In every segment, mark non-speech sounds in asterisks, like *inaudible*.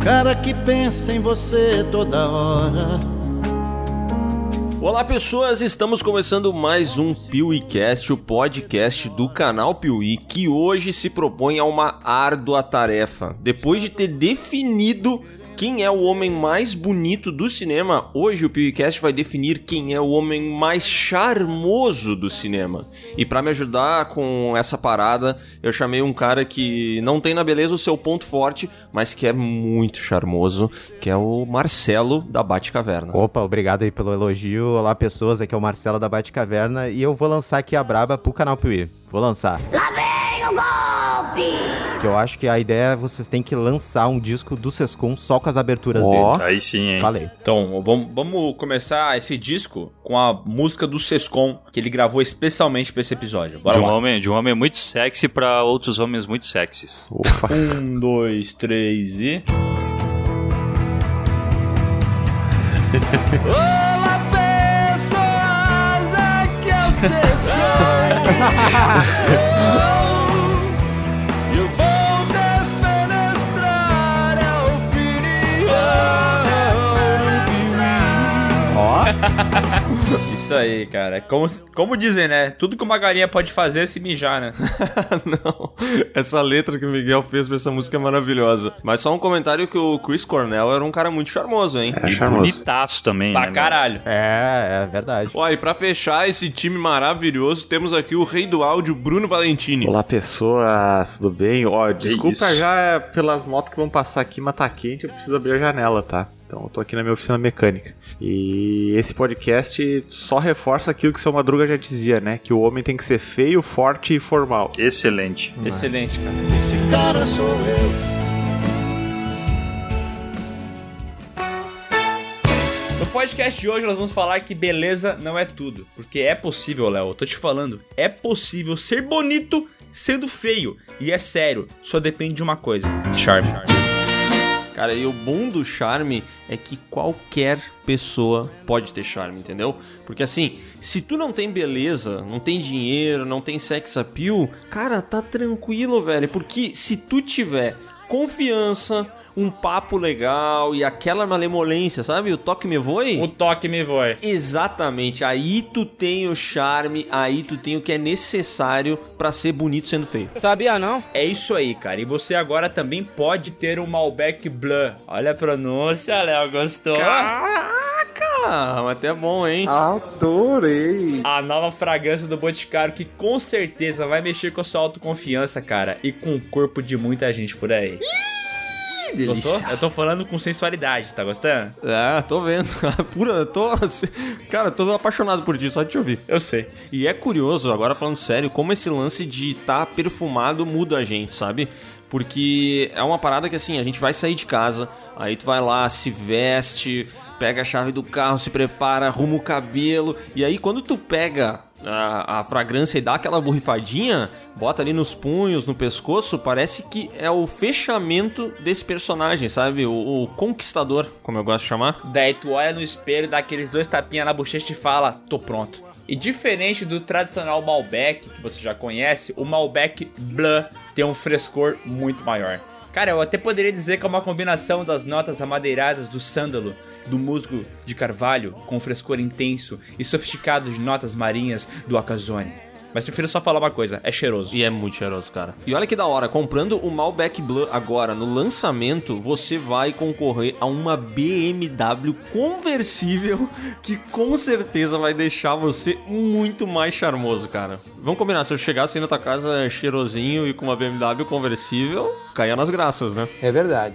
cara que pensa em você toda hora. Olá pessoas, estamos começando mais um PeeWeeCast, o podcast do canal Piuí, que hoje se propõe a uma árdua tarefa. Depois de ter definido quem é o homem mais bonito do cinema, hoje o PewCast vai definir quem é o homem mais charmoso do cinema. E para me ajudar com essa parada, eu chamei um cara que não tem na beleza o seu ponto forte, mas que é muito charmoso, que é o Marcelo da Batcaverna. Opa, obrigado aí pelo elogio. Olá pessoas, aqui é o Marcelo da Batcaverna e eu vou lançar aqui a braba pro canal Piuí. Vou lançar. Lá vem o golpe! Que eu acho que a ideia é vocês têm que lançar um disco do Sescom só com as aberturas Ó. dele. Aí sim, hein? Falei. Então, vamos, vamos começar esse disco com a música do Sescom, que ele gravou especialmente pra esse episódio. Bora De um, lá. homem, de um homem muito sexy pra outros homens muito sexys. Um, dois, três e. Ó, *laughs* *laughs* *laughs* Isso aí, cara. Como, como dizem, né? Tudo que uma galinha pode fazer é se mijar, né? *laughs* Não, essa letra que o Miguel fez pra essa música é maravilhosa. Mas só um comentário que o Chris Cornell era um cara muito charmoso, hein? e bonitaço também, pra né? meu? caralho. é, é verdade. Ó, e pra fechar esse time maravilhoso, temos aqui o rei do áudio, Bruno Valentini. Olá pessoas, tudo bem? Ó, desculpa isso. já pelas motos que vão passar aqui, mas tá quente, eu preciso abrir a janela, tá? Então eu tô aqui na minha oficina mecânica. E esse podcast só reforça aquilo que seu Madruga já dizia, né? Que o homem tem que ser feio, forte e formal. Excelente. Excelente, cara. Esse cara sou eu. No podcast de hoje nós vamos falar que beleza não é tudo. Porque é possível, Léo, eu tô te falando, é possível ser bonito sendo feio. E é sério, só depende de uma coisa: charme. Cara, e o bom do charme é que qualquer pessoa pode ter charme, entendeu? Porque assim, se tu não tem beleza, não tem dinheiro, não tem sex appeal, cara, tá tranquilo, velho. Porque se tu tiver confiança, um papo legal e aquela malemolência, sabe? O toque me voe. O toque me voe. Exatamente, aí tu tem o charme, aí tu tem o que é necessário pra ser bonito sendo feio. Sabia não? É isso aí, cara. E você agora também pode ter um Malbec Bleu. Olha a pronúncia, Léo, gostou? Caraca, mas até bom, hein? Adorei! A nova fragrância do Boticário que com certeza vai mexer com a sua autoconfiança, cara, e com o corpo de muita gente por aí. Gostou? Eu tô falando com sensualidade, tá gostando? É, tô vendo. *laughs* Pura, tô. Cara, tô apaixonado por ti, só de te ouvir. Eu sei. E é curioso, agora falando sério, como esse lance de estar tá perfumado muda a gente, sabe? Porque é uma parada que assim, a gente vai sair de casa, aí tu vai lá, se veste, pega a chave do carro, se prepara, arruma o cabelo, e aí quando tu pega a, a fragrância e dá aquela borrifadinha, bota ali nos punhos, no pescoço, parece que é o fechamento desse personagem, sabe? O, o conquistador, como eu gosto de chamar. Daí tu olha no espelho, dá aqueles dois tapinhas na bochecha e fala, tô pronto. E diferente do tradicional Malbec, que você já conhece, o Malbec Bleu tem um frescor muito maior. Cara, eu até poderia dizer que é uma combinação das notas amadeiradas do sândalo, do musgo de carvalho, com frescor intenso e sofisticado de notas marinhas do Acazone. Mas prefiro só falar uma coisa, é cheiroso. E é muito cheiroso, cara. E olha que da hora, comprando o Malbec Bleu agora no lançamento, você vai concorrer a uma BMW conversível que com certeza vai deixar você muito mais charmoso, cara. Vamos combinar, se eu chegasse aí na tua casa cheirosinho e com uma BMW conversível, caía nas graças, né? É verdade.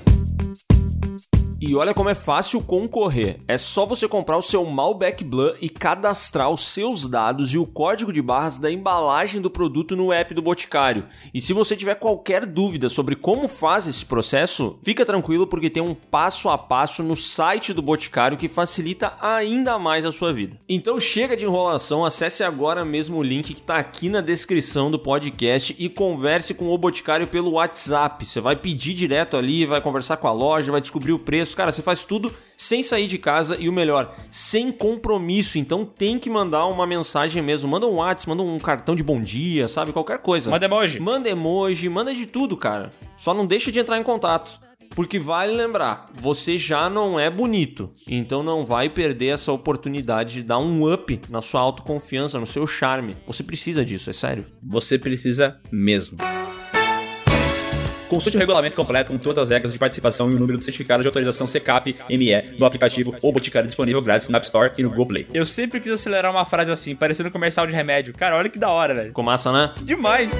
E olha como é fácil concorrer. É só você comprar o seu Malbec Bleu e cadastrar os seus dados e o código de barras da embalagem do produto no app do Boticário. E se você tiver qualquer dúvida sobre como faz esse processo, fica tranquilo porque tem um passo a passo no site do Boticário que facilita ainda mais a sua vida. Então chega de enrolação, acesse agora mesmo o link que está aqui na descrição do podcast e converse com o Boticário pelo WhatsApp. Você vai pedir direto ali, vai conversar com a loja, vai descobrir o preço. Cara, você faz tudo sem sair de casa e o melhor, sem compromisso. Então tem que mandar uma mensagem mesmo. Manda um WhatsApp, manda um cartão de bom dia, sabe? Qualquer coisa. Manda emoji. Manda emoji, manda de tudo, cara. Só não deixa de entrar em contato. Porque vale lembrar, você já não é bonito, então não vai perder essa oportunidade de dar um up na sua autoconfiança, no seu charme. Você precisa disso, é sério. Você precisa mesmo. Consulte o regulamento completo com todas as regras de participação e o número do certificado de autorização CCAP-ME no aplicativo ou Boticário disponível grátis na App Store e no Google Play. Eu sempre quis acelerar uma frase assim, parecendo um comercial de remédio. Cara, olha que da hora, velho. Ficou massa, né? Demais!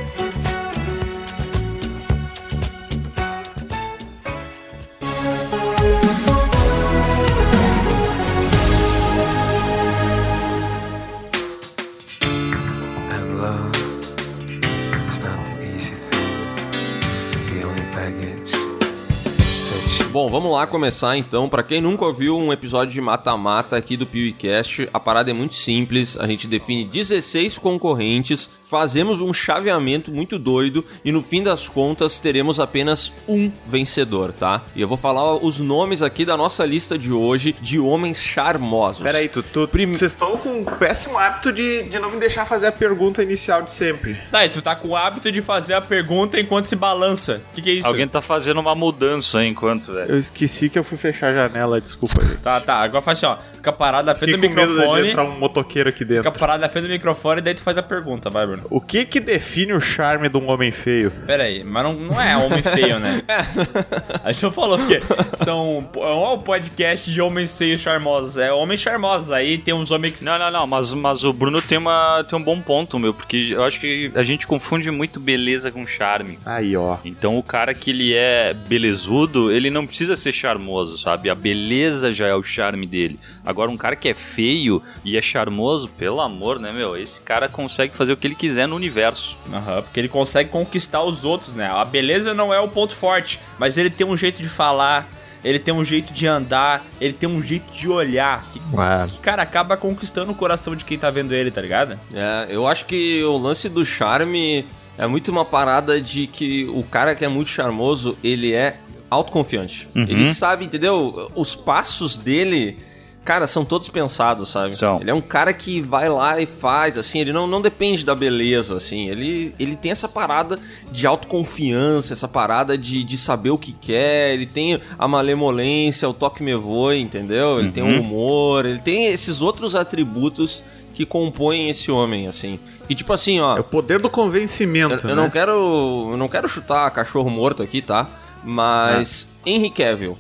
Bom, vamos lá começar então. Pra quem nunca ouviu um episódio de mata-mata aqui do PewCast, a parada é muito simples. A gente define 16 concorrentes, fazemos um chaveamento muito doido e no fim das contas teremos apenas um vencedor, tá? E eu vou falar os nomes aqui da nossa lista de hoje de homens charmosos. Peraí, tu, tu, Prim- vocês estão com o péssimo hábito de, de não me deixar fazer a pergunta inicial de sempre. Tá, e tu tá com o hábito de fazer a pergunta enquanto se balança. O que, que é isso? Alguém tá fazendo uma mudança aí enquanto, velho. Eu esqueci que eu fui fechar a janela, desculpa, gente. Tá, tá. Agora faz assim, ó. Fica parado na frente do com medo de microfone. entrar um motoqueiro aqui dentro. Fica parado na frente do microfone e daí tu faz a pergunta, vai, Bruno. O que que define o charme de um homem feio? Pera aí, mas não, não é homem feio, né? *laughs* A gente não falou que são. É um podcast de homens feios charmosos, é homens charmosos. Aí tem uns homens que. Não, não, não, mas, mas o Bruno tem, uma, tem um bom ponto, meu, porque eu acho que a gente confunde muito beleza com charme. Aí, ó. Então o cara que ele é belezudo, ele não precisa ser charmoso, sabe? A beleza já é o charme dele. Agora um cara que é feio e é charmoso, pelo amor, né, meu? Esse cara consegue fazer o que ele quiser no universo. Aham, porque ele consegue conquistar os outros, né? A beleza não é o ponto forte, mas ele tem um jeito de falar, ele tem um jeito de andar, ele tem um jeito de olhar. Que, Ué. que, cara, acaba conquistando o coração de quem tá vendo ele, tá ligado? É, eu acho que o lance do charme é muito uma parada de que o cara que é muito charmoso, ele é autoconfiante. Ele sabe, entendeu? Os passos dele, cara, são todos pensados, sabe? São. Ele é um cara que vai lá e faz, assim, ele não, não depende da beleza, assim. Ele, ele tem essa parada de autoconfiança, essa parada de, de saber o que quer, ele tem a malemolência, o toque me voe, entendeu? Ele tem o humor, ele tem esses outros atributos que compõem esse homem, assim. E tipo assim, ó. É o poder do Eu, convencimento, eu né? não quero. Eu não quero chutar cachorro morto aqui, tá? Mas. Henry Cavill.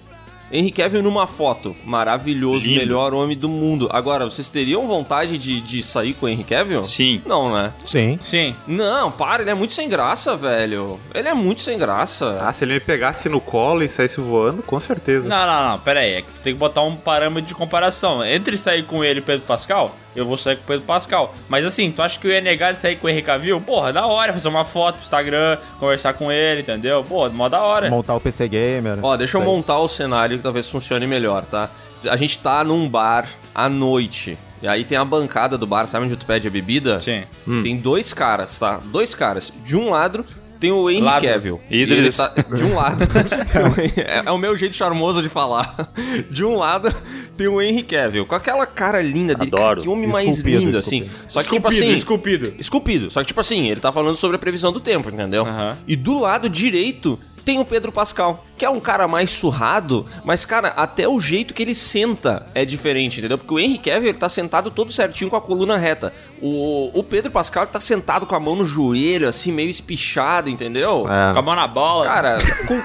Henry Cavill numa foto. Maravilhoso, Lindo. melhor homem do mundo. Agora, vocês teriam vontade de, de sair com o Henry Cavill? Sim. Não, né? Sim. Sim. Não, para, ele é muito sem graça, velho. Ele é muito sem graça. Ah, se ele me pegasse no colo e saísse voando, com certeza. Não, não, não, pera aí. É que tu tem que botar um parâmetro de comparação. Entre sair com ele e Pedro Pascal, eu vou sair com o Pedro Pascal. Mas assim, tu acha que eu ia negar de sair com o Henry Cavill? Porra, da hora, fazer uma foto pro Instagram, conversar com ele, entendeu? Pô, mó da hora. Montar o PC Gamer. Ó, deixa eu montar o cenário que talvez funcione melhor, tá? A gente tá num bar à noite. E aí tem a bancada do bar, sabe onde tu pede a bebida? Sim. Tem dois caras, tá? Dois caras. De um lado tem o Henry Lado. Cavill. Idris. Ele tá- de um lado. *laughs* tem o- *laughs* é, é o meu jeito charmoso de falar. *laughs* De um lado tem o Henry Cavill. Com aquela cara linda dele. Adoro. Cara, que homem mais Esculpido, lindo, esculpido. assim. Só que, tipo Esculpido, assim. esculpido. Esculpido. Só que, tipo assim, ele tá falando sobre a previsão do tempo, entendeu? E do lado direito tem o Pedro Pascal, que é um cara mais surrado, mas, cara, até o jeito que ele senta é diferente, entendeu? Porque o Henry Cavill, ele tá sentado todo certinho com a coluna reta. O, o Pedro Pascal, ele tá sentado com a mão no joelho, assim, meio espichado, entendeu? É. Com a mão na bola. Cara, com,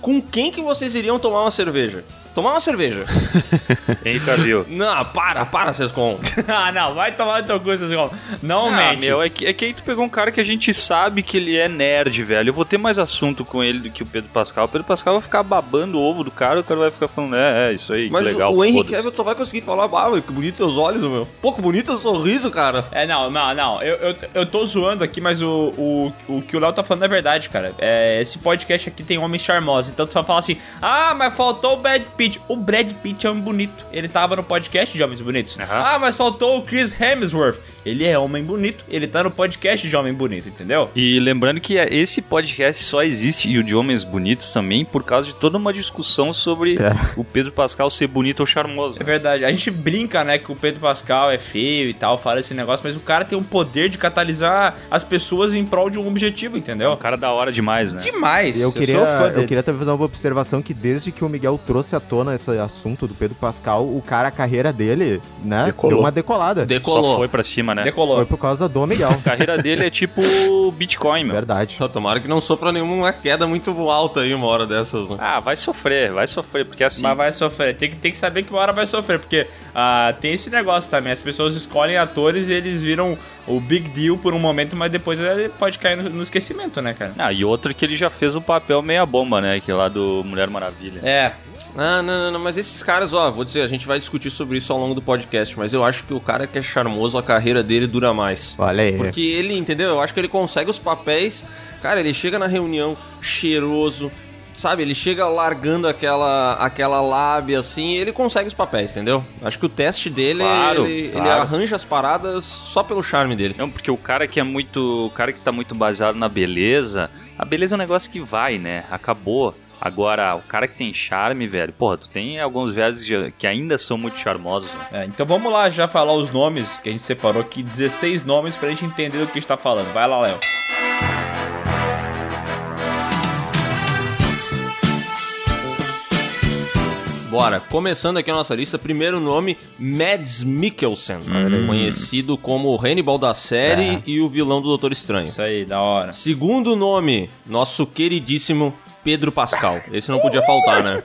com quem que vocês iriam tomar uma cerveja? Tomar uma cerveja. *laughs* Henry Cavill. Não, para, para, Sescom. *laughs* ah, não, vai tomar no teu cu, vão. Não Ah, mente. meu, é que, é que aí tu pegou um cara que a gente sabe que ele é nerd, velho. Eu vou ter mais assunto com ele do que o Pedro Pascal. O Pedro Pascal vai ficar babando o ovo do cara, o cara vai ficar falando, é, é, isso aí, Mas que legal. o Henry. Cavill só vai conseguir falar, ah, que bonito teus olhos, meu. Pouco bonito o sorriso, cara. É, não, não, não. Eu, eu, eu tô zoando aqui, mas o, o, o que o Léo tá falando é verdade, cara. É, esse podcast aqui tem homens charmosos. Então tu vai falar assim: ah, mas faltou o Brad Pitt. Seguinte, o Brad Pitt é homem bonito. Ele tava no podcast de Homens Bonitos. Aham. Ah, mas faltou o Chris Hemsworth. Ele é homem bonito, ele tá no podcast de Homem Bonito, entendeu? E lembrando que esse podcast só existe, e o de Homens Bonitos também, por causa de toda uma discussão sobre É. o Pedro Pascal ser bonito ou charmoso. É verdade. A gente brinca, né, que o Pedro Pascal é feio e tal, fala esse negócio, mas o cara tem o poder de catalisar as pessoas em prol de um objetivo, É um entendeu? cara da hora demais, né? Demais. Eu queria, sou fã eu queria também fazer uma observação que desde que o Miguel trouxe à tona esse assunto do Pedro Pascal, o cara, a carreira dele, né, Decolou. deu uma decolada. Só Decolou. foi pra cima, né? Decolou. Foi por causa do Miguel. A carreira dele é tipo Bitcoin, meu. Verdade. Só Tomara que não sofra nenhuma queda muito alta aí uma hora dessas, né? Ah, vai sofrer, vai sofrer, porque assim. Mas vai sofrer. Tem que, tem que saber que uma hora vai sofrer, porque ah, tem esse negócio também. As pessoas escolhem atores e eles viram o big deal por um momento, mas depois ele pode cair no, no esquecimento, né, cara? Ah, e outro que ele já fez o papel meia bomba, né? Que lá do Mulher Maravilha. É. Ah, não, não, não, mas esses caras, ó, vou dizer, a gente vai discutir sobre isso ao longo do podcast, mas eu acho que o cara que é charmoso, a carreira dele dura mais. Olha aí. Porque ele, entendeu? Eu acho que ele consegue os papéis. Cara, ele chega na reunião cheiroso, sabe? Ele chega largando aquela, aquela lábia assim, e ele consegue os papéis, entendeu? Acho que o teste dele, Claro, ele, ele claro. arranja as paradas só pelo charme dele. Não, porque o cara que é muito. O cara que tá muito baseado na beleza. A beleza é um negócio que vai, né? Acabou. Agora, o cara que tem charme, velho, porra, tu tem alguns versos que- ainda são muito charmosos. Né? É, então vamos lá já falar os nomes que a gente separou aqui, 16 nomes pra gente entender do que a gente tá falando. Vai lá, Léo. Bora, começando aqui a nossa lista, primeiro nome, Mads Mikkelsen, conhecido como o Hannibal da série e o vilão do Doutor Estranho. Isso aí, da hora. Segundo nome, nosso queridíssimo Pedro Pascal. Esse não podia faltar, né?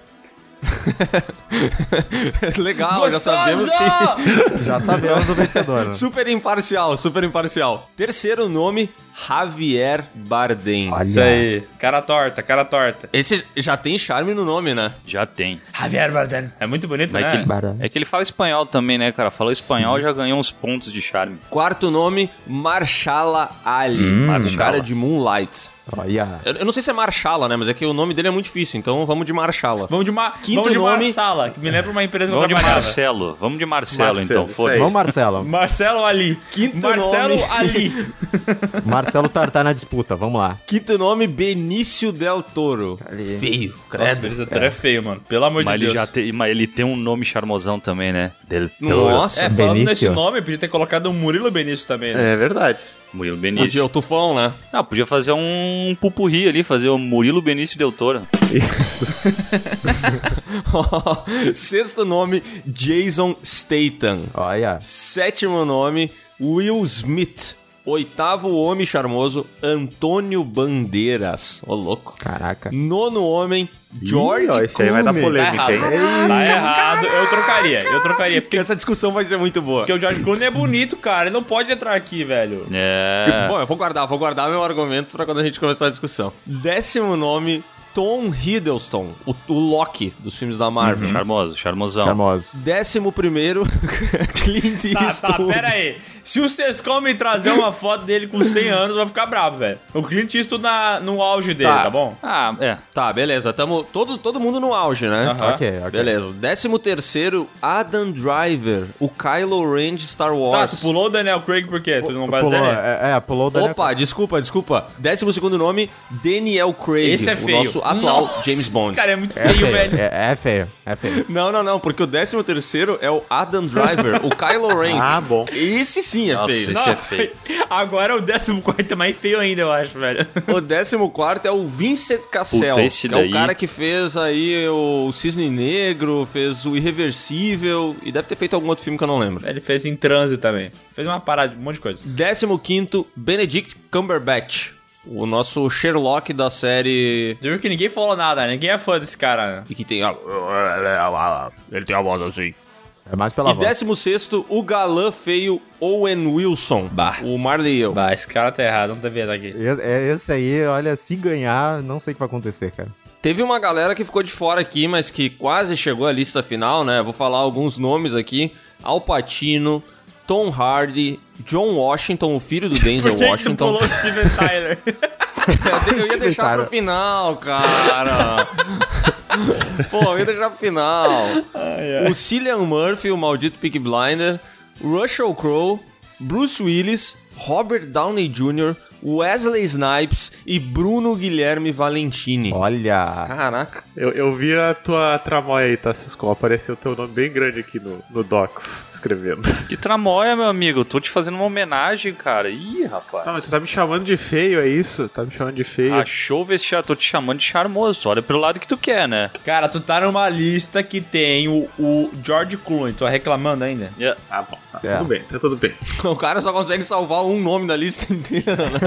*laughs* Legal, já sabemos que. Já sabemos o vencedor. né? *laughs* Super imparcial, super imparcial. Terceiro nome, Javier Bardem. Olha. Isso aí. Cara torta, cara torta. Esse já tem charme no nome, né? Já tem. Javier Bardem. É muito bonito, Mas é, né? que ele, é que ele fala espanhol também, né, cara? Falou espanhol já ganhou uns pontos de charme. Quarto nome, Marshala Ali. o Marshala. cara de Moonlight. Olha. Eu, eu não sei se é Marshala, né? Mas é que o nome dele é muito difícil, então vamos de Marshala. Vamos de uma Quinto vamos de nome- Marsala, que me lembra uma empresa que eu Vamos de trabalhava. Marcelo. Vamos de Marcelo, Marcelo, então. Vamos, Marcelo. Marcelo Ali. Quinto Marcelo nome. Ali. *laughs* Marcelo tá, tá na disputa, vamos lá. Quinto nome, Benício Del Toro. Feio, Nossa, credo. Benício Del Toro é. feio, mano. Pelo amor Mas de ele, Deus. já tem, mas ele tem um nome charmosão também, né? Del Toro. Nossa, É, falando Benício. nesse nome, podia ter colocado o Murilo Benício também, né? É verdade. Murilo podia Benício. o tufão, né? Não, podia fazer um pupurri ali, fazer o Murilo Benício Del Toro. *laughs* Sexto nome, Jason Statham. Olha. Sétimo nome, Will Smith. Oitavo homem charmoso, Antônio Bandeiras. Ô, louco. Caraca. Nono homem, George Ih, ó, esse aí vai dar polêmica, Tá hein? errado. Tá errado. Eu trocaria, eu trocaria. Porque essa discussão vai ser muito boa. porque o George Clooney é bonito, cara. Ele não pode entrar aqui, velho. É. Bom, eu vou guardar, vou guardar meu argumento pra quando a gente começar a discussão. Décimo nome, Tom Hiddleston, o, o Loki dos filmes da Marvel. Charmoso, charmosão. Charmoso. Décimo primeiro, *laughs* Clint Tá, tá, Eastwood. pera aí. Se o Sescom me trazer uma foto dele com 100 anos, vai ficar bravo, velho. O Clint Eastwood na, no auge dele, Tá. tá, bom? Ah, é. Tá, beleza. Tamo todo, todo mundo no auge, né? Aham. Ok, ok. Beleza. Décimo terceiro, Adam Driver, o Kylo Ren de Star Tá, Wars. tu pulou o Daniel Craig por quê? Tu não vai Pulou, é, é, pulou o Daniel Opa, desculpa, desculpa. Décimo segundo nome, Daniel Craig, Esse é feio. o nosso atual Nossa, James Bond. Esse cara é muito É feio, feio, velho. é, é feio, é feio. Não, não, não, porque o décimo terceiro é o Adam Driver, o Kylo Ren. Ah, bom. Esse sim é Nossa, feio. esse é feio. *laughs* Agora o 14 é mais feio ainda, eu acho, velho. *laughs* O décimo quarto é o Vincent Cassel, Puta, esse que é o daí- cara que fez aí o Cisne Negro, fez o Irreversível e deve ter feito algum outro filme que eu não lembro. Ele fez em transe também. Fez uma parada, um monte de coisa. Décimo quinto, Benedict Cumberbatch, o nosso Sherlock da série... Tu viu que ninguém falou nada, né? ninguém é fã desse cara. né? E que tem a... *laughs* Ele tem a voz assim. É mais pela E voz. décimo sexto, o galã feio Owen Wilson, Bah. o Marley e eu. Bah, esse cara tá errado, não tá vendo aqui. E- É esse aí, olha, se ganhar, não sei o que vai acontecer, cara. Teve uma galera que ficou de fora aqui, mas que quase chegou à lista final, né? Vou falar alguns nomes aqui. Al Pacino, Tom Hardy, John Washington, o filho do Denzel *laughs* Por que que tu Washington. pulou o Steven Tyler? *laughs* Eu ia *laughs* deixar pro final, cara. *laughs* Pô, vamos deixar pro final. O Cillian Murphy, o maldito Peak Blinder, Russell Crowe, Bruce Willis, Robert Downey Jr., Wesley Snipes e Bruno Guilherme Valentini. Olha. Caraca. Eu, eu vi a tua tramóia aí, tá, Cisco? Apareceu teu nome bem grande aqui no, no Docs, escrevendo. *laughs* Que tramóia, meu amigo. Tô te fazendo uma homenagem, cara. Ih, rapaz. Não, mas tu tá me chamando de feio, é isso? Tá me chamando de feio. Achou vestiário, tô te chamando de charmoso. Olha pelo lado que tu quer, né? Cara, tu tá numa lista que tem o, o George Clooney. Tu tá reclamando ainda? Yeah. Tá bom, tá É. tudo bem, tá tudo bem. *laughs* O cara só consegue salvar um nome da lista inteira, né?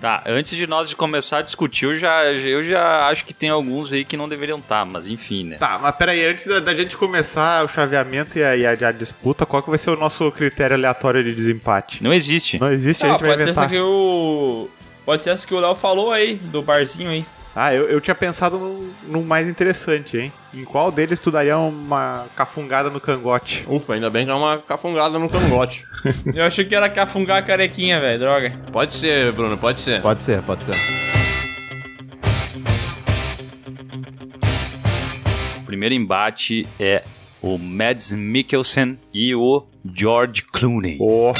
Tá, antes de nós de começar a discutir, eu já, eu já acho que tem alguns aí que não deveriam estar, mas enfim, né? Tá, mas peraí, antes da, da gente começar o chaveamento e a, e a- e a disputa, qual que vai ser o nosso critério aleatório de desempate? Não existe. Não existe, a Ah, gente vai pode ser essa inventar. que o. Pode ser essa que o Léo falou aí, do barzinho aí. Ah, eu, eu tinha pensado num, num mais interessante, hein? Em qual deles tu daria uma cafungada no cangote? Ufa, ainda bem que é uma cafungada no cangote. *laughs* Eu achei que era cafungar a carequinha, velho, droga. Pode ser, Bruno, pode ser. Pode ser, pode ser. O primeiro embate é o Mads Mikkelsen e o George Clooney. Pô,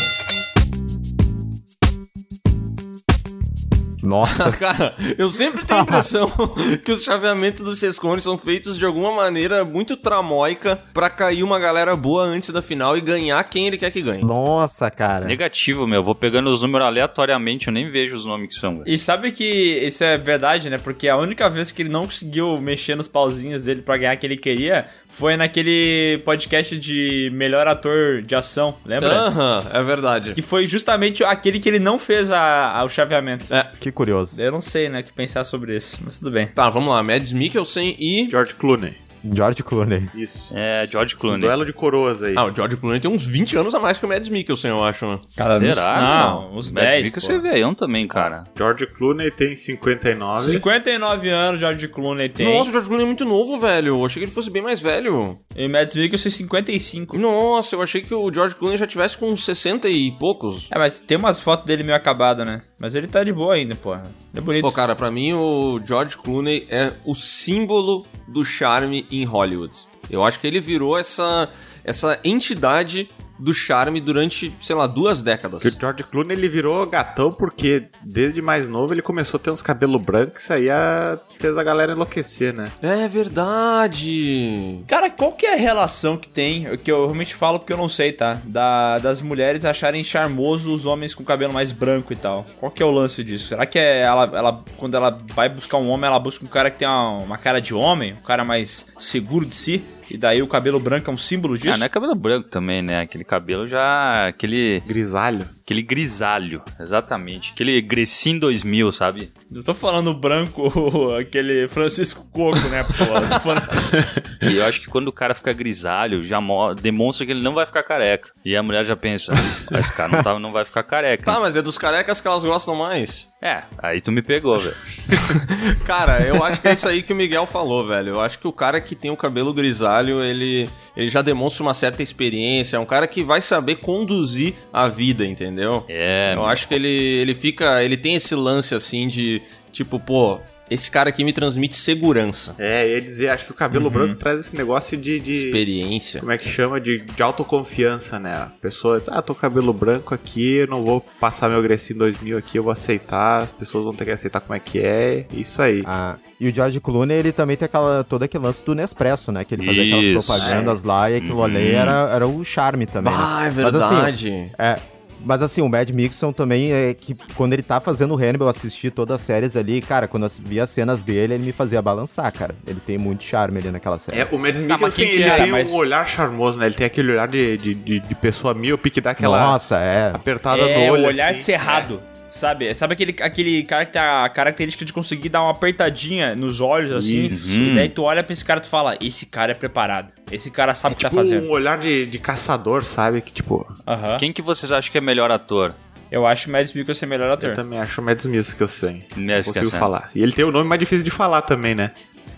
Nossa, *laughs* Cara, eu sempre tenho a impressão *laughs* que os chaveamentos dos Sescones são feitos de alguma maneira muito tramóica pra cair uma galera boa antes da final e ganhar quem ele quer que ganhe. nossa, cara. Negativo, meu. Vou pegando os números aleatoriamente, eu nem vejo os nomes que são. E sabe que isso é verdade, né? Porque a única vez que ele não conseguiu mexer nos pauzinhos dele pra ganhar o que ele queria foi naquele podcast de melhor ator de ação, lembra? Aham, é verdade. Que foi justamente aquele que ele não fez a, a- o chaveamento. É. Que curioso. Eu não sei, né, o que pensar sobre isso, mas tudo bem. Tá, vamos lá. Mads Mikkelsen e... George Clooney. George Clooney. Isso. É, George Um Clooney. duelo de coroas aí. Ah, o George Clooney tem uns 20 anos a mais que o Mads Mikkelsen, eu acho, né? Cara, Será? Não, uns Mads 10, Mikkelsen é pô. velhão também, cara. George Clooney tem 59. 59 anos, George Clooney tem. Nossa, o George Clooney é muito novo, velho. Eu achei que ele fosse bem mais velho. E Mads Mikkelsen 55. Nossa, eu achei que o George Clooney já tivesse com uns 60 e poucos. É, mas tem umas fotos dele meio acabadas, né? Mas ele tá de boa ainda, porra. Ele é bonito. Pô, cara, pra mim o George Clooney é o símbolo do charme em Hollywood. Eu acho que ele virou essa, essa entidade do charme durante, sei lá, duas décadas. Que o George Clooney ele virou gatão porque desde mais novo ele começou a ter uns cabelos brancos e aí a... fez a galera enlouquecer, né? É verdade. Cara, qual que é a relação que tem, que eu realmente falo porque eu não sei, tá? Da, das mulheres acharem charmoso os homens com cabelo mais branco e tal. Qual que é o lance disso? Será que é ela, ela quando ela vai buscar um homem, ela busca um cara que tem uma, uma cara de homem, um cara mais seguro de si? E daí o cabelo branco é um símbolo disso? Ah, não é cabelo branco também, né? Aquele cabelo já. Aquele. Grisalho. Aquele grisalho, exatamente. Aquele Grecin 2000, sabe? Eu tô falando branco, *laughs* aquele Francisco Coco, né? Pô. *laughs* E eu acho que quando o cara fica grisalho, já mo- demonstra que ele não vai ficar careca. E a mulher já pensa, "Ah, esse cara não, tá, não vai ficar careca. Tá, mas é dos carecas que elas gostam mais. É, aí tu me pegou, velho. *laughs* Cara, eu acho que é isso aí que o Miguel falou, velho. Eu acho que o cara que tem o cabelo grisalho, ele, ele já demonstra uma certa experiência. É um cara que vai saber conduzir a vida, entendeu? É, Eu acho que ele, ele fica. Ele tem esse lance assim de. Tipo, pô, esse cara aqui me transmite segurança, É, ia dizer, acho que o cabelo branco traz esse negócio de. de- experiência. Como é que chama? De, de autoconfiança, né? A pessoa diz, ah, tô com cabelo branco aqui, eu não vou passar meu Grecinho 2000 aqui, eu vou aceitar, as pessoas vão ter que aceitar como é que é, isso aí. Ah, e o George Clooney, ele também tem aquela, todo aquele lance do Nespresso, né? Que ele fazia aquelas Isso. propagandas lá e aquilo ali Uhum. era, era o charme também, né? Ah, é Mas, assim, verdade. É, mas assim, o Mad Mixon também é que quando ele tá fazendo o Hannibal, eu assisti todas as séries ali, cara, quando eu via as cenas dele, ele me fazia balançar, cara. Ele tem muito charme ali naquela série. É, o Mads Tá, Mikkelsen, quem que ele era? tem Mas- um olhar charmoso, né? Ele tem aquele olhar de, de, de, de pessoa míope que dá aquela Nossa, é. apertada É, no olho. o olhar assim. cerrado. Sabe? Sabe aquele, aquele cara que tem a característica de conseguir dar uma apertadinha nos olhos, assim? Isso. E daí tu olha pra esse cara e tu fala, esse cara é preparado. Esse cara sabe o que tá Tipo fazendo. um olhar de, de caçador, sabe? Que tipo, Aham. Quem que vocês acham que é melhor ator? Eu acho o Mads Mikkelsen melhor ator. eu também acho o Mads Mikkelsen. Não Mads consigo falar. E ele tem o nome mais difícil de falar também, né?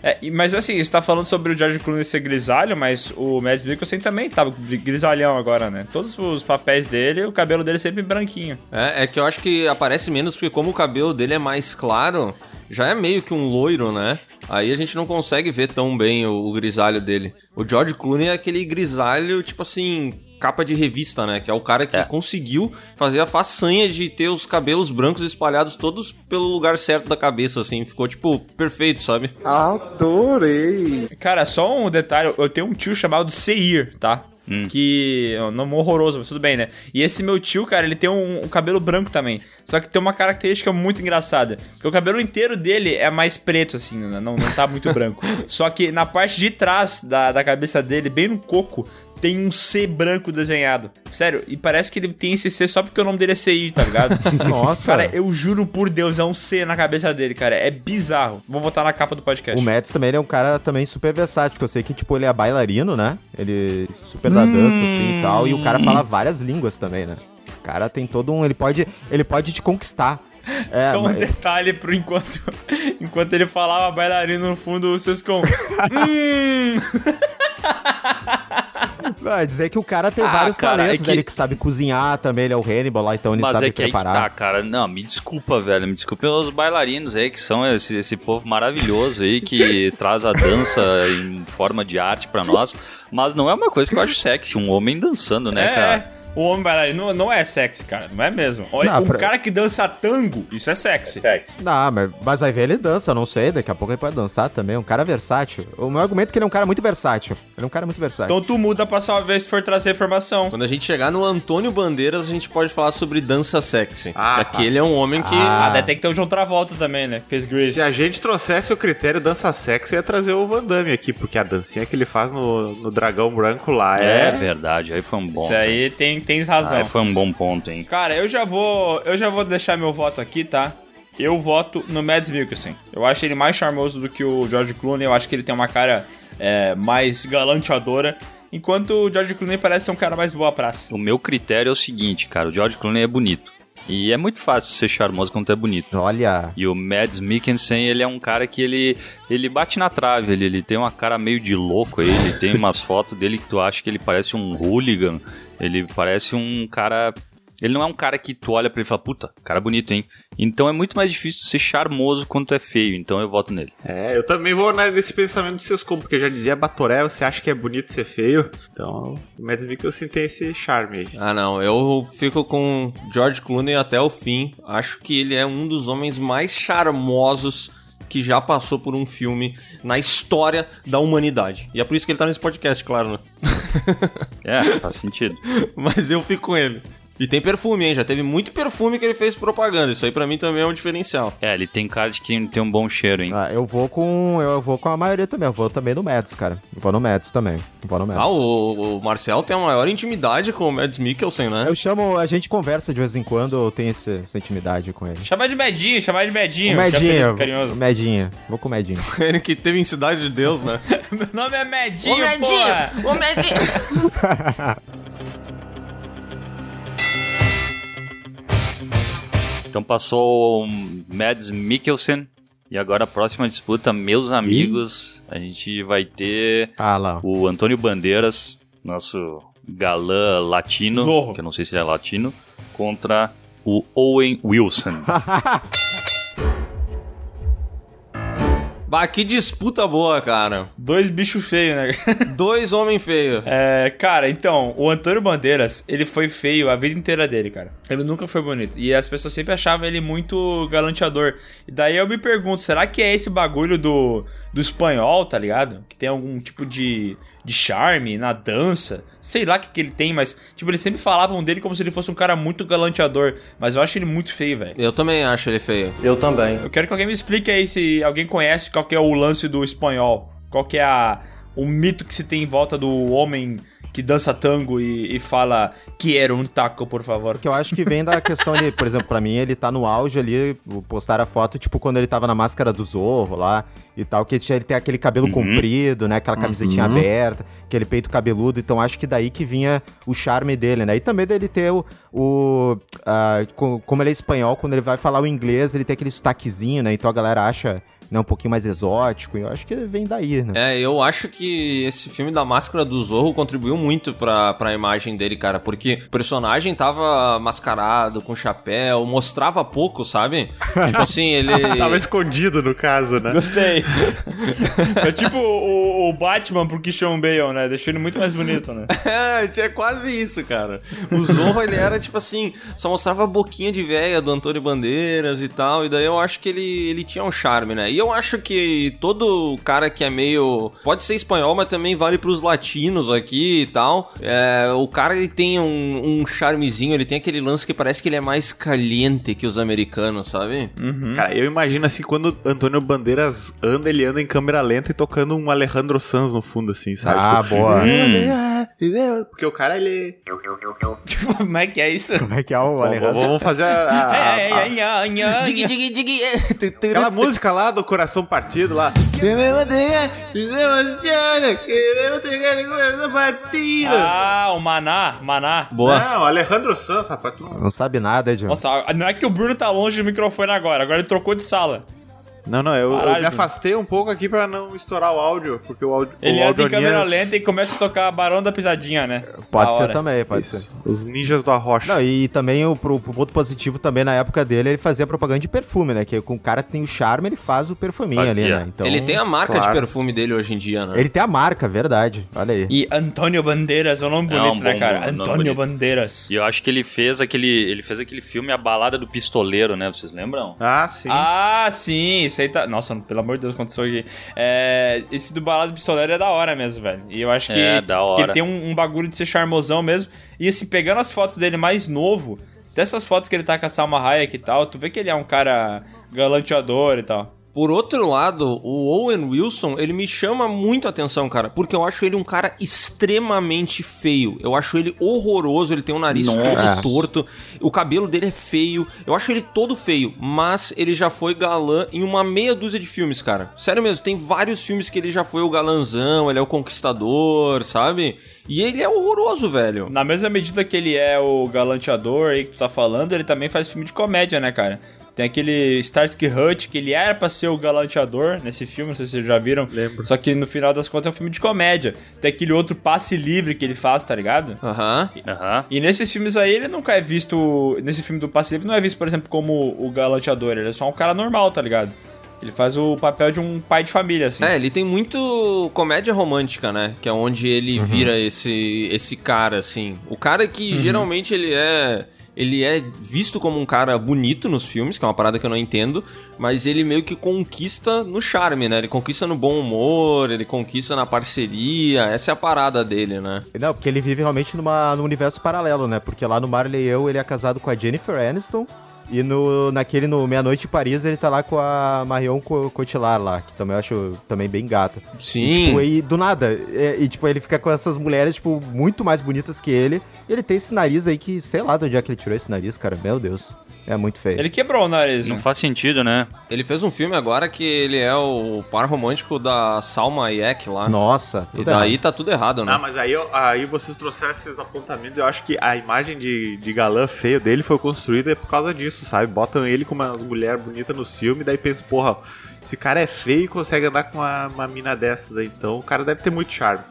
É, mas assim, você tá falando sobre o George Clooney ser grisalho, mas o Mads Mikkelsen também tá grisalhão agora, né? Todos os papéis dele, o cabelo dele é sempre branquinho. É, é que eu acho que aparece menos porque como o cabelo dele é mais claro, já é meio que um loiro, né? Aí a gente não consegue ver tão bem o, o grisalho dele. O George Clooney é aquele grisalho, tipo assim, capa de revista, né? Que é o cara que É. conseguiu fazer a façanha de ter os cabelos brancos espalhados todos pelo lugar certo da cabeça, assim. Ficou, tipo, perfeito, sabe? Adorei! Cara, só um detalhe, eu tenho um tio chamado Seir, tá? Que é um nome horroroso, mas tudo bem, né? E esse meu tio, cara, ele tem um, um cabelo branco também. Só que tem uma característica muito engraçada. Porque o cabelo inteiro dele é mais preto, assim, né? não, não tá muito branco. *laughs* Só que na parte de trás da, da cabeça dele, bem no coco, tem um C branco desenhado. Sério, e parece que ele tem esse C só porque o nome dele é CI, tá ligado? *laughs* Nossa. Cara, eu juro por Deus, é um C na cabeça dele, cara. É bizarro. Vou botar na capa do podcast. O Mads também é um cara também super versátil, que eu sei que, tipo, ele é bailarino, né? Ele super da dança, assim, e tal. E o cara fala várias línguas também, né? O cara tem todo um... Ele pode, ele pode te conquistar. É, Só um mas- detalhe pro enquanto, *laughs* enquanto ele falava bailarino no fundo, o com. *laughs* hum. Vai dizer que o cara tem Ah, vários cara, talentos, é que-? Ele que sabe cozinhar também, ele é o Hannibal lá, então ele Mas sabe é que aí que preparar. tá, cara. Não, me desculpa, velho. Me desculpe os bailarinos aí, que são esse, esse povo maravilhoso aí, que *laughs* traz a dança em forma de arte pra nós. Mas não é uma coisa que eu acho sexy, um homem dançando, né, é, cara? O homem bailarino não, não é sexy, cara. Não é mesmo. Olha, Não, um pra- cara que dança tango, isso é sexy. Não, mas, mas vai ver ele dança, eu não sei, daqui a pouco ele pode dançar também, um cara versátil. O meu argumento é que ele é um cara muito versátil. Ele é um cara muito versátil. Então tu muda pra sua vez se for trazer informação. Quando a gente chegar no Antônio Bandeiras, a gente pode falar sobre dança sexy. Ah, tá. aquele é um homem que. Ah, Ah. tem que ter o John Travolta também, né? que Fez Grease. Se a gente trouxesse o critério dança sexo, eu ia trazer o Van Damme aqui, porque a dancinha que ele faz no, no Dragão Branco lá É, é. verdade, aí foi um bom. Isso aí tem, tens razão. Aí foi um bom ponto, hein? Cara, eu já vou. Eu já vou deixar meu voto aqui, tá? Eu voto no Mads Mikkelsen. Eu acho ele mais charmoso do que o George Clooney. Eu acho que ele tem uma cara é, mais galanteadora. Enquanto o George Clooney parece ser um cara mais boa praça. O meu critério é o seguinte, cara. O George Clooney é bonito. E é muito fácil ser charmoso quando tu é bonito. Olha, E o Mads Mikkelsen, ele é um cara que ele, ele bate na trave, ele, ele tem uma cara meio de louco aí, ele tem umas *laughs* fotos dele que tu acha que ele parece um hooligan, ele parece um cara... Ele não é um cara que tu olha pra ele e fala, puta, cara bonito, hein? Então é muito mais difícil ser charmoso quando tu é feio, então eu voto nele. É, eu também vou né, nesse pensamento de seus como, porque já dizia Batoré, você acha que é bonito ser feio? Então, o Mads Mikkelsen tem esse charme aí. Ah, não. Eu fico com George Clooney até o fim. Acho que ele é um dos homens mais charmosos que já passou por um filme na história da humanidade. E é por isso que ele tá nesse podcast, claro, né? *laughs* É, faz *laughs* sentido. Mas eu fico com ele. E tem perfume, hein? Já teve muito perfume que ele fez propaganda. Isso aí pra mim também é um diferencial. É, ele tem cara de que tem um bom cheiro, hein? ah, eu vou com. Eu vou com a maioria também. Eu vou também no Mads, cara. Eu vou no Mads também. Eu vou no Mads. Ah, o, o Marcel tem a maior intimidade com o Mads Mikkelsen, né? Eu chamo, a gente conversa de vez em quando, eu tenho esse- essa intimidade com ele. Chamar de Medinho, chamar de Medinho. O que é Medinho, o carinhoso. Medinho. Vou com o Medinho. *laughs* Ele que teve em Cidade de Deus, né? *laughs* Meu nome é Medinho, porra. Ô, Medinho! *laughs* Então passou o Mads Mikkelsen. E agora a próxima disputa, meus amigos, a gente vai ter Ah o Antônio Bandeiras, nosso galã latino, Zorro. que eu não sei se ele é latino, contra o Owen Wilson. *laughs* Bah, que disputa boa, cara. Dois bichos feios, né? *laughs* Dois homens feios. É, cara, então, o Antônio Bandeiras, ele foi feio a vida inteira dele, cara. Ele nunca foi bonito. E as pessoas sempre achavam ele muito galanteador. E daí eu me pergunto, será que é esse bagulho do, do espanhol, tá ligado? Que tem algum tipo de, de charme na dança? Sei lá o que, que ele tem, mas, tipo, eles sempre falavam dele como se ele fosse um cara muito galanteador. Mas eu acho ele muito feio, velho. Eu também acho ele feio. Eu também. Eu quero que alguém me explique aí se alguém conhece qual que é o lance do espanhol. Qual que é a, o mito que se tem em volta do homem que dança tango e, e fala quero um taco, por favor. Que eu acho que vem da *laughs* questão ali, por exemplo, pra mim, ele tá no auge ali, postar a foto, tipo, quando ele tava na máscara do Zorro lá e tal, que ele tem aquele cabelo Uhum. comprido, né? Aquela camisetinha Uhum. aberta, aquele peito cabeludo. Então acho que daí que vinha o charme dele, né? E também dele ter o. o ah, co- como ele é espanhol, quando ele vai falar o inglês, ele tem aquele sotaquezinho, né? Então a galera acha né, um pouquinho mais exótico. E eu acho que vem daí, né? É, eu acho que esse filme da Máscara do Zorro contribuiu muito pra, pra imagem dele, cara, porque o personagem tava mascarado, com chapéu, mostrava pouco, sabe? tipo assim, ele... *laughs* Tava escondido no caso, né? Gostei. *laughs* é tipo o, o Batman pro Christian Bale, né? Deixou ele muito mais bonito, né? *laughs* É, é quase isso, cara. O Zorro, ele era tipo assim, só mostrava a boquinha de véia do Antônio Bandeiras e tal, e daí eu acho que ele, ele tinha um charme, né? E eu acho que todo cara que é meio. Pode ser espanhol, mas também vale pros latinos aqui e tal. É, o cara, ele tem um, um charmezinho, ele tem aquele lance que parece que ele é mais caliente que os americanos, sabe? Cara, eu imagino assim, quando Antônio Bandeiras anda, ele anda em câmera lenta e tocando um Alejandro Sanz no fundo, assim, sabe? Ah, Tipo, boa. Porque o cara, ele. *laughs* Como é que é isso? Como é que é o Alejandro? vamos fazer a. a- a- É, é, é, é, é. Dig, dig, dig. Aquela música lá do Coração Partido lá. Ah, o Maná, Maná. Boa. Não, Alejandro Sanz, rapaz. Tu não... Sabe nada, John. Nossa, não é que o Bruno tá longe do microfone agora, agora ele trocou de sala. Não, não, eu, eu me afastei um pouco aqui pra não estourar o áudio, porque o áudio. Ele o anda em câmera lenta e começa a tocar Barão da Pisadinha, né? Pode ser também, pode ser. Isso, Os ninjas do Arrocha. Não, e também o pro, pro ponto positivo também na época dele, ele fazia propaganda de perfume, né? Que com o cara que tem o charme, ele faz o perfuminho ali, Fazia. né? Então, ele tem a marca claro. de perfume dele hoje em dia, né? Ele tem a marca, verdade. Olha aí. E Antônio Bandeiras, é um nome É um bonito, né, bom cara? nome, nome Antônio bonito. Bandeiras. E eu acho que ele fez aquele. Ele fez aquele filme A Balada do Pistoleiro, né? Vocês lembram? Ah, sim. Ah, sim, tá. Nossa, pelo amor de Deus, aconteceu aqui. É, esse do Balado Pistoleiro é da hora mesmo, velho. E eu acho que, É, da que hora. ele tem um, um bagulho de ser charmosão mesmo. E assim, pegando as fotos dele mais novo, dessas fotos que ele tá com a Salma Hayek e tal, tu vê que ele é um cara galanteador e tal. Por outro lado, o Owen Wilson, ele me chama muito a atenção, cara, porque eu acho ele um cara extremamente feio. Eu acho ele horroroso, ele tem um nariz Nossa. todo torto, o cabelo dele é feio. Eu acho ele todo feio, mas ele já foi galã em uma meia dúzia de filmes, cara. Sério mesmo, tem vários filmes que ele já foi o galanzão, ele é o conquistador, sabe? E ele é horroroso, velho. Na mesma medida que ele é o galanteador aí que tu tá falando, ele também faz filme de comédia, né, cara? Tem aquele Starsky Hutch, que ele era pra ser o galanteador nesse filme, não sei se vocês já viram. Lembro. Só que no final das contas é um filme de comédia. Tem aquele outro passe livre que ele faz, tá ligado? Aham. Aham. E nesses filmes aí ele nunca é visto. Nesse filme do passe livre não é visto, por exemplo, como o galanteador. Ele é só um cara normal, tá ligado? Ele faz o papel de um pai de família, assim. É, ele tem muito comédia romântica, né? Que é onde ele vira esse, esse cara, assim. O cara que geralmente ele é. Ele é visto como um cara bonito nos filmes, que é uma parada que eu não entendo, mas ele meio que conquista no charme, né? Ele conquista no bom humor, ele conquista na parceria, essa é a parada dele, né? Não, porque ele vive realmente numa, num universo paralelo, né? Porque lá no Marley e eu, ele é casado com a Jennifer Aniston. E no, naquele, no Meia-Noite em Paris, ele tá lá com a Marion Co- Cotillard lá, que também eu acho também bem gata. Sim. Tipo, e do nada, é, e tipo, ele fica com essas mulheres, tipo, muito mais bonitas que ele. E ele tem esse nariz aí que, sei lá de onde é que ele tirou esse nariz, cara. Meu Deus. É muito feio. Ele quebrou o nariz, Não né? faz sentido, né? Ele fez um filme agora que ele é o par romântico da Salma Hayek lá. Nossa. E daí errado. tá tudo errado, né? Ah, mas aí, aí vocês trouxeram esses apontamentos. Eu acho que a imagem de, de galã feio dele foi construída por causa disso, sabe? Botam ele com umas mulheres bonitas nos filmes, daí pensam, porra, esse cara é feio e consegue andar com uma, uma mina dessas aí. Então o cara deve ter muito charme.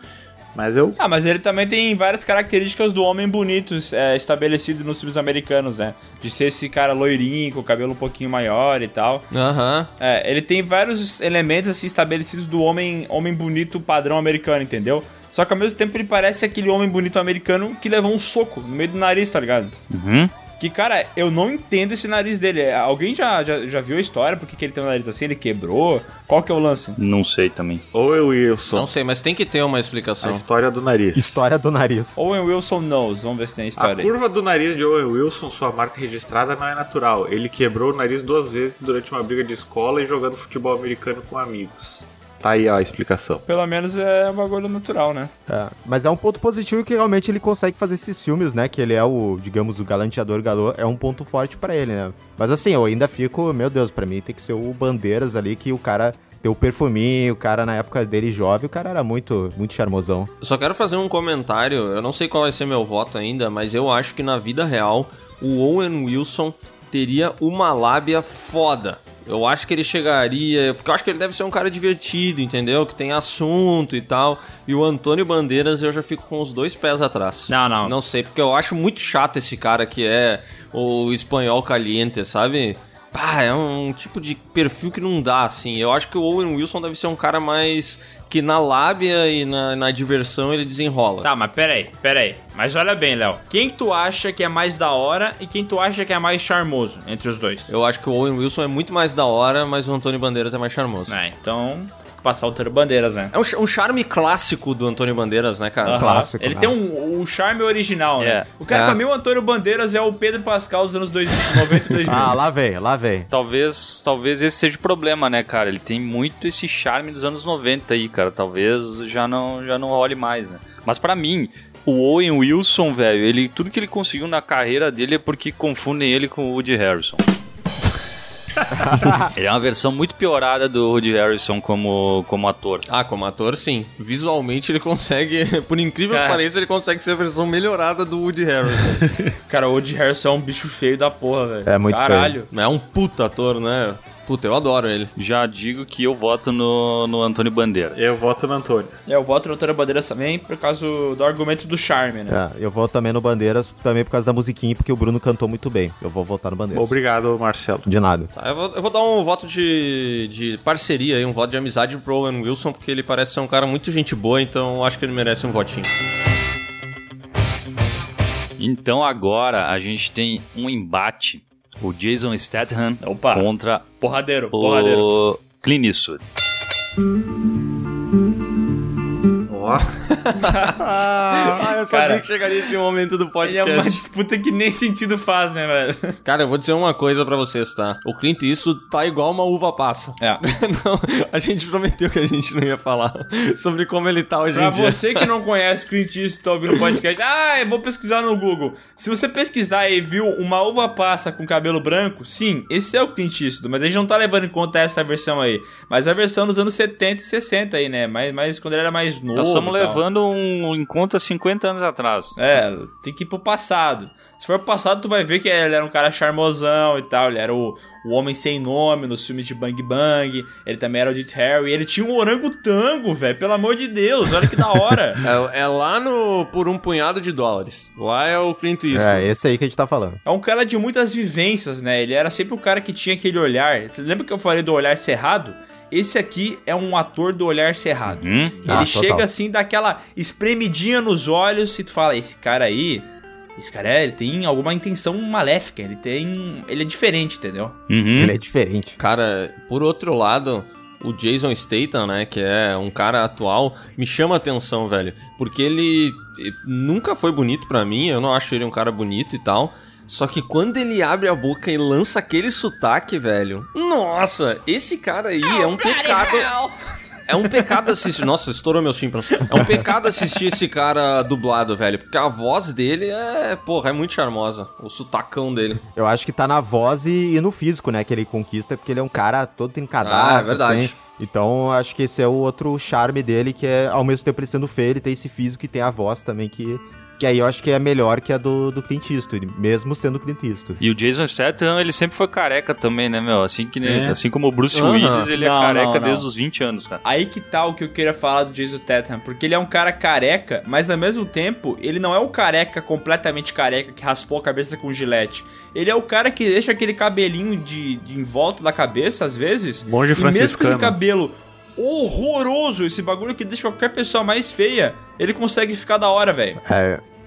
Mas eu. Ah, mas ele também tem várias características do homem bonito é, estabelecido nos filmes americanos, né? De ser esse cara loirinho, com o cabelo um pouquinho maior e tal. Aham. É, ele tem vários elementos assim estabelecidos do homem, homem bonito padrão americano, entendeu? Só que ao mesmo tempo ele parece aquele homem bonito americano que levou um soco no meio do nariz, tá ligado? Uhum. Que, cara, eu não entendo esse nariz dele. É, Alguém já, já, já viu a história? Por que, que ele tem um nariz assim? Ele quebrou? Qual que é o lance? Não sei também. Ou eu Wilson. Não sei, mas tem que ter uma A explicação. história do nariz. História do nariz. Owen Wilson knows. Vamos ver se tem a A história aí. curva do nariz de Owen Wilson, sua marca registrada, não é natural. Ele quebrou o nariz duas vezes durante uma briga de escola e jogando futebol americano com amigos. Tá aí ó, a explicação. Pelo menos é um bagulho natural, né? É, mas é um ponto positivo que realmente ele consegue fazer esses filmes, né? Que ele é o, digamos, o galanteador galô, é um ponto forte pra ele, né? Mas assim, eu ainda fico, meu Deus, pra mim tem que ser o Bandeiras ali, que o cara tem o perfuminho, o cara na época dele jovem, o cara era muito, muito charmosão. Eu só quero fazer um comentário. Eu não sei qual vai ser meu voto ainda, mas eu acho que na vida real o Owen Wilson teria uma lábia foda. Eu acho que ele chegaria. Porque eu acho que ele deve ser um cara divertido, entendeu? Que tem assunto e tal. E o Antônio Bandeiras eu já fico com os dois pés atrás. Não, não. Não sei, porque eu acho muito chato esse cara que é o espanhol caliente, sabe? Pá, é um tipo de perfil que não dá, assim. Eu acho que o Owen Wilson deve ser um cara mais. que na lábia e na, na diversão ele desenrola. Tá, mas peraí, peraí. Mas olha bem, Léo. Quem que tu acha que é mais da hora e quem tu acha que é mais charmoso entre os dois? Eu acho que o Owen Wilson é muito mais da hora, mas o Antônio Bandeiras é mais charmoso. É, então. Passar o Antônio Bandeiras, né? É um, um charme clássico do Antônio Bandeiras, né, cara? Aham. clássico, Ele né? tem um, um charme original, né? É. O cara, É. pra mim, o Antônio Bandeiras é o Pedro Pascal dos anos 2000, 90 e 2000. *laughs* Ah, lá vem, lá vem. Talvez, talvez esse seja o problema, né, cara? Ele tem muito esse charme dos anos 90 aí, cara. Talvez já não, já não role mais, né? Mas pra mim, o Owen Wilson, velho, ele tudo que ele conseguiu na carreira dele é porque confundem ele com o Woody Harrison. *laughs* ele é uma versão muito piorada do Woody Harrison como, como ator. Ah, como ator, sim. Visualmente ele consegue, *laughs* por incrível que Cara. pareça, ele consegue ser a versão melhorada do Woody Harrison. *laughs* Cara, o Woody Harrison é um bicho feio da porra, velho. É muito Caralho. é um puta ator, né? Puta, eu adoro ele. Já digo que eu voto no, no Antônio Bandeiras. Eu voto no Antônio. É, eu voto no Antônio Bandeiras também por causa do argumento do charme, né? É, eu vou também no Bandeiras, também por causa da musiquinha, porque o Bruno cantou muito bem. Eu vou votar no Bandeiras. Obrigado, Marcelo. De nada. Tá, eu, vou, eu vou dar um voto de, de parceria um voto de amizade pro Owen Wilson, porque ele parece ser um cara muito gente boa, então eu acho que ele merece um votinho. Então agora a gente tem um embate. O Jason Statham Opa. contra Porradeiro, porradeiro. o Clint Eastwood. Ó, *laughs* Ah, eu sabia Cara, que chegaria esse momento do Ele é podcast. uma disputa que nem sentido faz, né, velho? Cara, eu vou dizer uma coisa pra vocês, tá? O Clint Eastwood tá igual uma uva passa. É. *laughs* não, a gente prometeu que a gente não ia falar sobre como ele tá hoje Pra em dia. você que não conhece Clint Eastwood, tá ouvindo o podcast, ah, eu vou pesquisar no Google. Se você pesquisar e viu uma uva passa com cabelo branco, sim, esse é o Clint Eastwood, mas a gente não tá levando em conta essa versão aí. Mas a versão dos anos 70 e 60 aí, né? Mas, mas quando ele era mais novo. Nós estamos levando um em conta 50 anos atrás. É, tem que ir pro passado. Se for pro passado, tu vai ver que ele era um cara charmosão e tal. Ele era o, o homem sem nome nos filmes de Bang Bang. Ele também era o Dit Harry. Ele tinha um orangotango, velho. Pelo amor de Deus, olha que da hora. *laughs* É, é lá no Por um Punhado de Dólares. Lá é o Clint Eastwood. É, esse aí que a gente tá falando. É um cara de muitas vivências, né? Ele era sempre o cara que tinha aquele olhar. Você lembra que eu falei do olhar cerrado? Esse aqui é um ator do olhar cerrado. Hum? Ele Ah, chega total. assim, dá aquela espremidinha nos olhos e tu fala, esse cara aí, esse cara é, ele tem alguma intenção maléfica, ele tem, ele é diferente, entendeu? Uhum. Ele é diferente. Cara, por outro lado, o Jason Statham, né, que é um cara atual, me chama a atenção, velho. Porque ele nunca foi bonito pra mim, eu não acho ele um cara bonito e tal. Só que quando ele abre a boca e lança aquele sotaque, velho. Nossa, esse cara aí é um pecado. É um pecado assistir. Nossa, estourou meus tímpanos. É um pecado assistir esse cara dublado, velho. Porque a voz dele é. Porra, é muito charmosa. O sotacão dele. Eu acho que tá na voz e, e no físico, né? Que ele conquista, porque ele é um cara todo trincadaço, Ah, é verdade. assim. Então, acho que esse é o outro charme dele, que é, ao mesmo tempo ele sendo feio, ele tem esse físico e tem a voz também, que, que aí eu acho que é melhor que a do, do Clint Eastwood, mesmo sendo Clint Eastwood. E o Jason Statham, ele sempre foi careca também, né, meu? Assim, que, É. assim como o Bruce Aham. Willis, ele Não, é careca não, não. desde os 20 anos, cara. Aí que tá o que eu queria falar do Jason Statham, porque ele é um cara careca, mas ao mesmo tempo, ele não é o careca completamente careca que raspou a cabeça com gilete. Ele é o cara que deixa aquele cabelinho de, de em volta da cabeça, às vezes, Monge e mesmo com esse cabelo horroroso, esse bagulho que deixa qualquer pessoa mais feia, ele consegue ficar da hora, velho.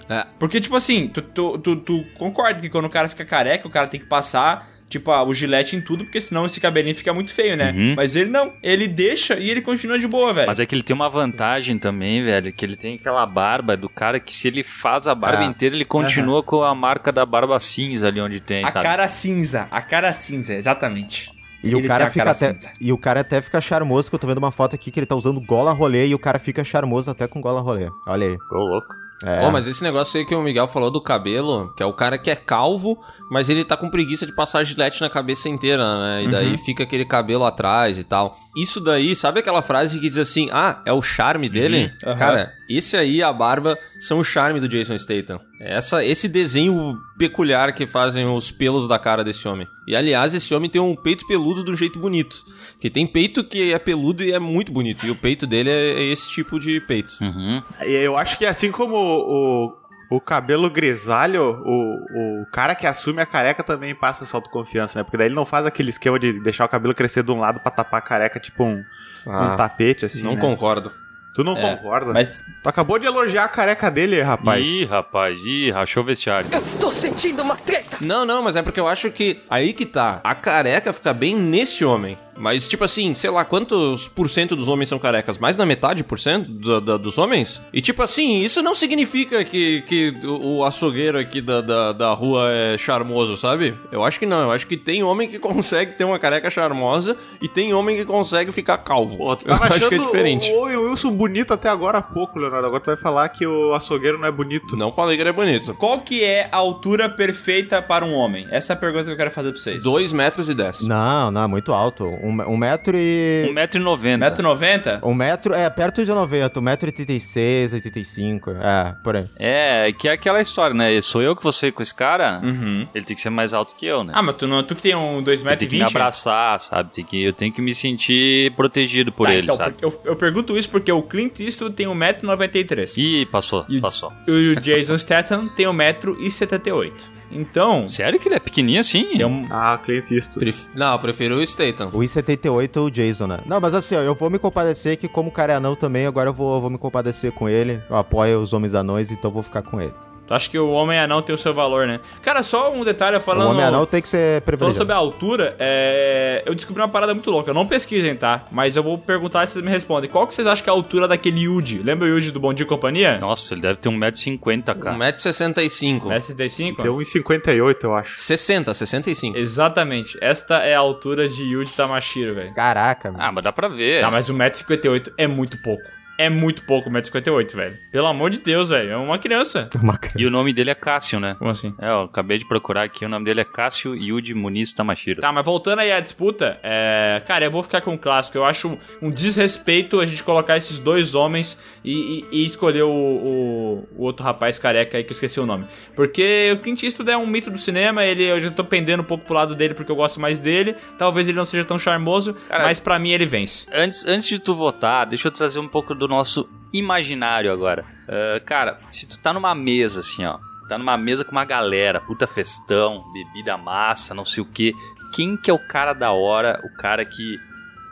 É, Porque, tipo assim, tu, tu, tu, tu concorda que quando o cara fica careca, o cara tem que passar, tipo, ah, o gilete em tudo, porque senão esse cabelinho fica muito feio, né? Uhum. Mas ele não, ele deixa e ele continua de boa, velho. Mas é que ele tem uma vantagem também, velho, que ele tem aquela barba do cara que se ele faz a barba Ah. inteira, ele continua com a marca da barba cinza ali onde tem, A sabe? cara cinza, a cara cinza, exatamente. E Ele o cara fica cara até. cinza. E o cara até fica charmoso, que eu tô vendo uma foto aqui que ele tá usando gola rolê e o cara fica charmoso até com gola rolê. Olha aí. Ô, louco. É. Ô, mas esse negócio aí que o Miguel falou do cabelo, que é o cara que é calvo, mas ele tá com preguiça de passar gilete na cabeça inteira, né? E daí fica aquele cabelo atrás e tal. Isso daí, sabe aquela frase que diz assim, ah, é o charme dele? Aham. Cara, esse aí e a barba são o charme do Jason Statham. Essa, esse desenho peculiar que fazem os pelos da cara desse homem. E aliás, esse homem tem um peito peludo de um jeito bonito. Que tem peito que é peludo e é muito bonito. E o peito dele é, é esse tipo de peito. Uhum. E eu acho que assim como o, o cabelo grisalho, o, o cara que assume a careca também passa essa autoconfiança, né? Porque daí ele não faz aquele esquema de deixar o cabelo crescer de um lado pra tapar a careca, tipo um, um tapete, assim. não né? concordo. Tu não É, concorda? Mas Tu acabou de elogiar a careca dele, rapaz. Ih, rapaz, ih, rachou o vestiário. Estou sentindo uma treta. Não, não, mas é porque eu acho que aí que tá. A careca fica bem nesse homem. Mas, tipo assim, sei lá, quantos por cento dos homens são carecas? Mais da metade por cento do- do- dos homens? E, tipo assim, isso não significa que, que o, açougueiro aqui da, da, da rua é charmoso, sabe? Eu acho que não. Eu acho que tem homem que *laughs* consegue ter uma careca charmosa e tem homem que consegue ficar calvo. Pô, tu eu acho que é diferente. o, o Wilson bonito até agora há pouco, Leonardo. Agora tu vai falar que o açougueiro não é bonito. Não falei que ele é bonito. qual que é a altura perfeita para um homem? Essa é a pergunta que eu quero fazer pra vocês. 2 metros e 10. Não, não, é muito alto. Um, um metro e... 1,90m. 1,90m? Um metro, é, perto de 90, um metro e 86, 85, é, por aí. É, que é aquela história, né? Sou eu que vou sair com esse cara, Uhum. ele tem que ser mais alto que eu, né? Ah, mas tu, não, tu que tem um eu tenho que me 2,20m? abraçar, sabe? Tem que, eu tenho que me sentir protegido por Tá, ele, então, sabe? eu, eu pergunto isso porque o Clint Eastwood tem 1,93m. Ih, passou, E- passou. E o Jason Statham tem 1,78m. Então, Sério que ele é pequenininho assim? tem um... Ah, Clint Eastwood. Pref- Não, eu prefiro o Statham. O I-78 o Jason, né? Não, mas assim, ó, eu vou me compadecer que como o cara é anão também, agora eu vou, eu vou me compadecer com ele. Eu apoio os homens anões, então eu vou ficar com ele. Tu acha que o homem anão tem o seu valor, né? Cara, só um detalhe falando... o homem anão tem que ser Falando privilegiado. sobre a altura, é... eu descobri uma parada muito louca. Não pesquisem, tá? Mas eu vou perguntar e vocês me respondem. Qual que vocês acham que é a altura daquele Yuji? Lembra o Yuji do Bom Dia e Companhia? Nossa, ele deve ter 1,50m, cara. 1,65m. S35? Tem 1,58, eu acho. 60, 65. Exatamente. Esta é a altura de Yuji Tamashiro, velho. Caraca, mano. Ah, mas dá pra ver. Tá, mas 1,58m é muito pouco. É muito pouco 1,58m, velho. Pelo amor de Deus, velho. É uma criança. Uma criança. E o nome dele é Cássio, né? Como assim? É, eu acabei de procurar aqui, o nome dele é Cássio Yuji Muniz Tamashiro. Tá, mas voltando aí à disputa, é... cara, eu vou ficar com o clássico. Eu acho um desrespeito a gente colocar esses dois homens e, e- e escolher o, o- o outro rapaz careca aí que eu esqueci o nome. Porque o Clint Eastwood é um mito do cinema, ele, eu já tô pendendo um pouco pro lado dele porque eu gosto mais dele. Talvez ele não seja tão charmoso, Cara, mas pra mim ele vence. Antes, antes de tu votar, deixa eu trazer um pouco do nosso imaginário agora. Ah, cara, se tu tá numa mesa assim, ó. Tá numa mesa com uma galera, puta festão, bebida massa, não sei o que. Quem que é o cara da hora, o cara que.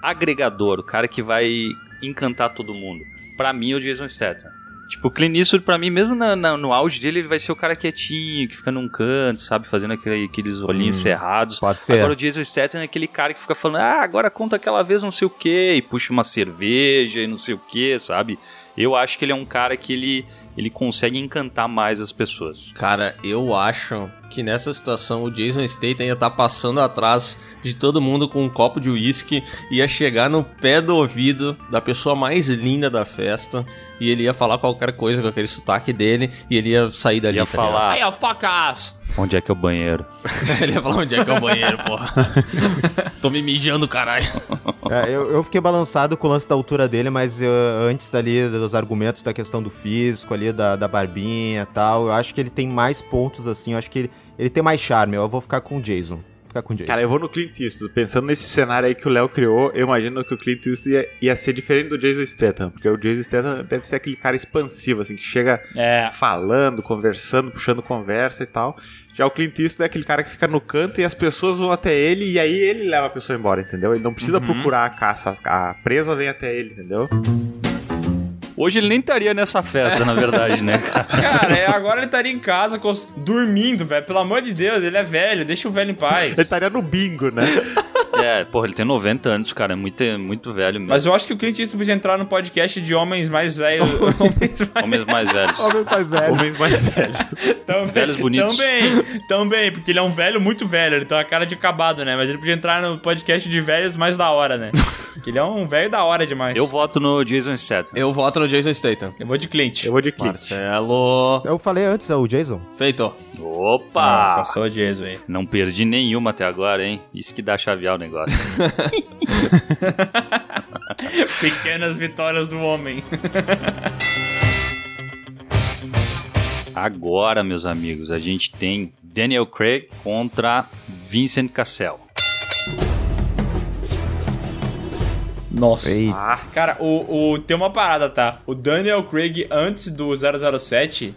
agregador, o cara que vai encantar todo mundo? Pra mim, é o Jason Statham. Tipo, o Clint Eastwood, pra mim, mesmo na- na- no auge dele, ele vai ser o cara quietinho, que fica num canto, sabe? Fazendo aquele- aqueles olhinhos cerrados. Pode ser. Agora o Jason Statham é aquele cara que fica falando, ah, agora conta aquela vez não sei o que, e puxa uma cerveja e não sei o que, sabe? Eu acho que ele é um cara que ele, ele consegue encantar mais as pessoas. Cara, eu acho que nessa situação o Jason Statham ia estar passando atrás de todo mundo com um copo de uísque, ia chegar no pé do ouvido da pessoa mais linda da festa e ele ia falar qualquer coisa com aquele sotaque dele e ele ia sair dali. Ia tá falar, Aí, ass! onde é que é o banheiro? *laughs* ele ia falar onde é que é o banheiro, porra. *laughs* Tô me mijando, caralho. *laughs* É, eu, eu fiquei balançado com o lance da altura dele, mas eu- antes ali dos argumentos da questão do físico, ali da, da barbinha e tal, eu acho que ele tem mais pontos assim, eu acho que ele, ele tem mais charme. Eu vou ficar com o Jason. Ficar com o Jason. Cara, eu vou no Clint Eastwood. Pensando nesse cenário aí que o Léo criou, eu imagino que o Clint Eastwood ia, ia ser diferente do Jason Statham. Porque o Jason Statham deve ser aquele cara expansivo, assim, que chega É. falando, conversando, puxando conversa e tal. Já o Clint Eastwood é aquele cara que fica no canto e as pessoas vão até ele e aí ele leva a pessoa embora, entendeu? Ele não precisa procurar a caça, a presa vem até ele, entendeu? Hoje ele nem estaria nessa festa, na verdade, né, cara? *laughs* Cara, é, agora ele estaria em casa dormindo, velho. Pelo amor de Deus, ele é velho, deixa o velho em paz. Ele estaria no bingo, né? *laughs* É, porra, ele tem 90 anos, cara, é muito, muito velho mesmo. Mas eu acho que o Clint Eastwood podia entrar no podcast de homens mais velhos. *laughs* homens mais Homens mais velhos. Homens mais velhos. Homens mais velhos. Também, Velhos bonitos. Também, também, porque ele é um velho muito velho, ele tem uma cara de acabado, né? Mas ele podia entrar no podcast de velhos mais da hora, né? Porque ele é um velho da hora demais. Eu voto no Jason Statham. Eu voto no Jason Statham. Eu vou de Clint. Eu vou de Clint. Marcelo. Eu falei antes, é o Jason. Feito. Ah, Opa! passou o Jason aí. Não perdi nenhuma até agora, hein? Isso que dá chavear o negócio. *laughs* Pequenas vitórias do homem. *laughs* Agora, meus amigos, a gente tem Daniel Craig contra Vincent Cassel. Nossa. Eita. Ah, Cara, o, o, tem uma parada, tá? O Daniel Craig antes do 007,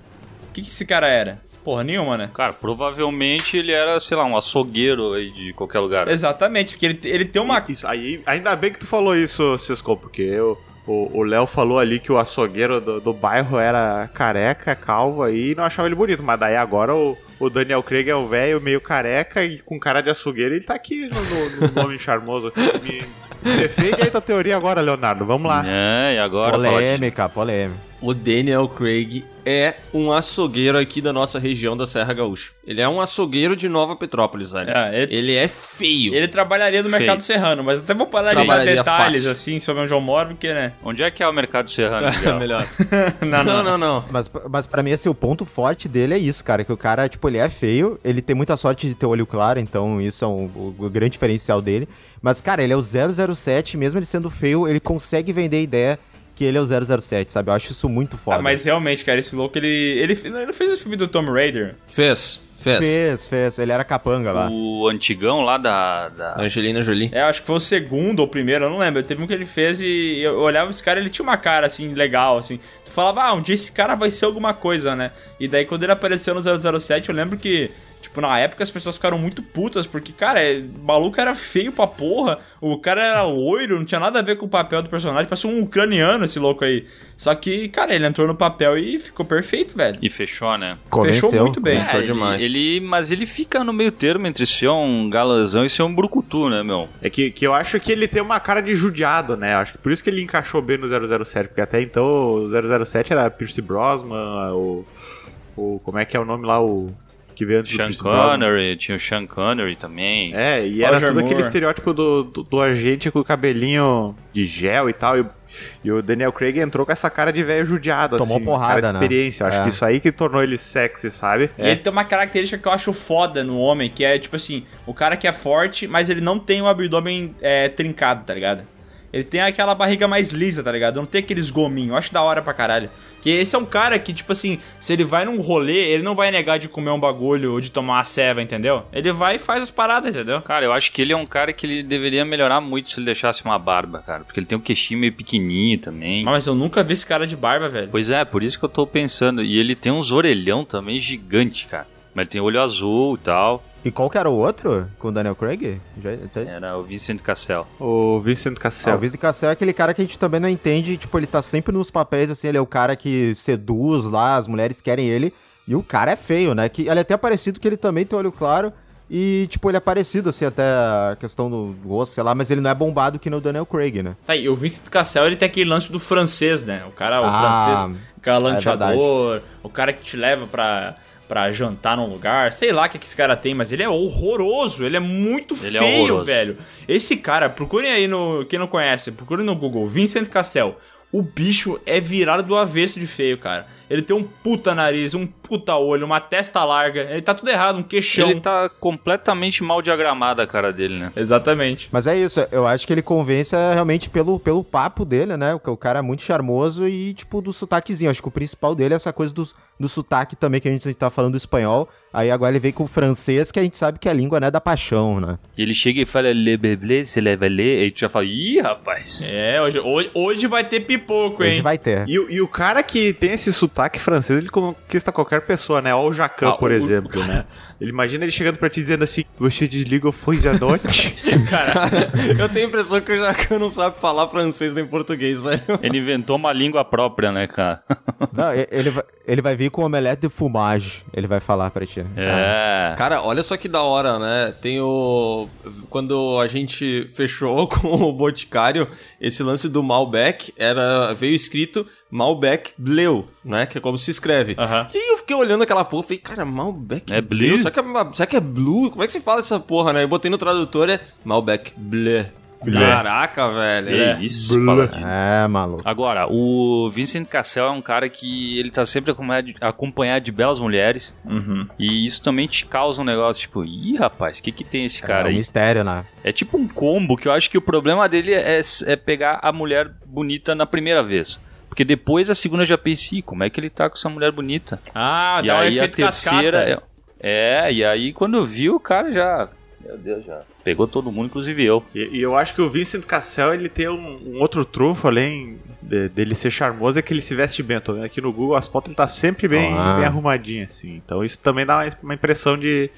o que, que esse cara era? Porra nenhuma, né? Cara, provavelmente ele era, sei lá, um açougueiro aí de qualquer lugar. Exatamente, porque ele, ele tem uma. isso aí, ainda bem que tu falou isso, Cisco, porque eu, o o Léo falou ali que o açougueiro do, do bairro era careca, calvo aí e não achava ele bonito. Mas daí agora o, o Daniel Craig é o velho meio careca e com cara de açougueiro ele tá aqui no, no, no nome charmoso. Me, me defende aí tua teoria agora, Leonardo. Vamos lá. É, e agora fala de- Polêmica, polêmica. O Daniel Craig é um açougueiro aqui da nossa região da Serra Gaúcha. Ele é um açougueiro de Nova Petrópolis, velho. É, ele- ele... é feio. Ele trabalharia no Feio. mercado serrano, mas até vou falar de detalhes fácil. assim sobre onde eu moro, porque, né? Onde é que é o mercado serrano? *laughs* É melhor. *laughs* Não, não, não, não. Mas, mas pra mim, assim, o ponto forte dele é isso, cara. Que o cara, tipo, ele é feio, ele tem muita sorte de ter olho claro, então isso é um- o, o grande diferencial dele. Mas, cara, ele é o 007, mesmo ele sendo feio, ele consegue vender a ideia que ele é o 007, sabe? Eu acho isso muito foda. Ah, mas realmente, cara, esse louco, ele. Ele, ele não fez o filme do Tomb Raider. Fez, fez. Fez, fez. Ele era capanga lá. O antigão lá da. da- Angelina Jolie. É, acho que foi o segundo ou o primeiro, eu não lembro. Teve um que ele fez e eu olhava esse cara, ele tinha uma cara assim, legal, assim. Falava, ah, um dia esse cara vai ser alguma coisa, né? E daí quando ele apareceu no 007, eu lembro que, tipo, na época as pessoas ficaram muito putas, porque, cara, é, o maluco era feio pra porra, o cara era loiro, não tinha nada a ver com o papel do personagem, parecia um ucraniano esse louco aí. Só que, cara, ele entrou no papel e ficou perfeito, velho. E fechou, né? Convenceu. Fechou muito bem. Convenceu. Ele, demais. ele- mas ele fica no meio termo entre ser um galanzão e ser um brucutu, né, meu? É que, que eu acho que ele tem uma cara de judiado, né? Acho que por isso que ele encaixou bem no 007, porque até então o 007 era Pierce Brosnan, o, o... Como é que é o nome lá, o... Que veio antes do Sean Pierce Brosnan. Connery, tinha o Sean Connery também. É, e era Roger tudo aquele Moore. estereótipo do, do, do agente com o cabelinho de gel e tal. E, e o Daniel Craig entrou com essa cara de velho judiado, Tomou assim, porrada, cara de né? experiência. Eu Acho É. que isso aí que tornou ele sexy, sabe? E ele tem uma característica que eu acho foda no homem, que é tipo assim, o cara que é forte, mas ele não tem o abdômen é, trincado, tá ligado? Ele tem aquela barriga mais lisa, tá ligado? Não tem aqueles gominhos. Eu acho da hora pra caralho. Que esse é um cara que, tipo assim, se ele vai num rolê, ele não vai negar de comer um bagulho ou de tomar uma ceva, entendeu? Ele vai e faz as paradas, entendeu? Cara, eu acho que ele é um cara que ele deveria melhorar muito se ele deixasse uma barba, cara. Porque ele tem um queixinho meio pequenininho também. Mas eu nunca vi esse cara de barba, velho. Pois é, por isso que eu tô pensando. E ele tem uns orelhão também gigante, cara. Mas ele tem olho azul e tal. E qual que era o outro com o Daniel Craig? Já, até- Era o Vincent Cassel. O Vincent Ah, Cassel. o Vincent Cassel é aquele cara que a gente também não entende, tipo, ele tá sempre nos papéis, assim, ele é o cara que seduz lá, as mulheres querem ele, e o cara é feio, né? Que ele é até parecido que ele também tem olho claro, e, tipo, ele é parecido, assim, até a questão do rosto, sei lá, mas ele não é bombado que no Daniel Craig, né? Tá, e o Vincent Cassel, ele tem aquele lance do francês, né? O cara, o Ah, francês galanteador, o cara que te leva pra, pra jantar num lugar, sei lá o que, que esse cara tem, mas ele é horroroso, ele é muito Ele é feio, horroroso. velho. Esse cara, procurem aí no. Quem não conhece, procurem no Google, Vincent Cassel. O bicho é virado do avesso de feio, cara. Ele tem um puta nariz, um puta olho, uma testa larga. Ele tá tudo errado, um queixão. Ele tá completamente mal diagramada a cara dele, né? Exatamente. Mas é isso, eu acho que ele convence é, realmente pelo, pelo papo dele, né? O, o cara é muito charmoso e, tipo, do sotaquezinho. Acho que o principal dele é essa coisa do, do sotaque também, que a gente tá falando do espanhol. Aí agora ele vem com o francês, que a gente sabe que é a língua, né, da paixão, né? E ele chega e fala, le beblé, se leva lê, e tu já fala, ih, rapaz. É, hoje, hoje, hoje vai ter pipoco, hein? Hoje vai ter. E, o- e o cara que tem esse sotaque francês, ele conquista qualquer pessoa, né? Olha o Jacan, Ah, por o- exemplo, né? Ele imagina ele chegando pra ti dizendo assim: Você desliga o fone da noite? *laughs* Eu tenho a impressão que o Jacan não sabe falar francês nem português, velho. Ele inventou uma língua própria, né, cara? Não, ele, vai, ele vai vir com omelete de fumage, ele vai falar pra ti. É. Cara, olha só que da hora, né? Tem o. Quando a gente fechou *laughs* com o Boticário, esse lance do Malbec era. veio escrito Malbec Bleu, né? Que é como se escreve. E eu fiquei olhando aquela porra e falei, cara, Malbec É bleu? Será que é, será que é blue? Como é que se fala essa porra, né? Eu botei no tradutor é Malbec Bleu. Caraca, velho. Que É. isso. É, maluco. Agora, o Vincent Cassel é um cara que ele tá sempre acompanhado de, acompanhado de belas mulheres. Uhum. E isso também te causa um negócio, tipo, ih, rapaz, o que que tem esse é cara um aí? mistério, né? É tipo um combo que eu acho que o problema dele é, é pegar a mulher bonita na primeira vez. Porque depois a segunda eu já pensei, "Ih, como é que ele tá com essa mulher bonita? Ah, e dá um aí a efeito terceira. É, é, e aí quando eu vi, o cara já. Meu Deus, já. Pegou todo mundo, inclusive eu. E, e eu acho que o Vincent Cassel ele tem um, um outro trunfo além de- dele ser charmoso, é que ele se veste bem. Tô vendo aqui no Google as fotos, ele tá sempre bem, Ah. bem arrumadinho, assim. Então isso também dá uma, impressão de,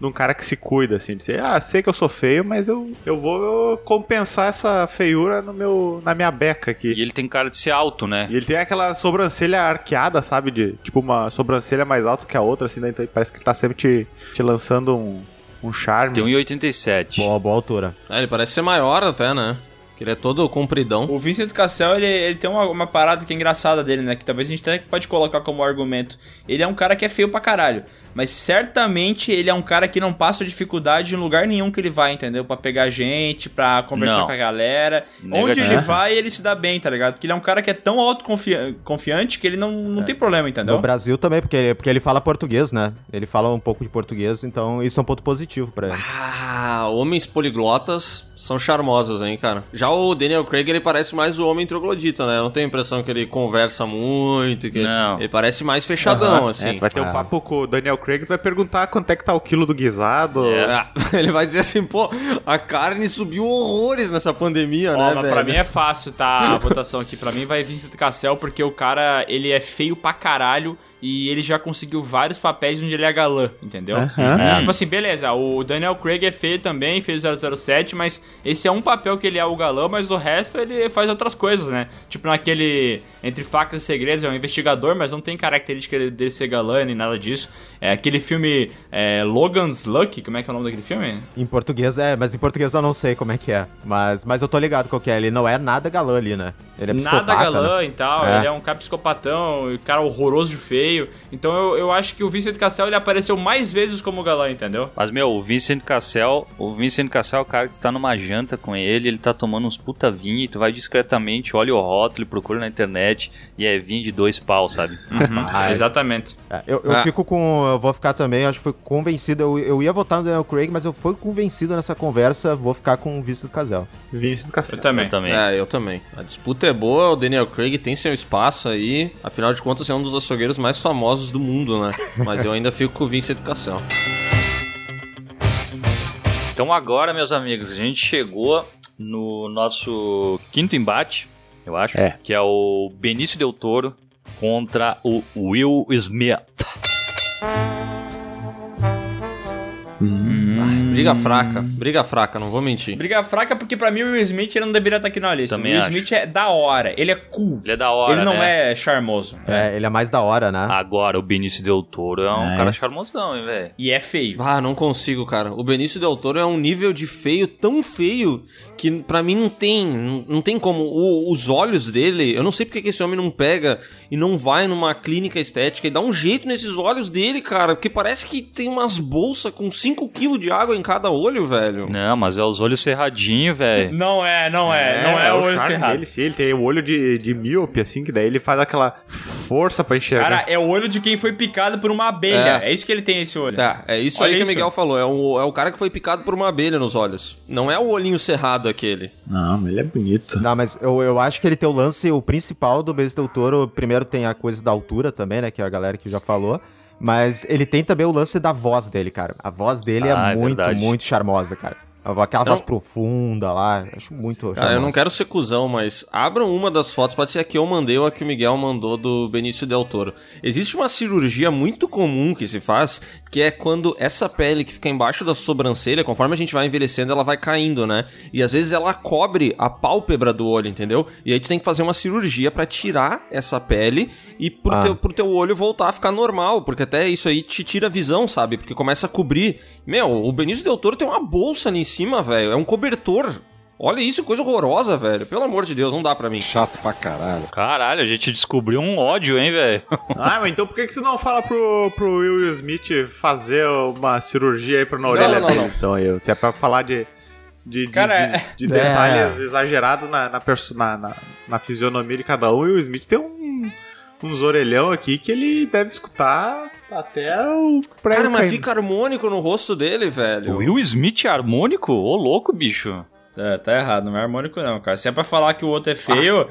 de um cara que se cuida, assim, de dizer, ah, sei que eu sou feio, mas eu, eu vou compensar essa feiura no meu, na minha beca aqui. E ele tem cara de ser alto, né? E ele tem aquela sobrancelha arqueada, sabe? De, tipo, uma sobrancelha mais alta que a outra, assim, daí então parece que ele tá sempre te, te lançando um, um charme. Tem 1,87. Boa, boa altura. É, ele parece ser maior até, né? Que ele é todo compridão. O Vincent Cassel, ele, ele tem uma, uma parada que é engraçada dele, né? Que talvez a gente até pode colocar como argumento. Ele é um cara que é feio pra caralho. Mas certamente ele é um cara que não passa dificuldade em lugar nenhum que ele vai, entendeu? Pra pegar gente, pra conversar Não. com a galera. Negativo. Onde ele vai, ele se dá bem, tá ligado? Porque ele é um cara que é tão autoconfiante que ele não, não tem problema, entendeu? No Brasil também, porque ele, porque ele fala português, né? Ele fala um pouco de português, então isso é um ponto positivo pra ele. Ah, homens poliglotas são charmosos, hein, cara. Já o Daniel Craig, ele parece mais o homem troglodita, né? Eu não tenho a impressão que ele conversa muito, que Não. ele parece mais fechadão, É, assim. tu vai ter um Ah. papo com o Daniel Craig, tu vai perguntar quanto é que tá o quilo do guisado. É. Ah, *laughs* ele vai dizer assim, pô, a carne subiu horrores nessa pandemia, Ó, né, mas velho? pra mim é fácil, tá? A votação aqui. Pra mim vai Vincent Cassel, porque o cara, ele é feio pra caralho e ele já conseguiu vários papéis onde ele é galã, entendeu? Aham. Tipo assim, beleza, o Daniel Craig é feio também, fez o 007, mas esse é um papel que ele é o galã, mas do resto ele faz outras coisas, né? Tipo naquele Entre Facas e Segredos, é um investigador, mas não tem característica dele ser galã nem nada disso. É aquele filme é, Logan's Lucky, como é que é o nome daquele filme? Em português é, mas em português eu não sei como é que é. Mas, mas eu tô ligado qual que é. Ele não é nada galã ali, né? Ele é Nada galã né? e tal, É. ele é um cara psicopatão, cara horroroso de feio. Então eu, eu acho que o Vincent Cassel ele apareceu mais vezes como galã, entendeu? Mas, meu, o Vincent Cassel, o Vincent Cassel é o cara que tu tá numa janta com ele, ele tá tomando uns puta vinho, e tu vai discretamente, olha o rótulo, procura na internet, e é vinho de dois pau, sabe? Ah, Exatamente. É, eu eu Ah. fico com. Eu vou ficar também, acho que fui convencido. Eu, eu ia votar no Daniel Craig, mas eu fui convencido nessa conversa. Vou ficar com o visto do Casel. Vincent Cassel. Eu também. Eu também. É, eu também. A disputa é boa, o Daniel Craig tem seu espaço aí. Afinal de contas, é um dos açougueiros mais famosos do mundo, né? *laughs* Mas eu ainda fico com o Vincent Cassel. Então agora, meus amigos, a gente chegou no nosso quinto embate, eu acho, É. que é o Benício Del Toro contra o Will Smith. Ai, briga fraca, briga fraca, não vou mentir. Briga fraca porque pra mim o Will Smith ele não deveria estar aqui na lista. Também o Will acho. Smith é da hora, ele é cool. Ele é da hora, Ele não né? é charmoso. É, ele é mais da hora, né? Agora, o Benício Del Toro é um É. cara charmosão, hein, velho? E é feio. Ah, não consigo, cara. O Benício Del Toro é um nível de feio tão feio que pra mim não tem, não, tem como. O- os olhos dele, eu não sei porque que esse homem não pega e não vai numa clínica estética e dá um jeito nesses olhos dele, cara, porque parece que tem umas bolsas com 5 kg de água em cada olho, velho. Não, mas é os olhos cerradinhos, velho. *laughs* Não é, não é, não é, o olho cerrado. dele, sim. Ele tem o olho de, de míope, assim, que daí ele faz aquela força pra enxergar. Cara, é o olho de quem foi picado por uma abelha. É. É, isso que ele tem, esse olho. Tá, é isso Olha aí que isso. o Miguel falou. É o, é o cara que foi picado por uma abelha nos olhos. Não é o olhinho cerrado aquele. Não, mas ele é bonito. Não, mas eu, eu acho que ele tem o lance, o principal do Benício Del Toro. Primeiro tem a coisa da altura também, né? Que é a galera que já falou. Mas ele tem também o lance da voz dele, cara. A voz dele Ah, é é muito, verdade. muito charmosa, cara. Aquela voz profunda lá, acho muito Cara, eu não quero ser cuzão, mas abram uma das fotos, pode ser a que eu mandei ou a que o Miguel mandou do Benício Del Toro. Existe uma cirurgia muito comum que se faz, que é quando essa pele que fica embaixo da sobrancelha, conforme a gente vai envelhecendo, ela vai caindo, né? E às vezes ela cobre a pálpebra do olho, entendeu? E aí tu tem que fazer uma cirurgia pra tirar essa pele e pro, Ah. teu, pro teu olho voltar a ficar normal, porque até isso aí te tira a visão, sabe? Porque começa a cobrir. Meu, o Benício Del Toro tem uma bolsa ali em cima, velho. É um cobertor. Olha isso, coisa horrorosa, velho. Pelo amor de Deus, não dá pra mim. Chato pra caralho. Caralho, a gente descobriu um ódio, hein, velho? *laughs* Ah, mas então por que, que tu não fala pro, pro Will Smith fazer uma cirurgia aí pra na orelha não, dele? não. Então, eu, se é pra falar de. De, de- Cara, de, de é- detalhes exagerados na, na, perso- na, na, na fisionomia de cada um, o Will Smith tem um, uns orelhão aqui que ele deve escutar até o pré Cara, mas fica harmônico no rosto dele, velho. O Will Smith harmônico? Ô, louco, bicho. Tá, tá errado, não é harmônico não, cara. Se é pra falar que o outro é feio,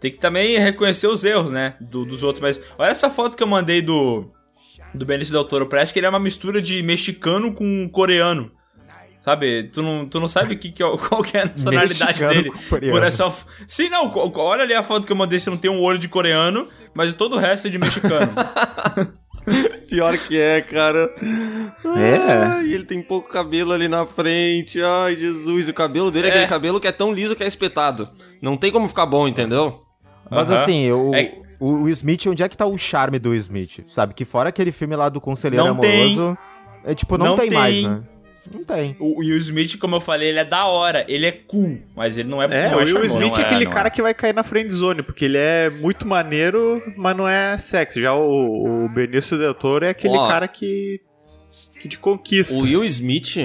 tem que também reconhecer os erros, né? do- dos outros. Mas olha essa foto que eu mandei do, do Benício Del Toro. Parece que ele é uma mistura de mexicano com coreano. Sabe? Tu não, tu não sabe que, que, é- *laughs* qual que é a nacionalidade Mexicano dele. Por essa... Sim, não. Olha ali a foto que eu mandei. Você não tem um olho de coreano, mas todo o resto é de mexicano. *laughs* *laughs* Pior que é, cara. É. Ai, ele tem pouco cabelo ali na frente. Ai, Jesus. O cabelo dele é, É. aquele cabelo que é tão liso que é espetado. Não tem como ficar bom, entendeu? Mas assim, o, É- o Will Smith, onde é que tá o charme do Will Smith? Sabe? Que fora aquele filme lá do Conselheiro Não tem. Amoroso. É tipo, não, Não tem, mais, tem. né? Não tem. O Will Smith, como eu falei, ele é da hora. Ele é cool, mas ele não é É, não o Will. Smith Não é é, aquele não cara é. que vai cair na friend zone, porque ele é muito maneiro, mas não é sexy. Já o, o Benício Del Toro é aquele Ó. cara que, que te conquista. O Will Smith.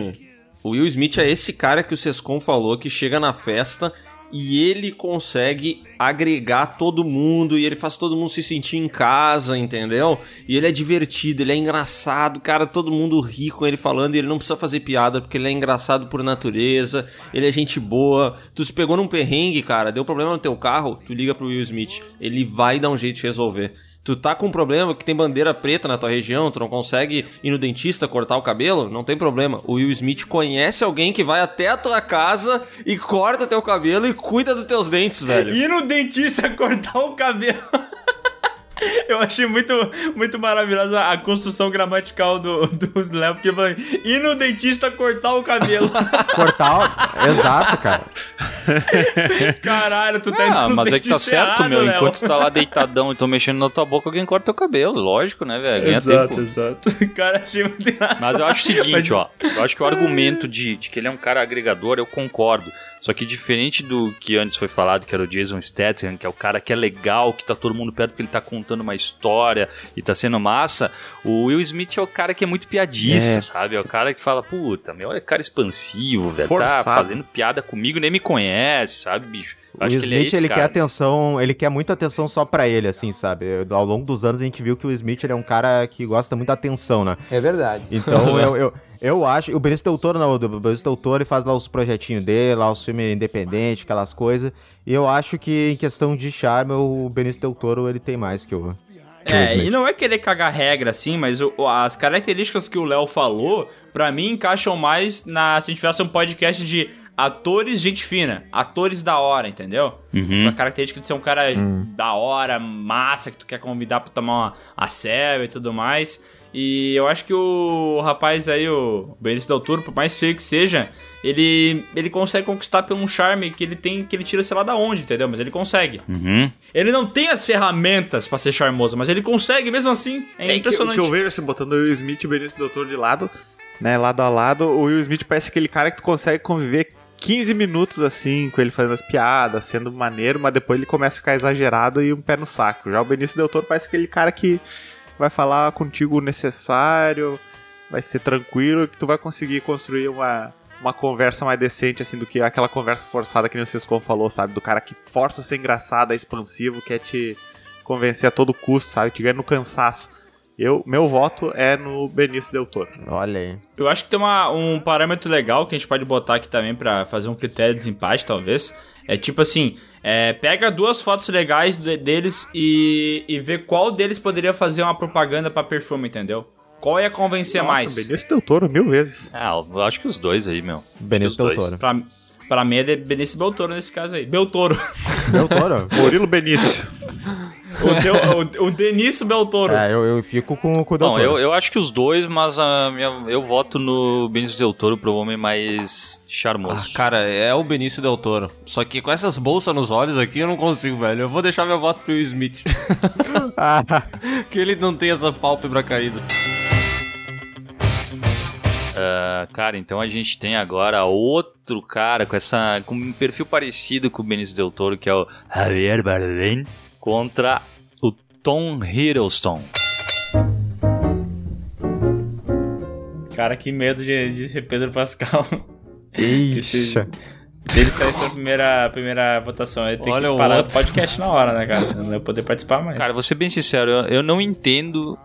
O Will Smith é esse cara que o Sescon falou que chega na festa e ele consegue agregar todo mundo e ele faz todo mundo se sentir em casa, entendeu? E ele é divertido, ele é engraçado, cara, todo mundo ri com ele falando e ele não precisa fazer piada porque ele é engraçado por natureza, ele é gente boa. Tu se pegou num perrengue, cara, deu problema no teu carro, tu liga pro Will Smith, ele vai dar um jeito de resolver. Tu tá com um problema que tem bandeira preta na tua região, tu não consegue ir no dentista cortar o cabelo? Não tem problema. O Will Smith conhece alguém que vai até a tua casa e corta teu cabelo e cuida dos teus dentes, velho. Ir no dentista *laughs* cortar o cabelo. *laughs* Eu achei muito, muito maravilhosa a construção gramatical do, dos Léo, porque eu falei, ir no dentista cortar o cabelo. *laughs* Cortar. o- Exato, cara. *laughs* Caralho, tu tá indo Ah, no mas é que tá certo, errado, meu. Léo. Enquanto tu tá lá deitadão e tô mexendo na tua boca, alguém corta teu cabelo. Lógico, né, velho? Ganha Exato, tempo. exato. Cara, achei muito engraçado. Mas eu acho o seguinte, Mas- ó. Eu acho que o argumento de, de que ele é um cara agregador, eu concordo. Só que diferente do que antes foi falado, que era o Jason Statham, que é o cara que é legal, que tá todo mundo perto porque ele tá contando uma história e tá sendo massa, o Will Smith é o cara que é muito piadista, É. sabe? É o cara que fala, puta, meu, é cara expansivo, velho. Tá fazendo piada comigo, nem me conhece, sabe, bicho? O que ele é Smith, esse ele quer atenção, ele quer muita atenção só pra ele, assim, sabe? Ao longo dos anos a gente viu que o Smith ele é um cara que gosta muito da atenção, né? É verdade. Então *laughs* eu, eu, eu acho. O Benício Del Toro, não, o Benício Del Toro ele faz lá os projetinhos dele, lá os filmes independentes, aquelas coisas. E eu acho que em questão de charme, o Benício Del Toro ele tem mais que o. É, Smith. e não é querer cagar regra assim, mas o- as características que o Léo falou, pra mim encaixam mais na se a gente tivesse um podcast de atores gente fina, atores da hora, entendeu? Essa característica de ser um cara da hora, massa, que tu quer convidar pra tomar uma, a sério e tudo mais. E eu acho que o rapaz aí, o Benício Del Toro, por mais feio que seja, ele, ele consegue conquistar pelo um charme que ele tem, que ele tira sei lá da onde, entendeu? Mas ele consegue. Uhum. Ele não tem as ferramentas pra ser charmoso, mas ele consegue mesmo assim. É, É que, o impressionante. que eu vejo, assim, botando o Will Smith e o Benício Del Toro de lado, né, lado a lado, o Will Smith parece aquele cara que tu consegue conviver 15 minutos, assim, com ele fazendo as piadas, sendo maneiro, mas depois ele começa a ficar exagerado e um pé no saco. Já o Benício Del Toro parece aquele cara que vai falar contigo o necessário, vai ser tranquilo, que tu vai conseguir construir uma... Uma conversa mais decente, assim, do que aquela conversa forçada que o Ciscon falou, sabe? Do cara que força a ser engraçado, é expansivo, quer te convencer a todo custo, sabe? Te ganha no cansaço. Eu, meu voto é no Benício Del Toro. Olha aí. Eu acho que tem uma- um parâmetro legal que a gente pode botar aqui também pra fazer um critério de desempate, talvez. É tipo assim, é, pega duas fotos legais de- deles e, e vê qual deles poderia fazer uma propaganda pra perfume, entendeu? Qual ia convencer Nossa, mais? Benício Del Toro, mil vezes. Ah, eu acho que os dois aí, meu. Benício Del. Toro. Pra, pra mim é de Benício Beltoro nesse caso aí. Beltoro. Del Toro? *laughs* Murilo Benício. O, teu, o, o Denício Beltoro. é, eu, eu fico com, com o Del Bom, Toro. eu, eu acho que os dois, mas a minha, eu voto no Benício Del Toro pro homem mais Ah, charmoso. cara, é o Benício Del Toro. Só que com essas bolsas nos olhos aqui eu não consigo, velho. Eu vou deixar meu voto pro Will Smith. Ah, *laughs* que ele não tem essa pálpebra caída. Ah, cara, então a gente tem agora outro cara com essa com um perfil parecido com o Benício Del Toro, que é o Javier Bardem, contra o Tom Hiddleston. Cara, que medo de, de ser Pedro Pascal. Eixa. Se ele sair essa primeira, primeira votação, ele tem Olha que parar o podcast na hora, né, cara? Não vai poder participar mais. Cara, vou ser bem sincero, eu, eu não entendo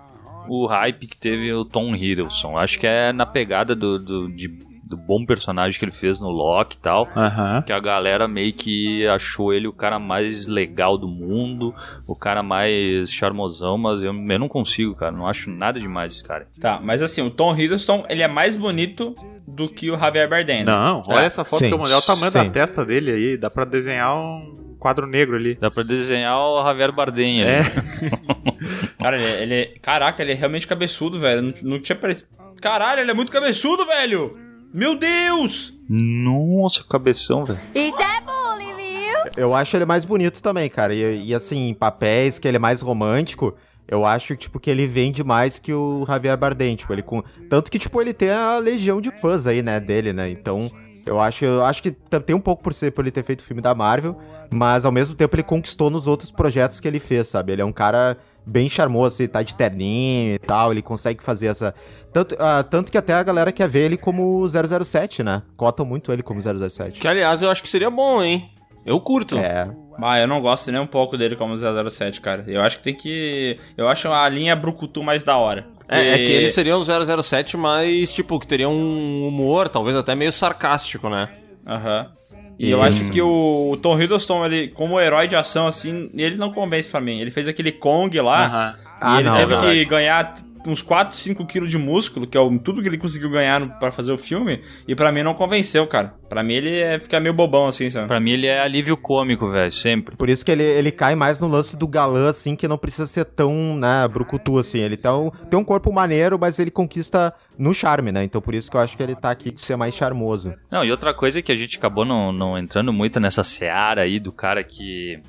o hype que teve o Tom Hiddleston. Acho que é na pegada do, do- de, do bom personagem que ele fez no Loki e tal. Aham. Que a galera meio que achou ele o cara mais legal do mundo, o cara mais charmosão, mas eu, eu não consigo, cara. Não acho nada demais esse cara. Tá, mas assim, o Tom Hiddleston, ele é mais bonito do que o Javier Bardem. né? Não, olha É, essa foto sim, que eu mandei, olha o tamanho sim. da testa dele aí. Dá pra desenhar um quadro negro ali. Dá pra desenhar o Javier Bardem ali. É. *laughs* Cara, ele, é- ele é. Caraca, ele é realmente cabeçudo, velho. Não, não tinha parecido. Caralho, ele é muito cabeçudo, velho! Meu Deus! Nossa, cabeção, velho. Isso é bullying, viu? Eu acho ele mais bonito também, cara. E, e, assim, em papéis, que ele é mais romântico, eu acho, tipo, que ele vende mais que o Javier Bardem, tipo, ele com... Tanto que, tipo, ele tem a legião de fãs aí, né, dele, né? Então, eu acho, eu acho que tem um pouco por ser por ele ter feito filme da Marvel, mas ao mesmo tempo ele conquistou nos outros projetos que ele fez, sabe? Ele é um cara bem charmoso, assim, tá de terninho e tal, ele consegue fazer essa... Tanto, ah, tanto que até a galera quer ver ele como 007, né? Cotam muito ele como 007. Que, aliás, eu acho que seria bom, hein? Eu curto. É, Ah, eu não gosto nem um pouco dele como 007, cara. Eu acho que tem que. Eu acho a linha Brucutu mais da hora. É, é que ele seria um 007, mas, tipo, que teria um humor, talvez até meio sarcástico, né? Aham. E eu acho que o, o Tom Hiddleston, ele, como herói de ação, assim, ele não convence pra mim. Ele fez aquele Kong lá, Aham. e Ah, ele não, teve verdade. que ganhar uns 4, 5 quilos de músculo, que é o- tudo que ele conseguiu ganhar pra fazer o filme, e pra mim não convenceu, cara. Pra mim ele é, fica meio bobão, assim, sabe? Pra mim ele é alívio cômico, velho, sempre. Por isso que ele, ele cai mais no lance do galã, assim, que não precisa ser tão, né, brucutu, assim. Ele tem um, tem um corpo maneiro, mas ele conquista no charme, né? Então por isso que eu acho que ele tá aqui de ser mais charmoso. Não, e outra coisa que a gente acabou não, não entrando muito nessa seara aí do cara que,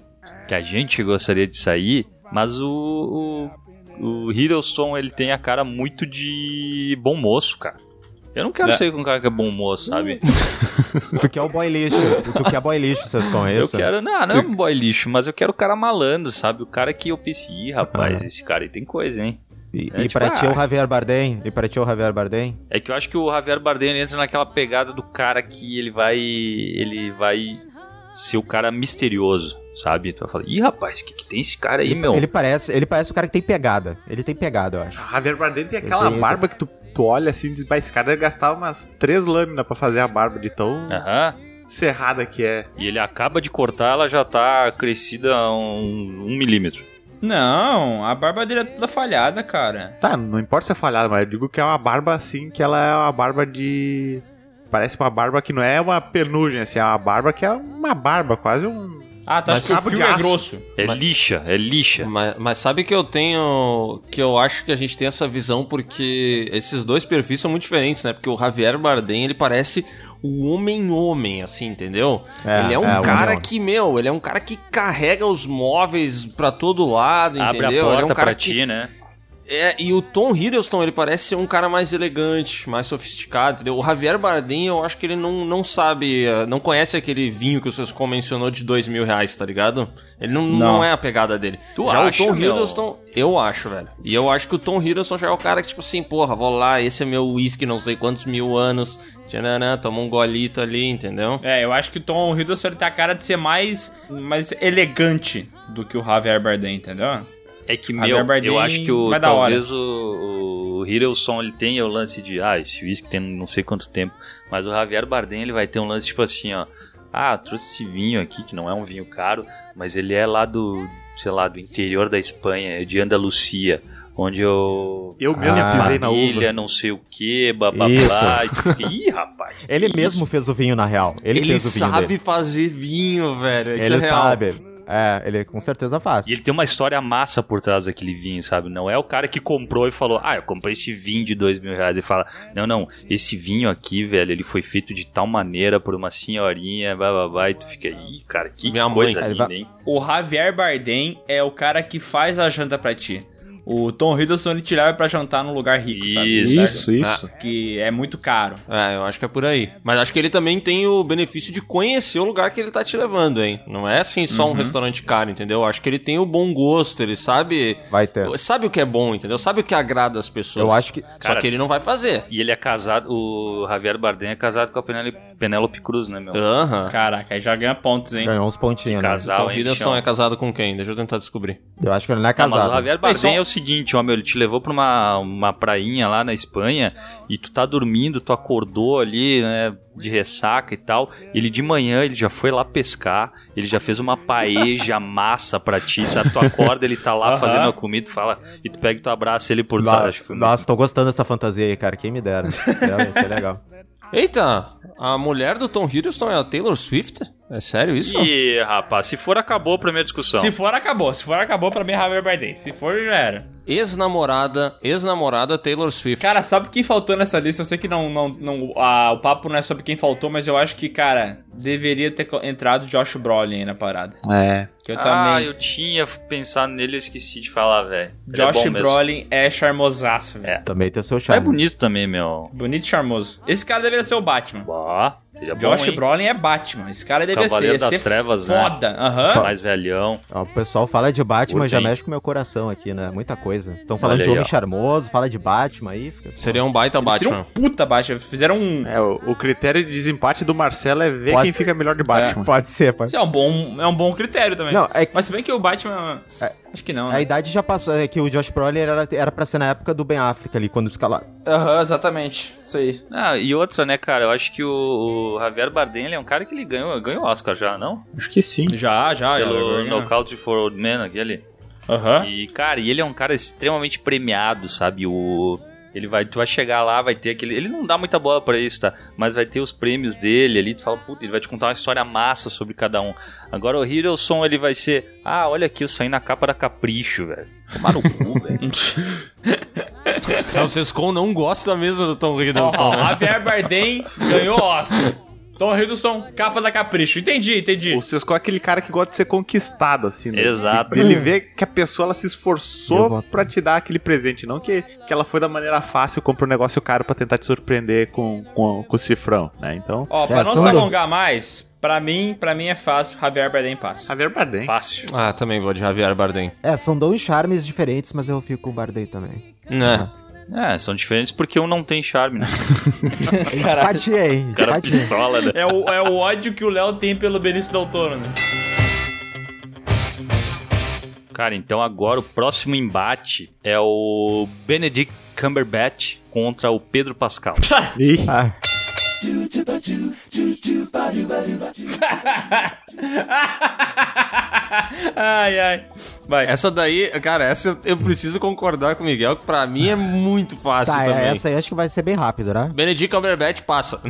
que a gente gostaria de sair, mas o, o, o Hiddleston, ele tem a cara muito de bom moço, cara. Eu não quero É. sair com um cara que é bom moço, sabe? *laughs* Tu quer o boy lixo, tu quer boy lixo, vocês Eu conhecem? quero, não, não é um boy lixo, mas eu quero o cara malandro, sabe? O cara que eu pense, ih, rapaz, Ah. esse cara aí tem coisa, hein? E, É e tipo, pra ti é ah. o Javier Bardem? E pra ti é o Javier Bardem? É que eu acho que o Javier Bardem entra naquela pegada do cara que ele vai. Ele vai ser o cara misterioso, sabe? Tu vai falar, ih, rapaz, o que, que tem esse cara aí, meu? Ele parece, ele parece o cara que tem pegada. Ele tem pegada, eu acho. A Javier Bardem tem aquela Entendi. barba que tu, tu olha assim e diz, "Bah, esse cara deve gastar umas três lâminas pra fazer a barba de tão Aham. cerrada que é. E ele acaba de cortar, ela já tá crescida a um, um milímetro. Não, a barba dele é toda falhada, cara. Tá, não importa se é falhada, mas eu digo que é uma barba assim, que ela é uma barba de... Parece uma barba que não é uma penugem, assim, é uma barba que é uma barba, quase um... Ah, tá, Mas acho que o filme é grosso. É Mas- lixa, é lixa. Mas, mas sabe que eu tenho. Que eu acho que a gente tem essa visão porque esses dois perfis são muito diferentes, né? Porque o Javier Bardem, ele parece o homem-homem, assim, entendeu? É, ele é um é, cara homem-homem. que, meu, ele é um cara que carrega os móveis pra todo lado, Abre entendeu? a porta ele é um cara pra que, ti, né? É, e o Tom Hiddleston, ele parece ser um cara mais elegante, mais sofisticado, entendeu? O Javier Bardem, eu acho que ele não, não sabe, eh, não conhece aquele vinho que o Sescon mencionou de dois mil reais, tá ligado? Ele não, não. Não. é a pegada dele. Tu já acha, o Tom meu? Hiddleston, eu acho, velho. E eu acho que o Tom Hiddleston já é o cara que, tipo assim, porra, vou lá, esse é meu whisky, não sei quantos mil anos, tchananã, toma um golito ali, entendeu? É, eu acho que o Tom Hiddleston ele tem a cara de ser mais, mais elegante do que o Javier Bardem, entendeu? É que, meu, Bardem eu acho que o, vai da hora. talvez o, o Hiddleston, ele tenha o lance de, ah, esse whisky tem não sei quanto tempo, mas o Javier Bardem, ele vai ter um lance tipo assim, ó, ah, trouxe esse vinho aqui, que não é um vinho caro, mas ele é lá do, sei lá, do interior da Espanha, de Andalucia, onde eu... Eu mesmo Ah, pisei na família, uva. não sei o que, blá Isso. blá, e tu fica, ih, rapaz. *laughs* Ele mesmo isso?" fez o vinho, na real. Ele, Ele fez o vinho sabe dele. fazer vinho, velho. Isso Ele é real. sabe. É, ele com certeza faz. E ele tem uma história massa por trás daquele vinho, sabe? Não é o cara que comprou e falou, ah, eu comprei esse vinho de dois mil reais. E fala, não, não, esse vinho aqui, velho, ele foi feito de tal maneira por uma senhorinha, blá blá blá. E tu fica, ih, cara, que Minha mãe. coisa Ele linda, vai- hein? O Javier Bardem é o cara que faz a janta pra ti. O Tom Hiddleston ele te leva pra jantar num lugar rico, sabe? Isso. Isso. Que é muito caro. É, eu acho que é por aí. Mas acho que ele também tem o benefício de conhecer o lugar que ele tá te levando, hein? Não é assim só Uhum. um restaurante caro, entendeu? Acho que ele tem o bom gosto, ele sabe. Vai ter. Sabe o que é bom, entendeu? Sabe o que agrada as pessoas. Eu acho que. Só Cara, que ele não vai fazer. E ele é casado, o Javier Bardem é casado com a Penélope, Cruz, né, meu? Aham. Caraca, aí já ganha pontos, hein? Ganhou uns pontinhos, né? Casal, Então, o hein, Hiddleston é casado com quem? Deixa eu tentar descobrir. Eu acho que ele não é Não, mas casado. o Javier Bardem só- é o seguinte, ó, meu, ele te levou pra uma, uma prainha lá na Espanha e tu tá dormindo, tu acordou ali, né, de ressaca e tal. Ele de manhã, ele já foi lá pescar, ele já fez uma paeja *laughs* massa pra ti, sabe? Tu acorda, ele tá lá Aham. fazendo a comida, tu fala, e tu pega e tu abraça ele por Nossa, trás. Muito- nossa, tô gostando dessa fantasia aí, cara. Quem me dera. *laughs* Isso é legal. Eita, a mulher do Tom Hiddleston é a Taylor Swift? É sério isso? Ih, rapaz, se for, acabou a primeira discussão. Se for, acabou. Se for, acabou pra mim, Javier Bardem. Se for, já era. Ex-namorada, ex-namorada Taylor Swift. Cara, sabe quem faltou nessa lista? Eu sei que não, não, não ah, o papo não é sobre quem faltou, mas eu acho que, cara, deveria ter entrado Josh Brolin aí na parada. É. Que eu ah, também... eu tinha pensado nele, eu esqueci de falar, velho. É Josh mesmo. Brolin é charmosaço, velho. Também tem o seu É charme. bonito também, meu. Bonito e charmoso. Esse cara deveria ser o Batman. Bah, seria bom, Josh hein? Brolin é Batman. Esse cara deveria Cavaleiro ser. ia das ser Trevas, né? foda. Aham. Mais velhão. Ó, o pessoal fala de Batman, Curte, já hein? mexe com o meu coração aqui, né? Muita coisa. Estão falando Olha de aí, Homem ó. Charmoso, fala de Batman aí. Fica... Seria um baita Eles Batman. um puta Batman. Fizeram um... É, o, o critério de desempate do Marcelo é ver Pode- quem fica melhor de Batman. Pode ser, pode Isso é um bom, é um bom critério também. Não, é Mas se bem que o Batman... Acho que não, a né? idade já passou. É que o Josh Brolin era, era pra ser na época do Ben Affleck ali, quando escalaram. Aham, exatamente. Isso aí. Ah, e outra, né, cara? Eu acho que o, o Javier Bardem ele é um cara que ele ganhou, ganhou Oscar já, não? Acho que sim. Já, já. Pelo já. Knockout for Old Men, aquele. Aham. E, cara, e ele é um cara extremamente premiado, sabe? O. Ele vai, tu vai chegar lá, vai ter aquele. Ele não dá muita bola pra isso, tá? Mas vai ter os prêmios dele ali. Tu fala, puta, ele vai te contar uma história massa sobre cada um. Agora o Hiddleston, ele vai ser. Ah, olha aqui, eu saí na capa da Capricho, velho. Tomar no cu, velho. *laughs* O Sescon não gosta mesmo do Tom Hiddleston, ó, né? Javier Bardem ganhou Oscar. Tom Hiddleston, capa da Capricho. Entendi, entendi. O Cisco é aquele cara que gosta de ser conquistado, assim, né? Exato. Ele vê que a pessoa ela se esforçou pra te dar aquele presente, não que, que ela foi da maneira fácil, comprou um negócio caro pra tentar te surpreender com, com, com o cifrão, né? Então, Ó, pra É, não se do- alongar mais, pra mim, pra mim é fácil, Javier Bardem passa. Javier Bardem. Fácil. Ah, também vou de Javier Bardem. É, são dois charmes diferentes, mas eu fico com o Bardem também. Né? É, são diferentes porque um não tem charme, né? *laughs* Empatia, hein? O cara Empatia. pistola, né? É o, é o ódio que o Léo tem pelo Benício Del Toro, né? Cara, então agora o próximo embate é o Benedict Cumberbatch contra o Pedro Pascal. *laughs* Ih, Ah, ai, ai. Vai. Essa daí, cara, essa eu, eu preciso concordar com o Miguel, que pra mim é muito fácil tá, também. é, essa aí acho que vai ser bem rápido, né? Benedict Cumberbatch passa. *laughs*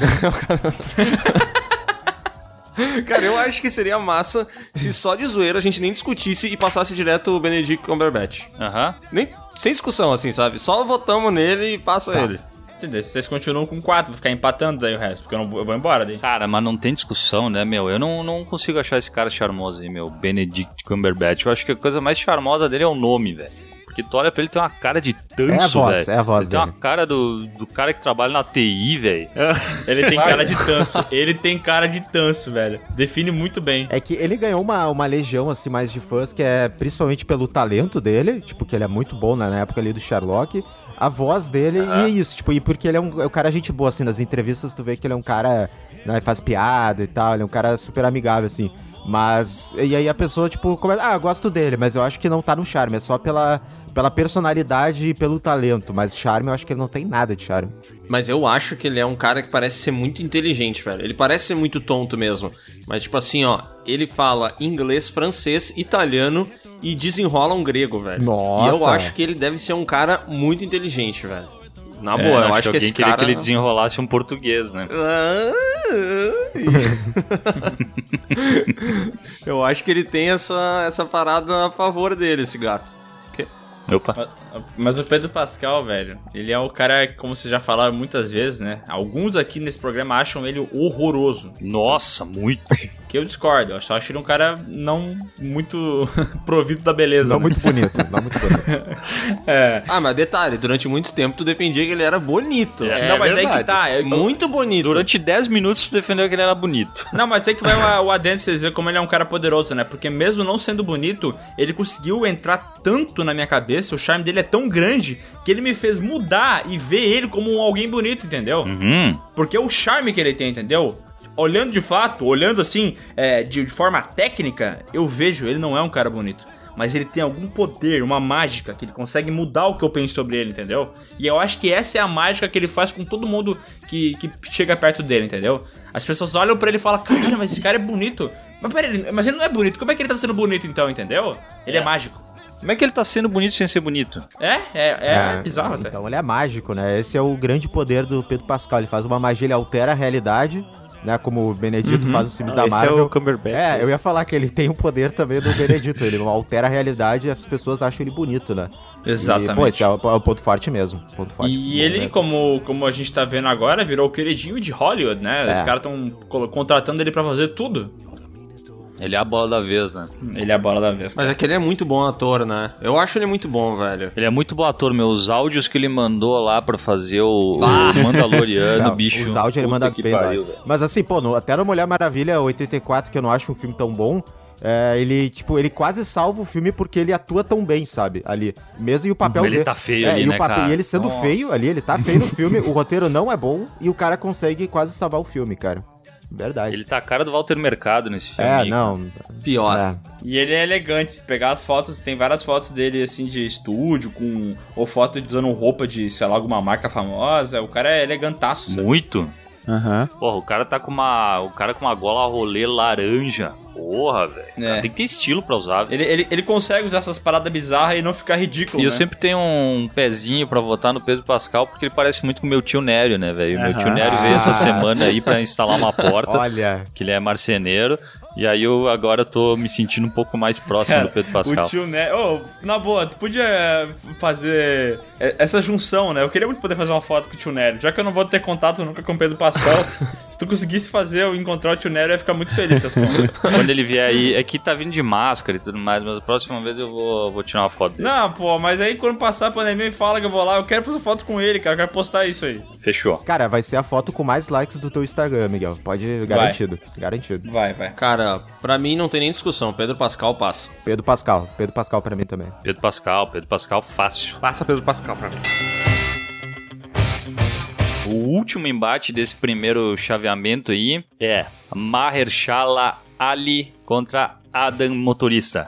Cara, eu acho que seria massa se só de zoeira a gente nem discutisse e passasse direto o Benedict Cumberbatch. Aham. Nem, sem discussão, assim, sabe? Só votamos nele e passa ele. Entendeu? Vocês continuam com quatro, vou ficar empatando daí o resto, porque eu, não, eu vou embora daí. Cara, mas não tem discussão, né, meu? Eu não, não consigo achar esse cara charmoso aí, meu. Benedict Cumberbatch. Eu acho que a coisa mais charmosa dele é o nome, velho. Porque tu olha pra ele tem uma cara de tanso, É a voz, velho. é a voz Ele tem uma dele. cara do, do cara que trabalha na TI, velho. *laughs* Ele tem cara de tanso. Ele tem cara de tanso, velho. Define muito bem. É que ele ganhou uma, uma legião, assim, mais de fãs, que é principalmente pelo talento dele, tipo, que ele é muito bom né, na época ali do Sherlock, a voz dele, e é isso, tipo, e porque ele é um, é um cara gente boa, assim, nas entrevistas tu vê que ele é um cara, né, faz piada e tal, ele é um cara super amigável, assim, mas, e aí a pessoa, tipo, começa, ah, eu gosto dele, mas eu acho que não tá no charme, é só pela, pela personalidade e pelo talento, mas charme eu acho que ele não tem nada de charme. Mas eu acho que ele é um cara que parece ser muito inteligente, velho. Ele parece ser muito tonto mesmo. Mas, tipo assim, ó, ele fala inglês, francês, italiano e desenrola um grego, velho. Nossa. E eu acho que ele deve ser um cara muito inteligente, velho. Na É, boa, eu acho que alguém esse queria cara. que ele desenrolasse um português, né? *laughs* eu acho que ele tem essa, essa parada a favor dele, esse gato. Opa. Mas o Pedro Pascal, velho, ele é o cara, como vocês já falaram muitas vezes, né? Alguns aqui nesse programa acham ele horroroso. Nossa, muito. Que eu discordo. Eu só acho ele um cara não muito *laughs* provido da beleza. Não né? muito bonito, não muito bonito. *laughs* É. Ah, mas detalhe, durante muito tempo tu defendia que ele era bonito. É, não, mas aí verdade. que tá. eu- Muito bonito. Durante 10 minutos tu defendeu que ele era bonito. Não, mas aí que vai o, o adendo pra vocês verem como ele é um cara poderoso, né? Porque mesmo não sendo bonito, ele conseguiu entrar tanto na minha cabeça, o charme dele é tão grande, que ele me fez mudar e ver ele como alguém bonito, entendeu? Uhum. Porque é o charme que ele tem, entendeu? Olhando de fato, olhando assim, é, de, de forma técnica, eu vejo, ele não é um cara bonito. mas ele tem algum poder, uma mágica, que ele consegue mudar o que eu penso sobre ele, entendeu? E eu acho que essa é a mágica que ele faz com todo mundo que, que chega perto dele, entendeu? As pessoas olham pra ele e falam, caralho, mas esse cara é bonito. Mas peraí, mas ele não é bonito, como é que ele tá sendo bonito então, entendeu? Ele é, mágico. Como é que ele tá sendo bonito sem ser bonito? É, é, é, bizarro até. Então ele é mágico, né? Esse é o grande poder do Pedro Pascal. Ele faz uma magia, ele altera a realidade, né? Como o Benedito Uhum. faz os filmes Não, da esse Marvel. é o Cumberbatch. É, eu ia falar que ele tem o poder também do Benedito. Ele altera a realidade e as pessoas acham ele bonito, né? Exatamente. E, pô, esse é o, é o ponto forte mesmo. Ponto forte E ele, mesmo. como, como a gente tá vendo agora, virou o queridinho de Hollywood, né? Os É. caras tão colo- contratando ele pra fazer tudo. Ele é a bola da vez, né? Ele é a bola da vez. Mas é que ele é muito bom ator, né? Eu acho ele muito bom, velho. Ele é muito bom ator, meu. Os áudios que ele mandou lá pra fazer o, Ah. o *laughs* Mandaloriano, Não, bicho. Os áudios ele manda que bem, pariu. Mas assim, pô, no- até no Mulher Maravilha 84, que eu não acho um filme tão bom, é, ele, tipo, ele quase salva o filme porque ele atua tão bem, sabe? Ali. Mesmo e o papel Ele dele. tá feio é, ali, e, o né, papel- cara? e ele sendo Nossa. feio ali, ele tá feio no filme, o roteiro não é bom e o cara consegue quase salvar o filme, cara. Verdade. Ele tá a cara do Walter Mercado nesse filme. É, aí, cara. não. Pior. É. E ele é elegante. Se pegar as fotos, tem várias fotos dele, assim, de estúdio, com... Ou foto de usando roupa de, sei lá, alguma marca famosa. O cara é elegantaço, sabe? Muito. Aham. Porra, o cara tá com uma. O cara com uma gola rolê laranja. Porra, velho. É. Tem que ter estilo pra usar. velho. Ele, ele, ele consegue usar essas paradas bizarras e não ficar ridículo, E eu né? sempre tenho um pezinho pra votar no Pedro Pascal, porque ele parece muito com o meu tio Nério, né, velho? Meu tio. Nério veio essa semana aí pra instalar uma porta, Olha. que ele é marceneiro. E aí eu agora tô me sentindo um pouco mais próximo Cara, do Pedro Pascal. O tio Né... Ô, na boa, tu podia fazer é, essa junção, né? Eu queria muito poder fazer uma foto com o tio Nélio. Já que eu não vou ter contato nunca com o Pedro Pascal, *laughs* se tu conseguisse fazer eu encontrar o tio Nélio, eu ia ficar muito feliz essas contas. *laughs* Quando ele vier aí, é que tá vindo de máscara e tudo mais, mas a próxima vez eu vou, vou tirar uma foto dele. Não, pô, mas aí quando passar a pandemia, me fala que eu vou lá. Eu quero fazer foto com ele, cara. Eu quero postar isso aí. Fechou. Cara, vai ser a foto com mais likes do teu Instagram, Miguel. Pode. Garantido. Garantido. Vai, vai. Cara, pra mim não tem nem discussão. Pedro Pascal passa. Pedro Pascal. Pedro Pascal pra mim também. Pedro Pascal, Pedro Pascal fácil. Passa Pedro Pascal pra mim. O último embate desse primeiro chaveamento aí é Mahershala Ali contra Adam Motorista.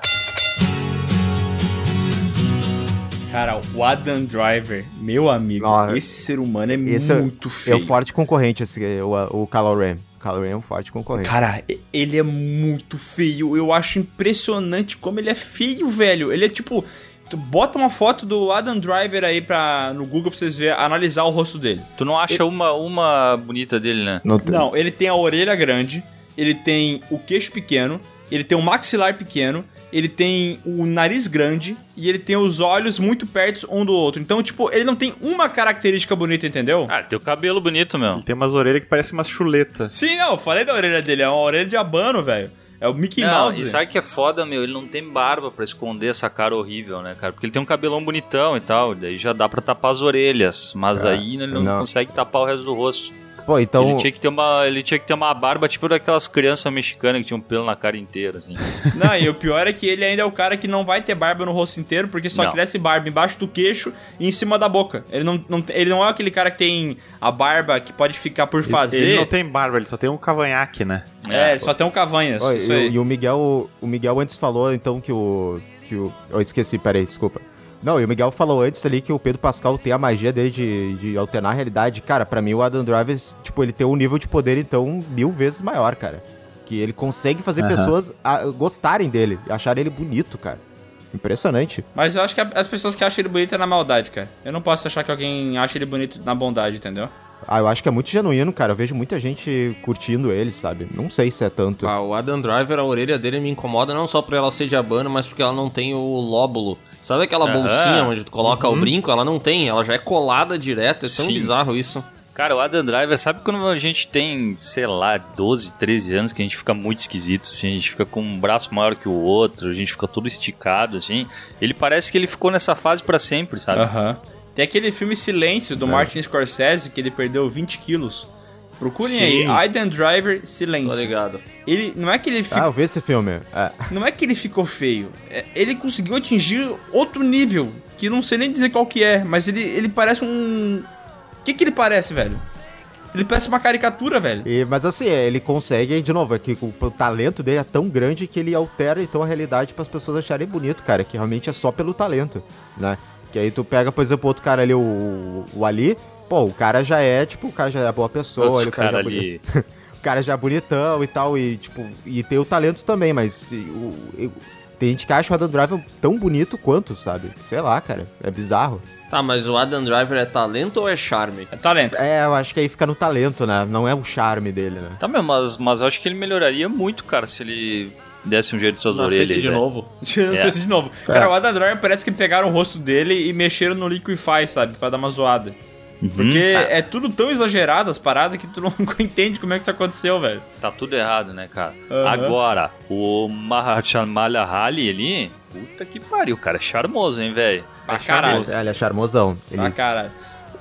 Cara, o Adam Driver, meu amigo, Nossa. esse ser humano é Esse é- muito É feio. o forte concorrente, esse, o, o Kylo Ren. O Kylo Ren é um forte concorrente. Cara, ele é muito feio. Eu acho impressionante como ele é feio, velho. Ele é tipo. Tu bota uma foto do Adam Driver aí pra, no Google pra vocês verem, analisar o rosto dele. Tu não acha uma, uma bonita dele, né? Não, tem- Não, ele tem a orelha grande, ele tem o queixo pequeno, ele tem o maxilar pequeno, ele tem o nariz grande e ele tem os olhos muito perto um do outro. Então, tipo, ele não tem uma característica bonita, entendeu? Ah, tem o cabelo bonito, meu. Ele tem umas orelhas que parecem umas chuletas. Sim, não, eu falei da orelha dele, é uma orelha de abano, velho. É o Mickey Não, Mouse. e sabe que é foda, meu? Ele não tem barba pra esconder essa cara horrível, né, cara? Porque ele tem um cabelão bonitão e tal, daí já dá pra tapar as orelhas. Mas É, aí ele não, não. consegue tapar o resto do rosto. Pô, então. Ele, tinha que ter uma, ele tinha que ter uma barba tipo daquelas crianças mexicanas que tinham pelo na cara inteira, assim. *laughs* Não, e o pior é que ele ainda é o cara que não vai ter barba no rosto inteiro, porque só Não. cresce barba embaixo do queixo e em cima da boca. Ele não, não, ele não é aquele cara que tem a barba que pode ficar por fazer. Ele não tem barba, ele só tem um cavanhaque, né? É, ele só tem um cavanhas. Isso e, aí. e o Miguel, o Miguel antes falou então que o que o eu esqueci, peraí, desculpa. Não, e o Miguel falou antes ali que o Pedro Pascal tem a magia dele de, de alternar a realidade. Cara, pra mim o Adam Driver, tipo, ele tem um nível de poder então mil vezes maior, cara. Que ele consegue fazer Aham. pessoas ah, gostarem dele, acharem ele bonito, cara. Impressionante. Mas eu acho que a- as pessoas que acham ele bonito é na maldade, cara. Eu não posso achar que alguém acha ele bonito na bondade, entendeu? Ah, eu acho que é muito genuíno, cara. Eu vejo muita gente curtindo ele, sabe? Não sei se é tanto. Ah, o Adam Driver, a orelha dele me incomoda não só por ela ser de abano, mas porque ela não tem o lóbulo. Sabe aquela Aham. bolsinha onde tu coloca o brinco? Ela não tem, ela já é colada direto. É tão Sim. bizarro isso. Cara, o Adam Driver, sabe quando a gente tem, sei lá, 12, 13 anos que a gente fica muito esquisito, assim, a gente fica com um braço maior que o outro, a gente fica todo esticado, assim. Ele parece que ele ficou nessa fase pra sempre, sabe? Aham. Tem aquele filme Silêncio, do Martin Scorsese, que ele perdeu 20 quilos. Procurem Sim. aí, Aiden Driver, Tô Silêncio. ligado. Ele, não é que ele Ah, ficou eu vi esse filme. É. Não é que ele ficou feio, é- ele conseguiu atingir outro nível, que não sei nem dizer qual que é, mas ele, ele parece um... O que que ele parece, velho? Ele parece uma caricatura, velho. E, mas assim, ele consegue, de novo, é que o, o talento dele é tão grande que ele altera então a realidade para as pessoas acharem bonito, cara, que realmente é só pelo talento, né? Que aí tu pega, por exemplo, outro cara ali, o, o Ali, pô, o cara já é, tipo, o cara já é boa pessoa, ele, o cara, cara já é ali. *laughs* o cara já é bonitão e tal, e tipo, e tem o talento também, mas o, e- tem gente que acha o Adam Driver tão bonito quanto, sabe? Sei lá, cara, é bizarro. Tá, mas o Adam Driver é talento ou é charme? É talento. É, eu acho que aí fica no talento, né? Não é o charme dele, né? Tá, meu, mas, mas eu acho que ele melhoraria muito, cara, se ele desse um jeito de suas orelhas. Nascesse aí, de velho. novo. *laughs* Nascesse de novo. É. Cara, o Adam Driver parece que pegaram o rosto dele e mexeram no Liquify, sabe? Pra dar uma zoada. Uhum. Porque é tudo tão exagerado as paradas que tu não *laughs* entende como é que isso aconteceu, velho. Tá tudo errado, né, cara? Aham. Agora, o Mahachamalya Ali ali, puta que pariu, cara, é charmoso, hein, velho? Pra caralho. É, ele é charmosão. Ele... Pra caralho.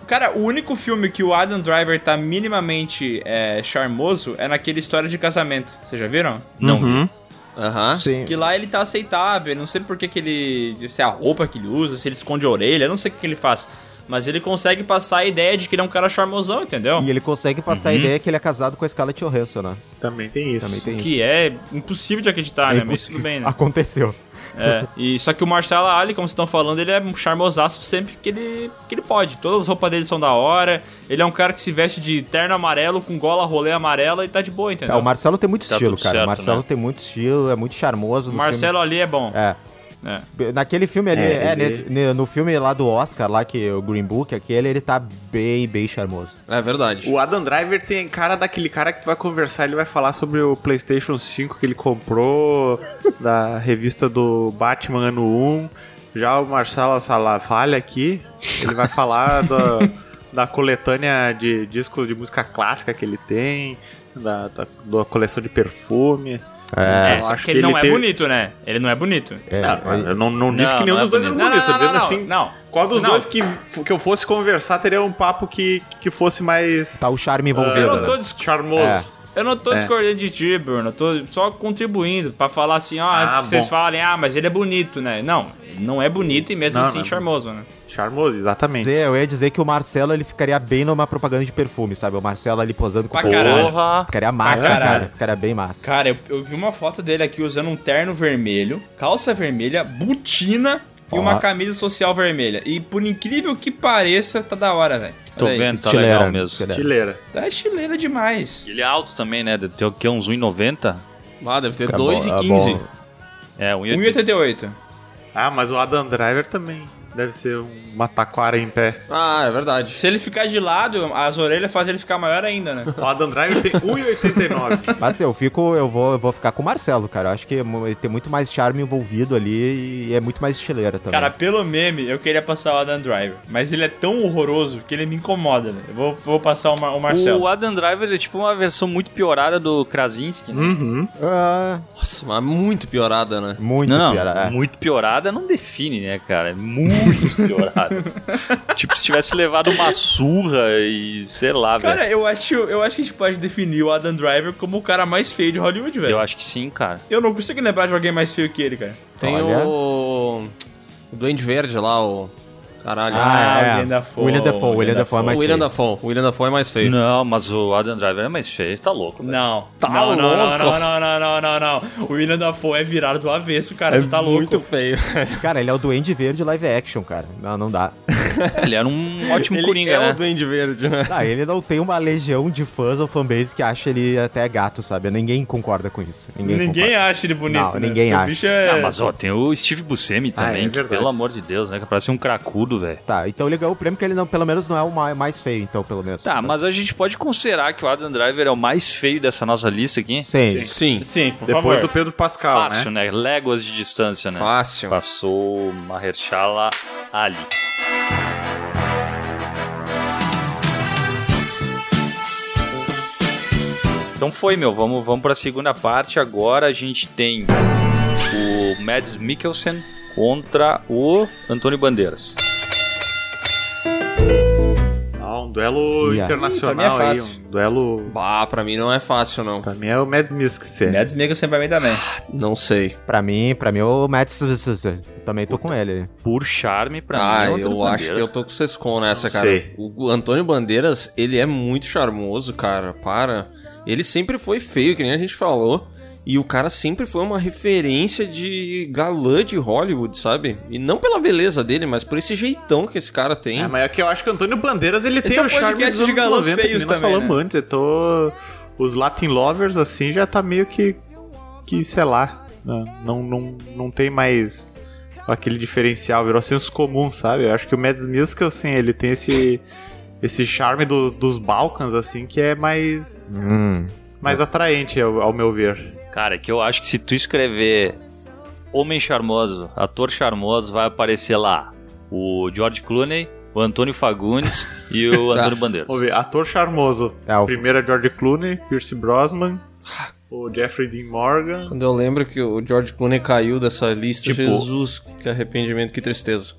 Cara, o único filme que o Adam Driver tá minimamente é, charmoso é naquele História de Casamento. Vocês já viram? Não Uhum. vi. Aham. Sim. Que lá ele tá aceitável, não sei por que que ele... Se é a roupa que ele usa, se ele esconde a orelha, eu não sei o que que ele faz. Mas ele consegue passar a ideia de que ele é um cara charmosão, entendeu? E ele consegue passar a ideia que ele é casado com a Scarlett Johansson, né? Também tem isso. Também tem isso. Que é impossível de acreditar, É né? Mas impossível. tudo bem, né? Aconteceu. É. E, só que o Marcelo Ali, como vocês estão falando, ele é um charmosaço sempre que ele, que ele pode. Todas as roupas dele são da hora. Ele é um cara que se veste de terno amarelo com gola rolê amarela e tá de boa, entendeu? É, o Marcelo tem muito Tá estilo, cara. certo, o Marcelo né? tem muito estilo, é muito charmoso. o Marcelo ali é bom. filme. É. É. Naquele filme ali, É, é, nesse- no filme lá do Oscar, lá que o Green Book, aquele, ele tá bem, bem charmoso. É verdade. O Adam Driver tem cara daquele cara que tu vai conversar, ele vai falar sobre o PlayStation 5 que ele comprou, *laughs* da revista do Batman ano 1. Já o Marcelo Salafalha aqui, ele vai falar *laughs* da, da coletânea de discos de música clássica que ele tem, da, da, da coleção de perfume. É, É, eu só acho que ele que não ele é teve- bonito, né? Ele não é bonito. é, Não, é- eu não, não disse Não, que nenhum não é dos dois era bonito. Não, tô não, dizendo não, assim. não. Qual dos Não. dois que, que eu fosse conversar teria um papo que, que fosse mais tá o charme Eu envolvido, não tô, né? charmoso. É. eu não tô É. discordando de ti, Bruno. Eu tô só contribuindo pra falar assim, ó, antes Ah, que vocês bom. falem, ah, mas ele é bonito, né? Não, ele não é bonito e mesmo Não, assim não. charmoso, né? Charmoso, exatamente. Dizer- Eu ia dizer que o Marcelo ele ficaria bem numa propaganda de perfume, sabe? O Marcelo ali posando com Pra o caralho. Porra! Ficaria massa, cara. Ficaria bem massa. Cara, eu, eu vi uma foto dele aqui usando um terno vermelho, calça vermelha, botina e uma camisa social vermelha. E por incrível que pareça, tá da hora, velho. Tô Olha aí. vendo, tá Estileira, legal mesmo. Estileira. Tá estileira demais. Ele é alto também, né? Deve ter o quê? Uns 1,90? Ah, deve ter Tá 2 bom, e tá 15. bom. É, 1,80. 1,88. Ah, mas o Adam Driver também deve ser uma taquara em pé. Ah, é verdade. Se ele ficar de lado, as orelhas fazem ele ficar maior ainda, né? O Adam Driver tem 1,89. *laughs* Mas assim, eu fico, eu vou, eu vou ficar com o Marcelo, cara. Eu acho que ele tem muito mais charme envolvido ali e é muito mais estileira também. Cara, pelo meme, eu queria passar o Adam Driver. Mas ele é tão horroroso que ele me incomoda, né? Eu vou, vou passar o, Mar- o Marcelo. O Adam Driver é tipo uma versão muito piorada do Krasinski, né? uhum. Ah, Nossa, mas muito piorada, né? muito Não, não, pior. é. muito piorada não define, né, cara? É muito piorada. *laughs* tipo, se tivesse levado uma surra e sei lá, velho. Cara, eu acho, eu acho que a gente pode definir o Adam Driver como o cara mais feio de Hollywood, velho. Eu acho que sim, cara. Eu não consigo lembrar de alguém mais feio que ele, cara. Tem Olha. o. O Duende Verde lá, o. Caralho. Ah, Ah, é. William Dafoe, William Dafoe, William William Dafoe é o mais William feio. Dafoe. O William Dafoe é mais feio. Não, mas o Adam Driver é mais feio, tá louco. velho. Não. Tá não, não, louco? não, não, não, não, não, não. O William Dafoe é virado do avesso, cara. tu tá louco. muito feio. *laughs* Cara, ele é o Duende Verde live action, cara. Não, não dá. *laughs* Ele era um ótimo Ele coringa, é né? o Duende Verde, né? Ah, ele não tem uma legião de fãs ou fanbase que acha ele até gato, sabe? Ninguém concorda com isso. Ninguém, Ninguém, concorda. acha ele bonito, Não, né? ninguém Porque acha. É... Ah, mas ó, tem o Steve Buscemi Ah, também, é que, verdade. pelo amor de Deus, né? Que parece um cracudo, velho. Tá, então ele ganhou o prêmio que ele não, pelo menos não é o ma- mais feio, então, pelo menos. Tá, mas a gente pode considerar que o Adam Driver é o mais feio dessa nossa lista aqui? Sim. Sim. Sim, por Depois favor. do Pedro Pascal, Fácil, né? né? Léguas de distância, né? Fácil. Passou Mahershala Ali. Então foi, meu. Vamos, vamos pra segunda parte. Agora a gente tem o Mads Mikkelsen contra o Antônio Bandeiras. Ó, um duelo Yeah. internacional Ih, pra mim é aí, um duelo... Bah, pra mim não é fácil, não. Pra mim é o Mads Mikkelsen. Mads Mikkelsen pra mim também. Não sei. Pra mim, pra mim, o Matt também tô com ele. Por charme, pra ah, mim, é Antônio eu acho que eu tô com o Sescon nessa, Não cara. sei. O Antônio Bandeiras, ele é muito charmoso, cara. Para. Ele sempre foi feio, que nem a gente falou. E o cara sempre foi uma referência de galã de Hollywood, sabe? E não pela beleza dele, mas por esse jeitão que esse cara tem. É, mas é que eu acho que o Antônio Bandeiras ele tem é o charme dos de galãs 90, feios nós também, falamos né? antes. Eu tô... Os Latin Lovers, assim, já tá meio que... Que, sei lá, né, não, não, não tem mais aquele diferencial, virou senso comum, sabe? Eu acho que o Mads Mikkelsen, ele tem esse... Esse charme do- dos Balcãs, assim, que é mais... Hum. Mais atraente, ao, ao meu ver. Cara, é que eu acho que se tu escrever Homem Charmoso, ator charmoso, vai aparecer lá o George Clooney, o Antônio Fagundes *laughs* e o Tá. Antônio Bandeiras. Vamos ver, ator charmoso. É, o- Primeiro é George Clooney, Pierce Brosnan, o Jeffrey Dean Morgan. Quando eu lembro que o George Clooney caiu dessa lista, Tipo- Jesus, que arrependimento, que tristeza.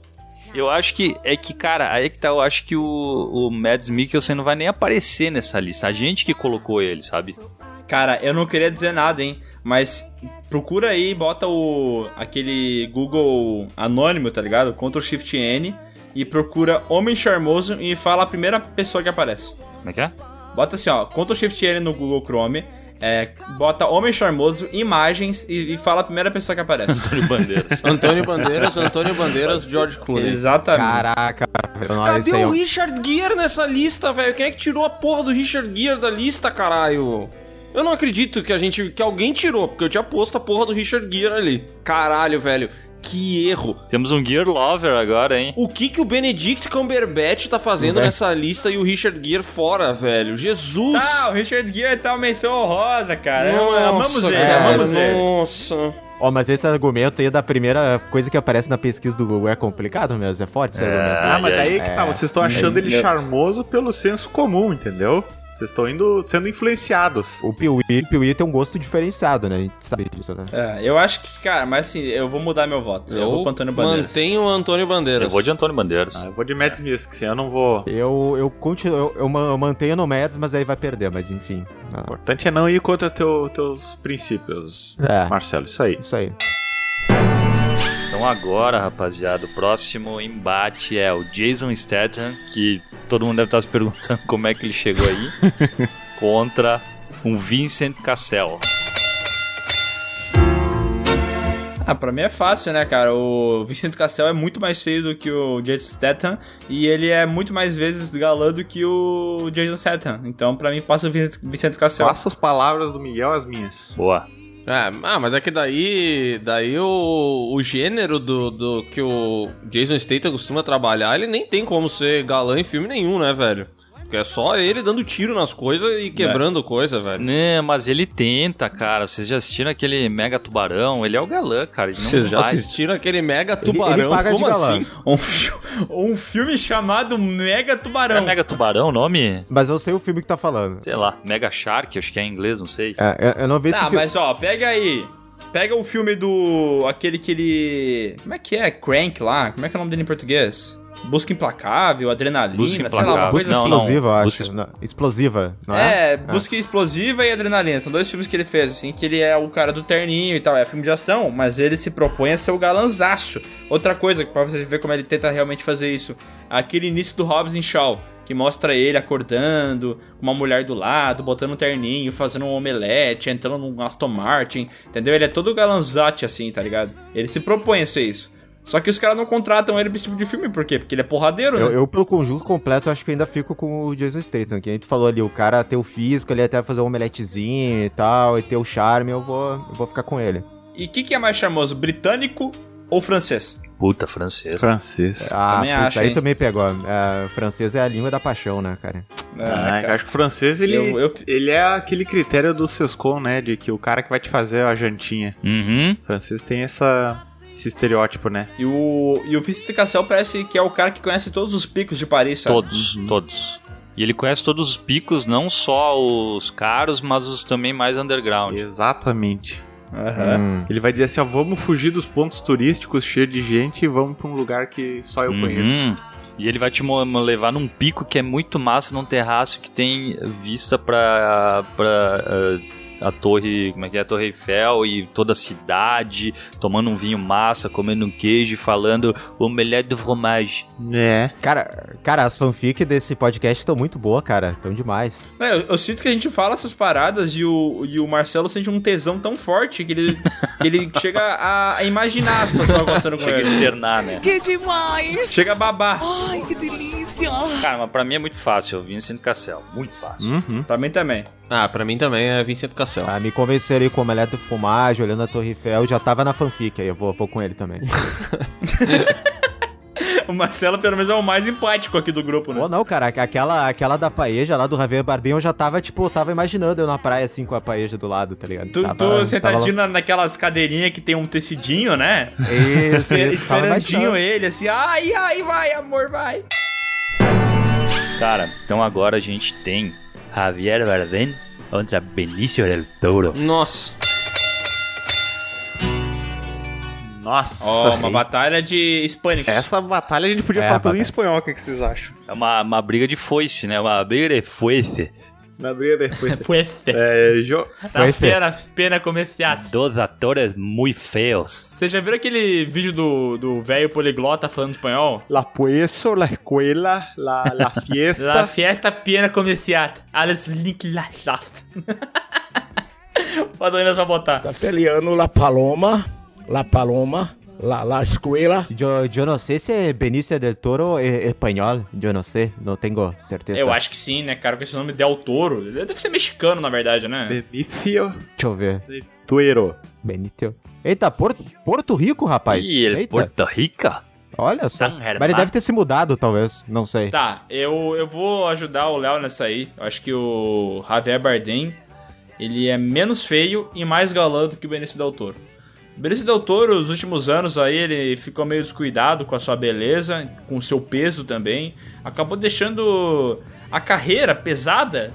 Eu acho que é que, cara, aí que tá, eu acho que o, o Mads Mikkelsen não vai nem aparecer nessa lista. A gente que colocou ele, sabe? Cara, eu não queria dizer nada, hein? Mas procura aí, bota o aquele Google anônimo, tá ligado? Ctrl Shift N e procura Homem Charmoso e fala a primeira pessoa que aparece. Como é que é? Bota assim, ó, Ctrl Shift N no Google Chrome, é, bota Homem Charmoso, imagens e, e fala a primeira pessoa que aparece. Antônio Bandeiras. *laughs* Antônio Bandeiras, Antônio Bandeiras, George Clooney. Exatamente. Caraca, velho. Cadê isso aí o Richard Gere nessa lista, velho? Quem é que tirou a porra do Richard Gere da lista, caralho? Eu não acredito que a gente. que alguém tirou, porque eu tinha posto a porra do Richard Gere ali. Caralho, velho. Que erro. Temos um Gear Lover agora, hein? O que que o Benedict Cumberbatch tá fazendo nessa lista e o Richard Gere fora, velho? Jesus! Tá, o Richard Gere tá uma menção honrosa, cara. Eu- amamos Nossa, ele, cara, amamos ele. Nossa. Ó, mas esse argumento aí da primeira coisa que aparece na pesquisa do Google é complicado mesmo, é forte esse argumento. Ah, mas ai, daí que tá, vocês estão achando ele Meu- charmoso pelo senso comum, entendeu? Vocês estão indo sendo influenciados. O Piuí, o Piuí tem um gosto diferenciado, né? A gente sabe disso, né? É, eu acho que, cara, mas assim, eu vou mudar meu voto. Eu, vou pro Antônio Bandeiras. mantenho o Antônio Bandeiras. Eu vou de Antônio Bandeiras. Ah, eu vou de Mads Mikkelsen, eu não vou... Eu, eu continuo, eu, eu ma- eu mantenho no Mads, mas aí vai perder, mas enfim. O importante é não ir contra teu, teus princípios, É. Marcelo, isso aí. Isso aí. Então agora, rapaziada, o próximo embate é o Jason Statham, que todo mundo deve estar se perguntando como é que ele chegou aí, *laughs* contra um Vincent Cassel. Ah, pra mim é fácil, né, cara? O Vicente Cassel é muito mais feio do que o Jason Statham e ele é muito mais vezes galã do que o Jason Statham. Então, pra mim, passa o Vicente- Vicente Cassel. Faça as palavras do Miguel as minhas. Boa. É, ah, mas é que daí, daí o, o gênero do, do que o Jason Statham costuma trabalhar, ele nem tem como ser galã em filme nenhum, né, velho? Porque é só ele dando tiro nas coisas e quebrando coisa, velho. Né, mas ele tenta, cara. Vocês já assistiram aquele Mega Tubarão? Ele é o galã, cara. Ele Vocês já vai- assistiram aquele Mega ele Tubarão? paga de Como galã. assim? Um, fi- um filme chamado Mega Tubarão. É Mega Tubarão o nome? Mas eu sei o filme que tá falando. Sei lá, Mega Shark, acho que é em inglês, não sei. É, eu, eu não vi esse Tá, filme. mas ó, pega aí. Pega o filme do. aquele que ele. Como é que é? Crank lá? Como é que é o nome dele em português? Busca Implacável, Adrenalina, Busca sei lá, Implacável. uma coisa Busca assim. não. explosiva, eu acho. Busca- Não, explosiva, não é? É, Busca Explosiva e Adrenalina. São dois filmes que ele fez, assim, que ele é o cara do terninho e tal. É filme de ação, mas ele se propõe a ser o galanzaço. Outra coisa, pra vocês verem como ele tenta realmente fazer isso. Aquele início do Hobbs em Shaw, que mostra ele acordando, com uma mulher do lado, botando um terninho, fazendo um omelete, entrando num Aston Martin, entendeu? Ele é todo galanzate, assim, tá ligado? Ele se propõe a ser isso. Só que os caras não contratam ele pra esse tipo de filme, por quê? Porque ele é porradeiro, né? Eu, eu, pelo conjunto completo, acho que ainda fico com o Jason Statham. Que a gente falou ali, o cara ter o físico, ele até fazer um omeletezinho e tal, e ter o charme, eu vou, eu vou ficar com ele. E o que, que é mais charmoso, britânico ou francês? Puta, francês. Francês. Ah, Também putz, acho, aí hein? também pegou. É, francês é a língua da paixão, né, cara? É, Ah, cara. eu acho que o francês, ele, Eu- eu- ele é aquele critério do Sescon, né? De que o cara que vai te fazer a jantinha. Uhum. O francês tem essa, esse estereótipo, né? E o, e o Vicente Cassel parece que é o cara que conhece todos os picos de Paris, sabe? Todos, todos. E ele conhece todos os picos, não só os caros, mas os também mais underground. Exatamente. Aham. Hum. Ele vai dizer assim, ó, vamos fugir dos pontos turísticos cheios de gente e vamos pra um lugar que só eu Uhum. conheço. E ele vai te levar num pico que é muito massa, num terraço que tem vista pra, pra ah, a torre, como é que é? A Torre Eiffel e toda a cidade, tomando um vinho massa, comendo um queijo e falando omelette de fromage. É. Cara, cara, as fanfic desse podcast estão muito boas, cara. Estão demais. É, eu, eu sinto que a gente fala essas paradas e o, e o Marcelo sente um tesão tão forte que ele, que ele *laughs* chega a, a imaginar a situação acontecendo com Chega a ele. externar, né? Que demais! Chega a babar. Ai, que delícia! Cara, mas pra mim é muito fácil, o Vincent Cassel. Muito fácil. Uhum. Pra mim também. Ah, pra mim também é Vincent Cassel. Ah, me convenceram aí com o Omelete de Fumagem, olhando a Torre Eiffel, já tava na fanfic aí, eu vou, vou com ele também. *laughs* O Marcelo, pelo menos, é o mais empático aqui do grupo, né? Pô, não, cara, aquela, aquela da paeja lá do Javier Bardem, eu já tava, tipo, tava imaginando eu na praia, assim, com a paeja do lado, tá ligado? Tu, Tava- tu tava sentadinho na- naquelas cadeirinhas que tem um tecidinho, né? Isso, isso, tava Esperandinho ele, assim, ai, ai, vai, amor, vai. Cara, então agora a gente tem Javier Bardem contra Benicio del Toro. Nossa. Nossa. Ó, uma hein? batalha de hispânicos. Essa batalha a gente podia É, falar tudo em espanhol, o que, que vocês acham? É uma, uma briga de foice, né? Uma briga de foice. Na briga depois. Foi é, jo... Foi, Fê. pena, comercial. Dos atores muito feios. Você já viu aquele vídeo do do velho poliglota falando espanhol? La pueso, la escuela, la, la *laughs* fiesta. La fiesta pena comercial. Alles link la last. Padoinas pra botar. Castelhano, La Paloma, La Paloma, La, la Escuela. Yo, yo no sé si Benicio del Toro es español, yo no sé, no tengo certeza. Eu acho que sim, né, cara? Com esse nome Del Toro. Ele Deve ser mexicano, na verdade, né? Benicio Deixa eu ver. de Tuero. Benito. Eita, Porto, Porto Rico, rapaz. E ele, Eita, Porto Rica? olha só. San Mas ele deve ter se mudado, talvez, não sei. Tá, eu, eu vou ajudar o Léo nessa aí. Eu acho que o Javier Bardem, ele é menos feio e mais galã do que o Benício Del Toro. Benício Del Toro, nos últimos anos aí, ele ficou meio descuidado com a sua beleza, com o seu peso também. Acabou deixando a carreira pesada,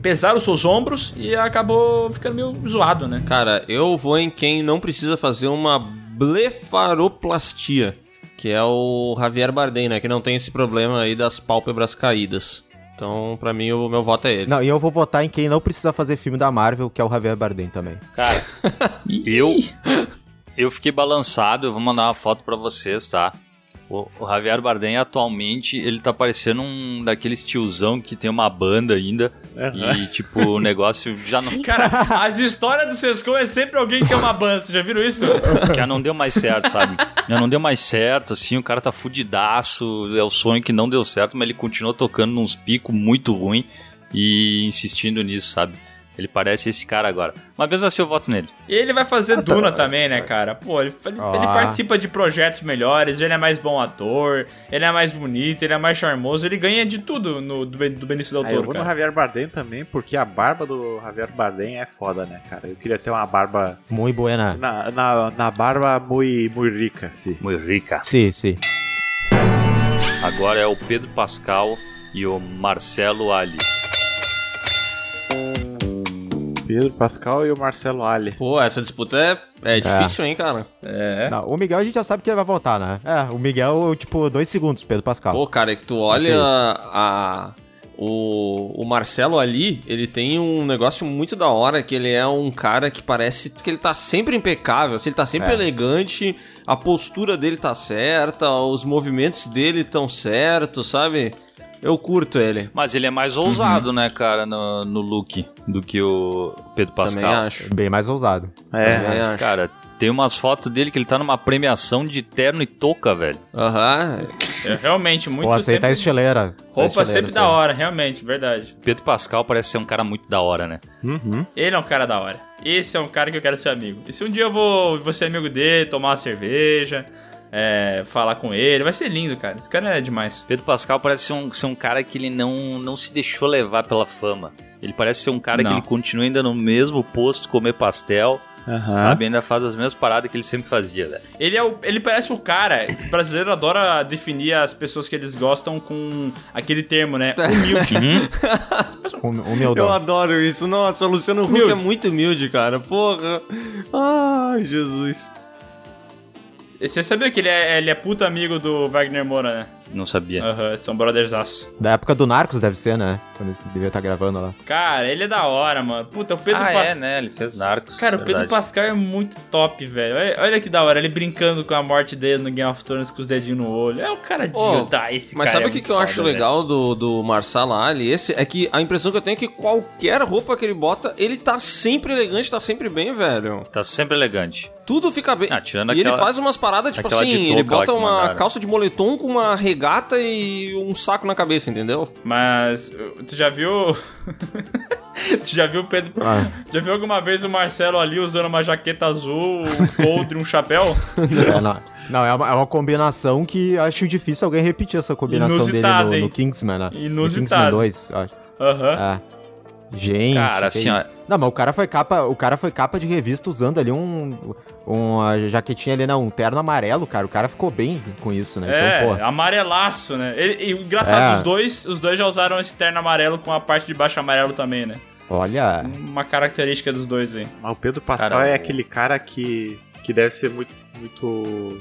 pesar os seus ombros e acabou ficando meio zoado, né? Cara, eu vou em quem não precisa fazer uma blefaroplastia, que é o Javier Bardem, né? Que não tem esse problema aí das pálpebras caídas. Então, pra mim, o meu voto é ele. Não, e eu vou votar em quem não precisa fazer filme da Marvel, que é o Javier Bardem também. Cara, *laughs* eu eu fiquei balançado, eu vou mandar uma foto pra vocês, tá? O, o Javier Bardem atualmente, ele tá parecendo um daqueles tiozão que tem uma banda ainda e tipo, o negócio já não *laughs* Cara, as histórias do Sescom é sempre alguém que tem uma banda, vocês já viram isso? já não deu mais certo, sabe? Já não deu mais certo, assim, o cara tá fudidaço, é o sonho que não deu certo, mas ele continuou tocando nos picos muito ruim e insistindo nisso, sabe? Ele parece esse cara agora. Mas mesmo assim eu voto nele. E ele vai fazer Duna também, né, cara? Pô, ele, ele- Ah. ele participa de projetos melhores, ele é mais bom ator, ele é mais bonito, ele é mais charmoso, ele ganha de tudo no, do, do Benício Del Ah, eu Toro, vou no cara. Javier Bardem também, porque a barba do Javier Bardem é foda, né, cara? Eu queria ter uma barba. Muito buena. Na, na, na barba muito, muito rica, sim. Muito rica. Sim, sim. Agora é o Pedro Pascal e o Marcelo Ali. Pedro Pascal e o Marcelo Ali. Pô, essa disputa é, é difícil, hein, cara? É. Não, o Miguel a gente já sabe que ele vai votar, né? É, o Miguel, tipo, dois segundos, Pedro Pascal. Pô, cara, é que tu olha isso. a, o, o Marcelo ali, ele tem um negócio muito da hora, que ele é um cara que parece que ele tá sempre impecável, assim, ele tá sempre É. elegante, a postura dele tá certa, os movimentos dele estão certos, sabe? Eu curto ele. Mas ele é mais ousado, né, cara, no, no look do que o Pedro Pascal. Também acho. Bem mais ousado. É, Também acho. Cara, tem umas fotos dele que ele tá numa premiação de terno e touca, velho. Aham. É realmente muito Pô, aceita a sempre- estileira. Roupa estileira, sempre da hora, realmente, verdade. Pedro Pascal parece ser um cara muito da hora, né? Uhum. Ele é um cara da hora. Esse é um cara que eu quero ser amigo. E se um dia eu vou, vou ser amigo dele, tomar uma cerveja, é, falar com ele, vai ser lindo, cara. Esse cara é demais. Pedro Pascal parece ser um, ser um cara que ele não, não se deixou levar pela fama. Ele parece ser um cara Não. que ele continua ainda no mesmo posto comer pastel, Aham. sabe? Ainda faz as mesmas paradas que ele sempre fazia, velho. Ele, é o, ele parece o cara. O brasileiro adora definir as pessoas que eles gostam com aquele termo, né? *laughs* Humilde. Hum- Humildão. Eu adoro isso. Nossa, o Luciano Huck Humilde. é muito humilde, cara. Porra. Ai, Jesus. Você sabia que ele é, ele é amigo do Wagner Moura, né? Não sabia. Aham, são brothersaço. Da época do Narcos deve ser, né? Quando eles deviam estar gravando lá. Cara, ele é da hora, mano. Puta, o Pedro ah, Pascal. é, né? Ele fez Narcos. Cara, o Pedro verdade. Pascal é muito top, velho. Olha, olha que da hora, ele brincando com a morte dele no Game of Thrones com os dedinhos no olho. É o cara de Ô, tá, esse Mas cara sabe é o que, que eu acho foda, legal do, do Marcelo Ali? Esse é que a impressão que eu tenho é que qualquer roupa que ele bota, ele tá sempre elegante, tá sempre bem, velho. Tá sempre elegante. Tudo fica bem. Ah, tirando e ele aquela- faz umas paradas, tipo assim, ele bota uma calça de moletom com uma regata e um saco na cabeça, entendeu? Mas tu já viu. *laughs* tu já viu o Pedro. Ah. Já viu alguma vez o Marcelo ali usando uma jaqueta azul, um coldre, um chapéu? *laughs* É, não, não, é uma, é uma combinação que acho difícil alguém repetir essa combinação Inusitado, dele no, hein? no Kingsman, né? No Inusitado. Kingsman 2, eu acho. Aham. É. Gente, Cara, assim, ó. isso. Não, mas o cara foi capa, o cara foi capa de revista usando ali um uma jaquetinha ali, não, um terno amarelo, cara. O cara ficou bem com isso, né? É, Então, pô. amarelaço, né? E o engraçado, É. os dois, os dois já usaram esse terno amarelo com a parte de baixo amarelo também, né? Olha, Uma característica dos dois aí. Mas o Pedro Pascal Cara, é aquele cara que, que deve ser muito, muito,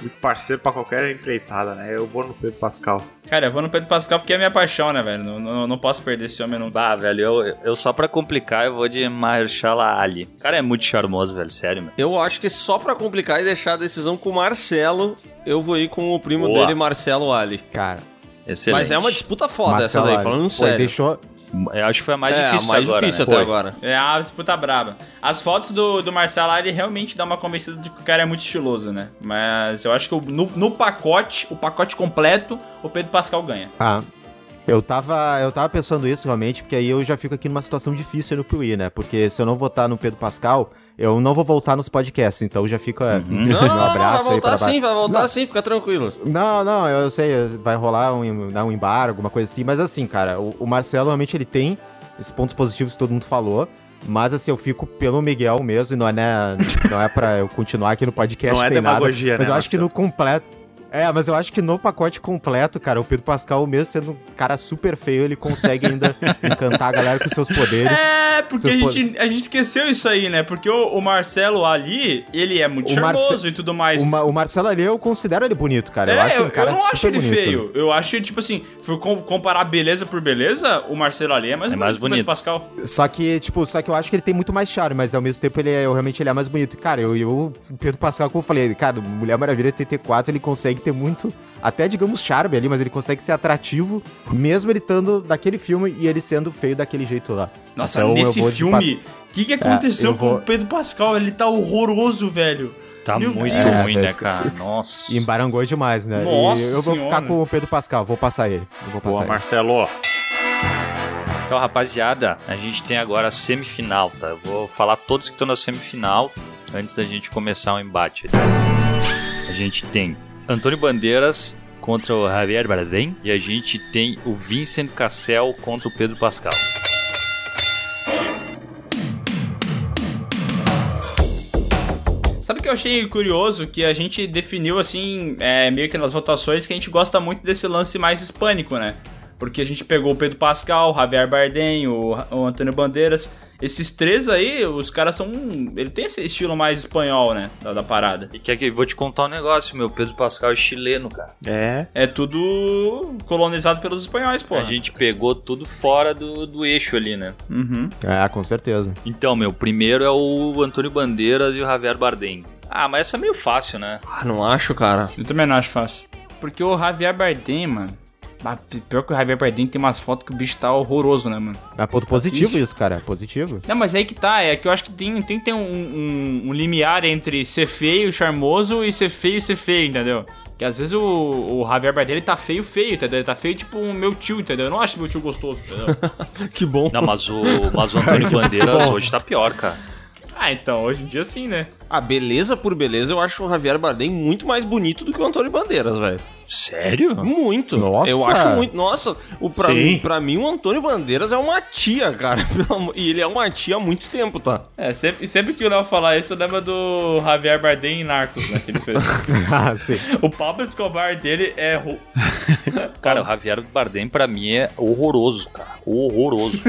muito parceiro pra qualquer empreitada, né? Eu vou no Pedro Pascal. Cara, eu vou no Pedro Pascal porque é minha paixão, né, velho? Não, não, não posso perder esse homem não. Bah, velho, eu, eu só pra complicar, eu vou de Mahershala Ali. O cara é muito charmoso, velho, sério, meu. Eu acho que só pra complicar e deixar a decisão com o Marcelo, eu vou ir com o primo Boa. dele, Marcelo Ali. cara. Excelente. Mas é uma disputa foda Marcelo essa daí, Ali, falando pô, sério. Deixou, Eu acho que foi a mais é, difícil a mais agora, difícil né? até Foi. agora. É a disputa braba. As fotos do, do Marcelo, ele realmente dá uma convencida de que o cara é muito estiloso, né? Mas eu acho que no, no pacote, o pacote completo, o Pedro Pascal ganha. Ah, eu tava, eu tava pensando isso realmente, porque aí eu já fico aqui numa situação difícil no Piuí, né? Porque se eu não votar no Pedro Pascal, eu não vou voltar nos podcasts, então já fica é, *laughs* Não, meu não, abraço vai aí pra voltar sim, vai voltar Não. sim, fica tranquilo. Não, não, eu sei, vai rolar um, dar um embargo, alguma coisa assim, mas assim, cara, o, o Marcelo realmente ele tem esses pontos positivos que todo mundo falou, mas assim, eu fico pelo Miguel mesmo, e não é, né, não é pra eu continuar aqui no podcast, Não é tem nada, demagogia, mas né, eu acho que no completo, é, mas eu acho que no pacote completo, cara, o Pedro Pascal, mesmo sendo um cara super feio, ele consegue ainda *laughs* encantar a galera com seus poderes. É, porque a gente, a gente esqueceu isso aí, né? Porque o, o Marcelo ali, ele é muito O charmoso Marce- e tudo mais. O, Ma- o Marcelo ali, eu considero ele bonito, cara. eu é, acho eu, um cara eu não acho ele bonito. feio. Eu acho, tipo assim, for com- comparar beleza por beleza, o Marcelo ali é mais É bonito mais que o Pedro bonito. Pascal. Só que, tipo, só que eu acho que ele tem muito mais charme, mas ao mesmo tempo ele é, eu, realmente ele é mais bonito. Cara, eu, eu o Pedro Pascal, como eu falei, cara, Mulher Maravilha 84, ele consegue ter muito, até digamos charme ali, mas ele consegue ser atrativo, mesmo ele estando daquele filme e ele sendo feio daquele jeito lá. Nossa, Então, nesse filme, o que, que aconteceu eu com vou- o Pedro Pascal? Ele tá horroroso, velho. Tá Meu muito Deus. ruim, É, né, é, cara? Nossa. E embarangou demais, né? Nossa e eu vou Senhora. ficar com o Pedro Pascal, vou passar ele. Eu vou passar Boa, ele. Marcelo. Então, rapaziada, a gente tem agora a semifinal, tá? Eu vou falar todos que estão na semifinal antes da gente começar o embate. tá? A gente tem Antônio Bandeiras contra o Javier Bardem e a gente tem o Vincent Cassel contra o Pedro Pascal. Sabe o que eu achei curioso? Que a gente definiu, assim, é, meio que nas votações, que a gente gosta muito desse lance mais hispânico, né? Porque a gente pegou o Pedro Pascal, o Javier Bardem, o, o Antônio Bandeiras. Esses três aí, os caras são. Ele tem esse estilo mais espanhol, né? Da, da parada. E quer que eu vou te contar um negócio, meu Pedro Pascal é chileno, cara. É. É tudo colonizado pelos espanhóis, pô. A gente pegou tudo fora do, do eixo ali, né? Uhum. É, com certeza. Então, meu, primeiro é o Antônio Bandeiras e o Javier Bardem. Ah, mas essa é meio fácil, né? Ah, não acho, cara. Eu também não acho fácil. Porque o Javier Bardem, mano. Ah, Pior que o Javier Bardem tem umas fotos que o bicho tá horroroso, né, mano? É ponto positivo isso, cara. é Positivo. Não, mas aí que tá, é que eu acho que tem, tem que ter um, um, um limiar entre ser feio, charmoso e ser feio e ser feio, entendeu? Que às vezes o, o Javier Bardem ele tá feio, feio, entendeu? Ele tá feio tipo o meu tio, entendeu? Eu não acho meu tio gostoso, entendeu? *laughs* Que bom. Não, mas o, mas o Antônio *laughs* Bandeiras hoje tá pior, cara. Ah, então, hoje em dia sim, né? Ah, beleza por beleza, eu acho o Javier Bardem muito mais bonito do que o Antônio Bandeiras, velho. Sério? Muito. Nossa. Eu acho muito. Nossa, o, pra, Sim. mim, pra mim o Antônio Bandeiras é uma tia, cara. *laughs* E ele é uma tia há muito tempo, tá? É, sempre, sempre que o Léo falar isso, eu lembro do Javier Bardem em Narcos, né? Que ele fez. *laughs* ah, sim. o Pablo Escobar dele é. ro- *laughs* Cara, o Javier Bardem pra mim é horroroso, cara. Horroroso.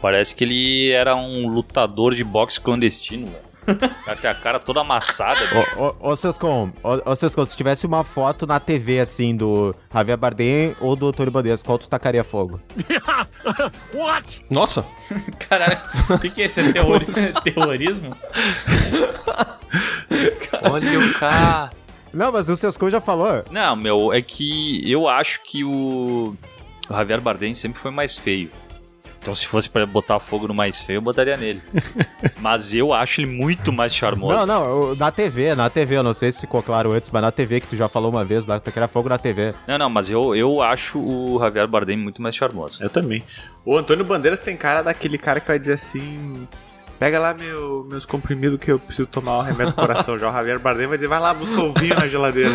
Parece que ele era um lutador de boxe clandestino, velho. *laughs* Até a cara toda amassada. Ô, ô, ô Sescom, ô, ô Sescom, se tivesse uma foto na TV, assim, do Javier Bardem ou do Antônio Bandeiras, qual tu tacaria fogo? *laughs* Nossa, *laughs* Caralho, o que, que é esse? É teori- terrorismo? Olha o cara. Não, mas o Sescom já falou. Não, meu, é que eu acho que o, o Javier Bardem sempre foi mais feio. Então se fosse pra botar fogo no mais feio, eu botaria nele. *laughs* Mas eu acho ele muito mais charmoso. Não, não, na TV, na TV, eu não sei se ficou claro antes, mas na TV que tu já falou uma vez lá, tu tacaria fogo na TV. Não, não, mas eu, eu acho o Javier Bardem muito mais charmoso. Eu também. O Antônio Bandeiras tem cara daquele cara que vai dizer assim. Pega lá meu, meus comprimidos que eu preciso tomar o remédio do coração. Já o Javier Bardem vai dizer, vai lá, busca o vinho na geladeira.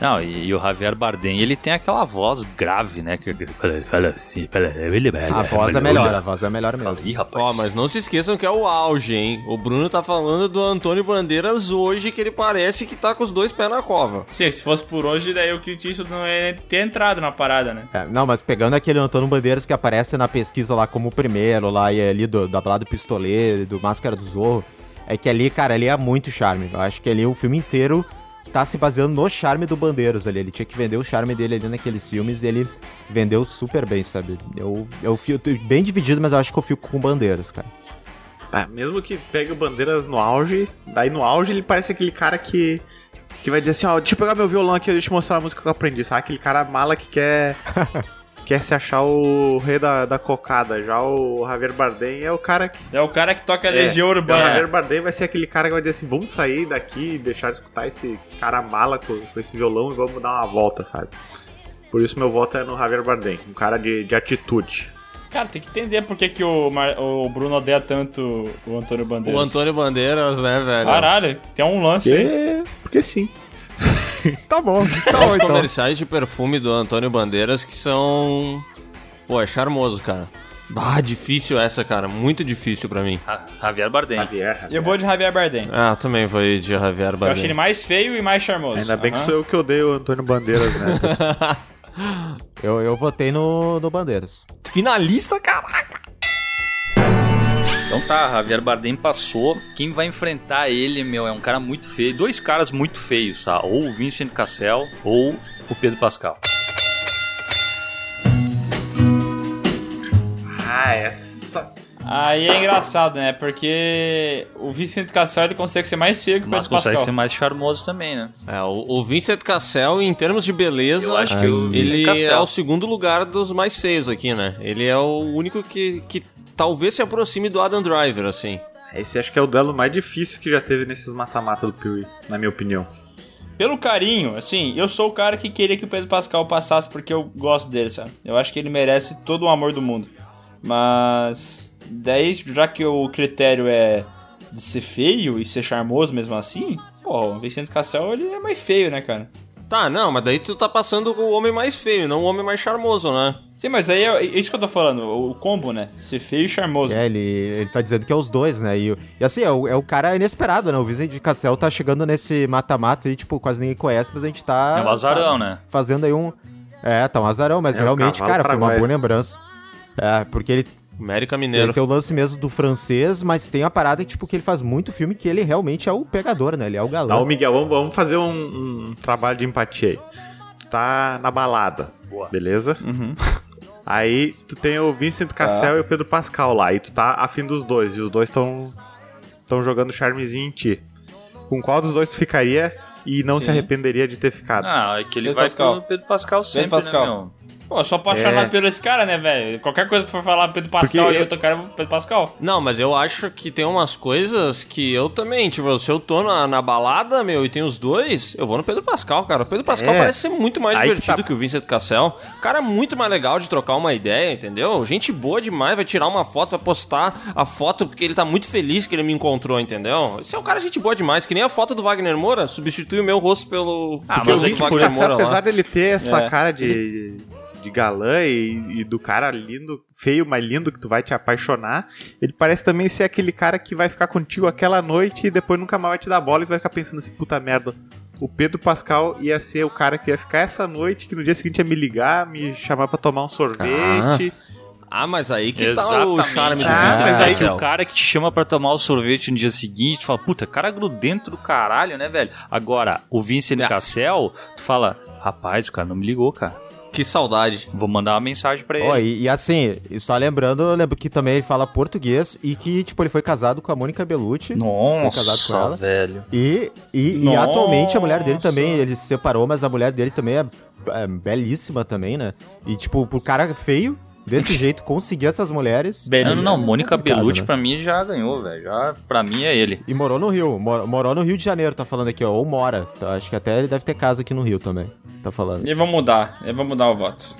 Não, e, e o Javier Bardem, ele tem aquela voz grave, né? Que ele fala, fala assim, fala, ele A voz é melhor, a voz é melhor mesmo. Ih, rapaz. ó, mas não se esqueçam que é o auge, hein? O Bruno tá falando do Antônio Bandeiras hoje, que ele parece que tá com os dois pés na cova. Sim, se fosse por hoje, daí o que isso não é ter entrado na parada, né? É, não, mas pegando aquele Antônio Bandeiras que aparece na pesquisa lá como o primeiro, lá e ali do, da balada do pistoleiro, do Máscara do Zorro, é que ali, cara, ali é muito charme. Eu acho que ali o filme inteiro tá se baseando no charme do Bandeiras ali. Ele tinha que vender o charme dele ali naqueles filmes e ele vendeu super bem, sabe? Eu, eu fico bem dividido, mas eu acho que eu fico com Bandeiras, cara. Ah, mesmo que pegue o Bandeiras no auge, daí no auge ele parece aquele cara que. Que vai dizer assim, ó, deixa eu pegar meu violão aqui, deixa eu mostrar a música que eu aprendi, sabe? Aquele cara mala que quer. *laughs* quer se achar o rei da, da cocada. Já o Javier Bardem é o cara que. É o cara que toca a É, Legião O Javier Urbana. Bardem vai ser aquele cara que vai dizer assim: vamos sair daqui e deixar de escutar esse cara mala com, com esse violão e vamos dar uma volta, sabe? Por isso meu voto é no Javier Bardem, um cara de, de atitude. Cara, tem que entender por que, que o, Mar- o Bruno odeia tanto o Antônio Bandeiras. O Antônio Bandeiras, né, velho? Caralho, tem um lance. Porque, porque sim. *laughs* Tá bom, tá Tem bom os então. comerciais de perfume do Antônio Bandeiras que são. Pô, é charmoso, cara. Ah, difícil essa, cara. Muito difícil pra mim. Ja- Javier Bardem. Javier, E Javier. eu vou de Javier Bardem. Ah, também foi de Javier Eu achei ele Bardem. mais feio e mais charmoso. Ainda bem que Aham. sou eu que odeio o Antônio Bandeiras, né? *laughs* Eu, eu votei no, no Bandeiras. Finalista, caraca! Então tá, Javier Bardem passou. Quem vai enfrentar ele, meu, é um cara muito feio. Dois caras muito feios, tá? Ou o Vincent Cassel ou o Pedro Pascal. ah, essa. Aí é engraçado, né? Porque o Vicente Cassel ele consegue ser mais feio que o Mas Pedro consegue Pascal. ser mais charmoso também, né? É, o, o Vincent Cassel, em termos de beleza, Eu acho que o ele Vincent Cassel. é o segundo lugar dos mais feios aqui, né? Ele é o único que, que talvez se aproxime do Adam Driver, assim. Esse acho que é o duelo mais difícil que já teve nesses mata-mata do Piuí, na minha opinião. Pelo carinho, assim, eu sou o cara que queria que o Pedro Pascal passasse porque eu gosto dele, sabe? Eu acho que ele merece todo o amor do mundo. Mas daí, já que o critério é de ser feio e ser charmoso mesmo assim, pô, o Vicente Cassel ele é mais feio, né, cara? Tá, não, mas daí tu tá passando o homem mais feio, não o homem mais charmoso, né? Sim, mas aí é isso que eu tô falando, o combo, né? Ser feio e charmoso. É, ele, ele tá dizendo que é os dois, né? E, e assim, é o, é o cara inesperado, né? O Vicente de Cassel tá chegando nesse mata-mata e, tipo, quase ninguém conhece, mas a gente tá. É um azarão, tá né? Fazendo aí um. É, tá um azarão, mas É, realmente, cara, foi uma boa lembrança. É, porque ele, América ele Mineiro. tem o lance mesmo do francês, mas tem a parada que, tipo, que ele faz muito filme que ele realmente é o pegador, né? Ele é o Tá, galã. ô Miguel, vamos, vamos fazer um, um trabalho de empatia aí. Tu tá na balada, Boa. beleza? Uhum. *laughs* Aí tu tem o Vincent Cassel e o Pedro Pascal lá, e tu tá afim dos dois, e os dois estão estão jogando charmezinho em ti. Com qual dos dois tu ficaria e não se Sim. arrependeria de ter ficado? Ah, é que ele Pedro vai Pascal. com o Pedro Pascal sempre, Pascal. né, meu? Pô, eu sou apaixonado É. pelo esse cara, né, velho? Qualquer coisa que tu for falar Pedro Pascal Porque e eu- eu tô cara Pedro Pascal. Não, mas eu acho que tem umas coisas que eu também, tipo, se eu tô na, na balada, meu, e tem os dois, eu vou no Pedro Pascal, cara. O Pedro Pascal É. parece ser muito mais Aí que divertido tá. que o Vincent Cassel. O cara é muito mais legal de trocar uma ideia, entendeu? Gente boa demais, vai tirar uma foto, vai postar a foto porque ele tá muito feliz que ele me encontrou, entendeu? Esse é um cara gente boa demais, que nem a foto do Wagner Moura, substitui o meu rosto pelo, Ah, mas o do Vincent Wagner Cassel, Moura apesar lá. dele ter essa É. cara de, de galã e, e do cara lindo, feio, mas lindo, que tu vai te apaixonar, ele parece também ser aquele cara que vai ficar contigo aquela noite e depois nunca mais vai te dar bola e vai ficar pensando assim, puta merda. O Pedro Pascal ia ser o cara que ia ficar essa noite, que no dia seguinte ia me ligar, me chamar pra tomar um sorvete. Ah, mas aí que tá Exatamente. o charme do ah, mas aí que o cara que te chama pra tomar o sorvete no dia seguinte, tu fala, puta, cara grudento do caralho, né, velho? Agora, o Vincent É. Cassel, tu fala, rapaz, o cara não me ligou, cara. Que saudade. Vou mandar uma mensagem pra ele. Ó, e, e assim, só lembrando, eu lembro que também ele fala português e que, tipo, ele foi casado com a Mônica Bellucci. Foi casado com ela. velho. E, e, e Nossa. atualmente a mulher dele também, ele se separou, mas a mulher dele também é, é belíssima também, né? E, tipo, pro cara feio, desse *laughs* jeito, conseguir essas mulheres. Beleza. Não, não, Mônica Complicado, Bellucci né? pra mim já ganhou, velho. Já, pra mim é ele. E morou no Rio, mor- morou no Rio de Janeiro, tá falando aqui, ó, ou mora. Então, acho que até ele deve ter casa aqui no Rio também, tá falando. E vou mudar, eu vou mudar o voto.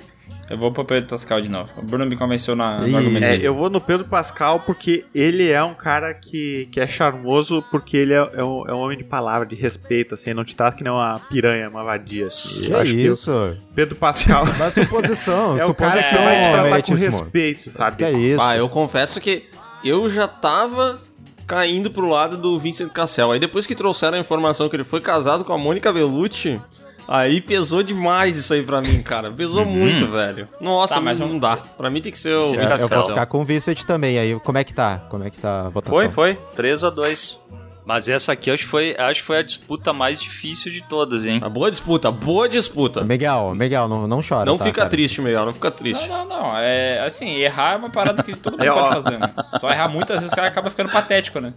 Eu vou pro Pedro Pascal de novo. O Bruno me convenceu na, no argumento É, eu vou no Pedro Pascal porque ele é um cara que, que é charmoso porque ele é, é um, é um homem de palavra, de respeito, assim, não te trata que nem uma piranha, uma vadia. assim. Que isso? que Pedro Pascal *laughs* Mas suposição, *laughs* é o cara que vai te tratar com respeito, sabe? Que é isso? Ah, eu confesso que eu já tava caindo pro lado do Vincent Cassel. Aí depois que trouxeram a informação que ele foi casado com a Mônica Bellucci, aí pesou demais isso aí pra mim, cara. Pesou muito, velho. Nossa, Tá, mas não, dá. Pra mim tem que ser o Eu, eu vou ficar com o Vincent também, aí como é que tá? Como é que tá a votação? Foi, foi. 3 a 2 Mas essa aqui acho que foi, acho que foi a disputa mais difícil de todas, hein? Uma boa disputa, boa disputa. Miguel, Miguel, não, não chora, Não tá, fica cara? triste, Miguel, não fica triste. Não, não, não. É assim, errar é uma parada que todo *laughs* mundo É, pode fazer, né? Só errar muitas vezes o cara acaba ficando patético, né?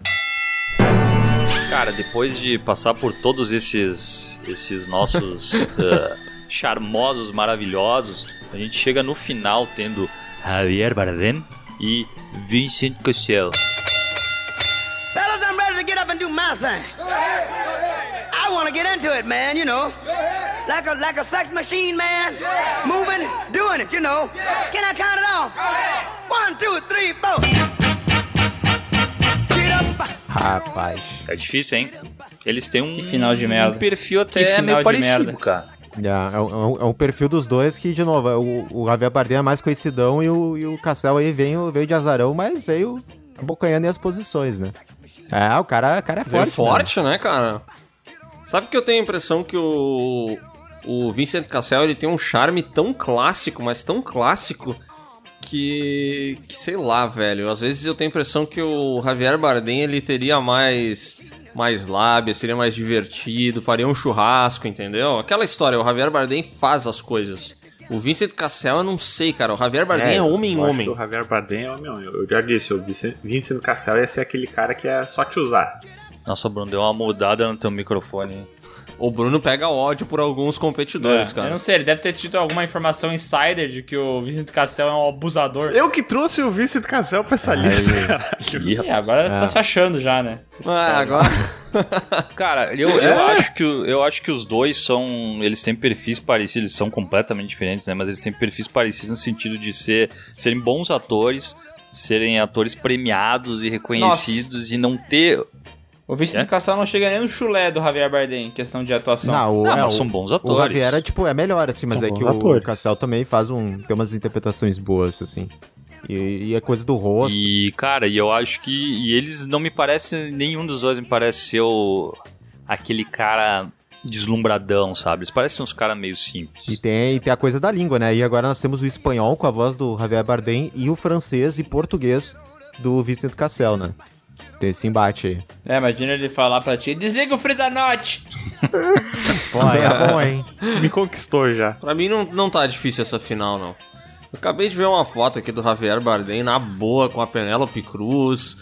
Cara, depois de passar por todos esses, esses nossos *laughs* eh, charmosos, maravilhosos, a gente chega no final tendo Javier Bardem e Vincent Cassel. Fellas, I'm ready to get up and do my thing. I want to get into it, man, you know. Like a like a sex machine, man. Moving, doing it, you know. Can I count it off? One, two, three, four. Rapaz. É difícil, hein? Eles têm um, Que final de merda. um perfil até final meio de parecido, merda. cara. É, é, um, é um perfil dos dois que, de novo, é o, o Javier Bardem é mais conhecidão e o, e o Cassel aí veio, veio de azarão, mas veio abocanhando as posições, né? É, o cara, o cara é forte. forte, né, cara? Sabe que eu tenho a impressão que o, o Vincent Cassel ele tem um charme tão clássico, mas tão clássico que, que sei lá, velho. Às vezes eu tenho a impressão que o Javier Bardem ele teria mais mais lábia, seria mais divertido, faria um churrasco, entendeu? Aquela história, o Javier Bardem faz as coisas. O Vincent Cassel eu não sei, cara. O Javier Bardem é, homem eu acho homem. que O Javier Bardem é homem homem. Eu já disse, o Vincent, Vincent Cassel ia ser aquele cara que é só te usar. Nossa, Bruno, deu uma mudada no teu microfone. O Bruno pega ódio por alguns competidores, É, cara. Eu não sei, ele deve ter tido alguma informação insider de que o Vicente Castell é um abusador. Eu que trouxe o Vincent Cassel pra essa lista. Ih, E agora tá se achando já, né? Ah, agora. *laughs* Cara, eu, eu, acho que, eu acho que os dois são. Eles têm perfis parecidos, eles são completamente diferentes, né? Mas eles têm perfis parecidos no sentido de ser, serem bons atores, serem atores premiados e reconhecidos e não ter. O Vicente É? Castell não chega nem no chulé do Javier Bardem em questão de atuação. Não, o, Não, é, mas o- são bons O atores. Javier é, tipo, é melhor, assim, mas São é que bons o atores. Cassel também faz um. tem umas interpretações boas, assim. E, e é coisa do rosto. E, cara, e eu acho que. E eles não me parecem. Nenhum dos dois me parece ser o, aquele cara deslumbradão, sabe? Eles parecem uns caras meio E simples. tem, e tem a coisa da língua, né? E agora nós temos o espanhol com a voz do Javier Bardem e o francês e português do Vincent Cassel, né? Tem esse embate aí. É, imagina ele falar pra ti, desliga o Frida Note! *laughs* Pô, aí é bom, hein? Me conquistou já. Pra mim não, não tá difícil essa final, não. Eu acabei de ver uma foto aqui do Javier Bardem na boa com a Penélope Cruz,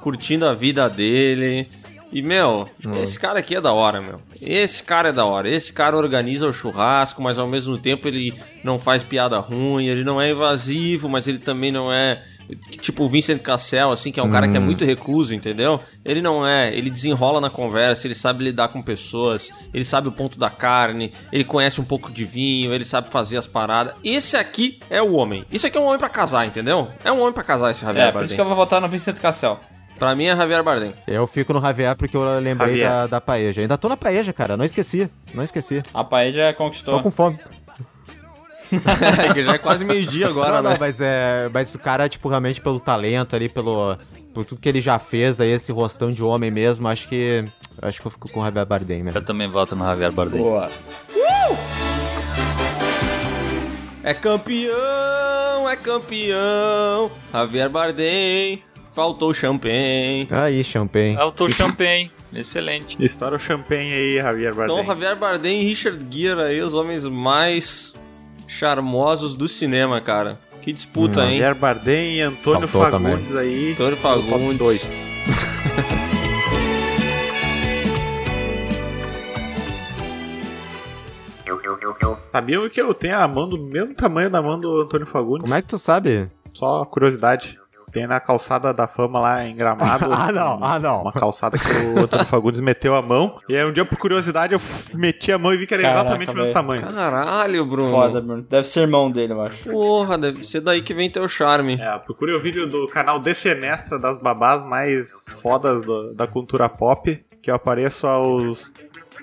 curtindo a vida dele. E, meu, esse cara aqui é da hora, meu. Esse cara é da hora. Esse cara organiza o churrasco, mas ao mesmo tempo ele não faz piada ruim, ele não é invasivo, mas ele também não é. Tipo o Vincent Cassel, assim, que é um cara que é muito recluso, entendeu? Ele não é, ele desenrola na conversa, ele sabe lidar com pessoas, ele sabe o ponto da carne, ele conhece um pouco de vinho, ele sabe fazer as paradas. Esse aqui é o homem. Isso aqui é um homem pra casar, entendeu? É um homem pra casar esse Javier É, por isso Bardem. que eu vou votar no Vicente Castell. Pra mim é Javier Bardem. Eu fico no Javier porque eu lembrei Javier. da, da paeja. Ainda tô na paeja, cara. Não esqueci. Não esqueci. A Paella Tô conquistou. com fome. *laughs* que já é quase meio-dia agora, não, não, né? mas é. Mas o cara, tipo, realmente pelo talento ali, pelo. Por tudo que ele já fez aí, esse rostão de homem mesmo, acho que. Acho que eu fico com o Javier Bardem mesmo. Eu também voto no Javier Bardem. Boa. É campeão, não é campeão. Javier Bardem, faltou champanhe. Aí, champanhe. Auto Champagne. Excelente. Estoura o champanhe aí, Javier Bardem. Então, Javier Bardem e Richard Gere aí, os homens mais charmosos do cinema, cara. Que disputa, hein? Javier Bardem e Antônio Faltou Fagundes aí. Antônio Fagundes. dois. Sabiam que eu tenho a mão do mesmo tamanho da mão do Antônio Fagundes? Como é que tu sabe? Só curiosidade. Tem na calçada da fama lá em Gramado. *laughs* Ah, não, ah, não. Uma calçada que o Antônio Fagundes meteu a mão. E aí um dia, por curiosidade, eu meti a mão e vi que era Caraca, exatamente o mesmo tamanho. Caralho, Bruno. Foda, Bruno. Deve ser irmão dele, eu acho. Porra, deve ser daí que vem teu charme. É, procure o vídeo do canal Defenestra das babás mais fodas do- da cultura pop, que eu apareço aos.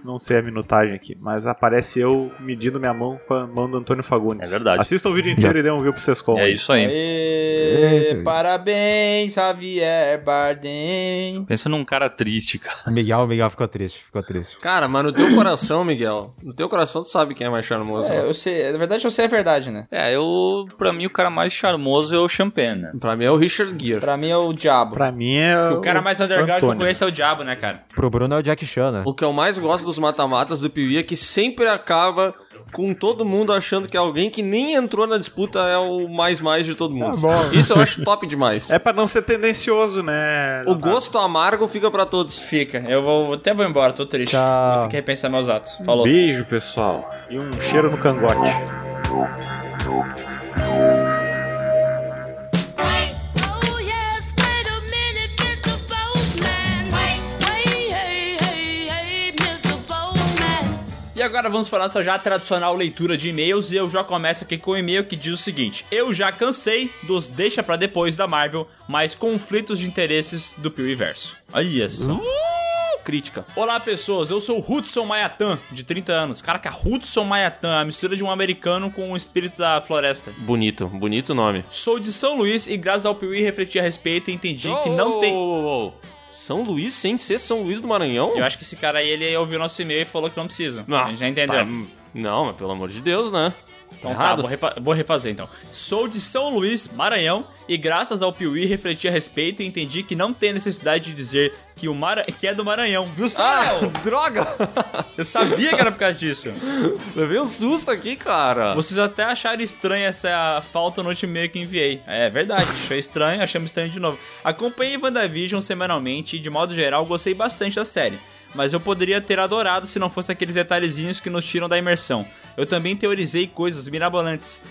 Não sei a minutagem aqui, mas aparece eu medindo minha mão com a mão do Antônio Fagundes. É verdade. Assista o vídeo inteiro e dê um view pro Sescom. É isso aí. É Aê, isso aí. parabéns, Javier Bardem. Pensa num cara triste, cara. Miguel, Miguel ficou triste, ficou triste. Cara, mas no teu coração, Miguel, no teu coração tu sabe quem é mais charmoso. É, né? eu sei, na verdade eu sei a verdade, né? É, eu. Pra mim, o cara mais charmoso é o Champagne, né? Pra mim é o Richard Gere. Pra mim é o diabo. Pra mim é. O cara mais underground que eu Antônio. conheço é o diabo, né, cara? Pro Bruno é o Jack Chan, né? O que eu mais gosto dos mata-matas do Piuí é que sempre acaba com todo mundo achando que alguém que nem entrou na disputa é o mais mais de todo mundo. bom. Isso eu acho top demais. É pra não ser tendencioso, né? O gosto amargo fica pra todos. Fica, eu vou até vou embora, tô triste. Tchau. Vou ter que repensar meus atos. Falou. Beijo, pessoal. E um cheiro no cangote. Agora vamos para nossa já tradicional leitura de e-mails e eu já começo aqui com o e-mail que diz o seguinte: Eu já cansei dos deixa pra depois da Marvel, mas conflitos de interesses do Piuiverso. Olha só. Uh, crítica. Olá pessoas, eu sou Hudson Mayatan, de 30 anos. Caraca, Hudson Mayatan, a mistura de um americano com o espírito da floresta. Bonito, bonito nome. Sou de São Luís e graças ao Piuí refleti a respeito e entendi que não tem... Oh, oh, oh. São Luís sem ser São Luís do Maranhão? Eu acho que esse cara aí, ele ouviu nosso e-mail e falou que não precisa. Ah, a gente já entendeu. tá, Não, mas pelo amor de Deus, né? Então Errado. tá, vou, refa- vou refazer então. Sou de São Luís, Maranhão, e graças ao Piuí refleti a respeito e entendi que não tem necessidade de dizer que, o Mara... que é do Maranhão. Viu só? Ah, droga! Eu sabia que era por causa disso. Levei um susto aqui, cara. Vocês até acharam estranha essa falta no último e-mail que enviei. É verdade, achei estranho, achamos estranho de novo. Acompanhei WandaVision semanalmente e, de modo geral, gostei bastante da série. Mas eu poderia ter adorado se não fosse aqueles detalhezinhos que nos tiram da imersão. Eu também teorizei coisas mirabolantes.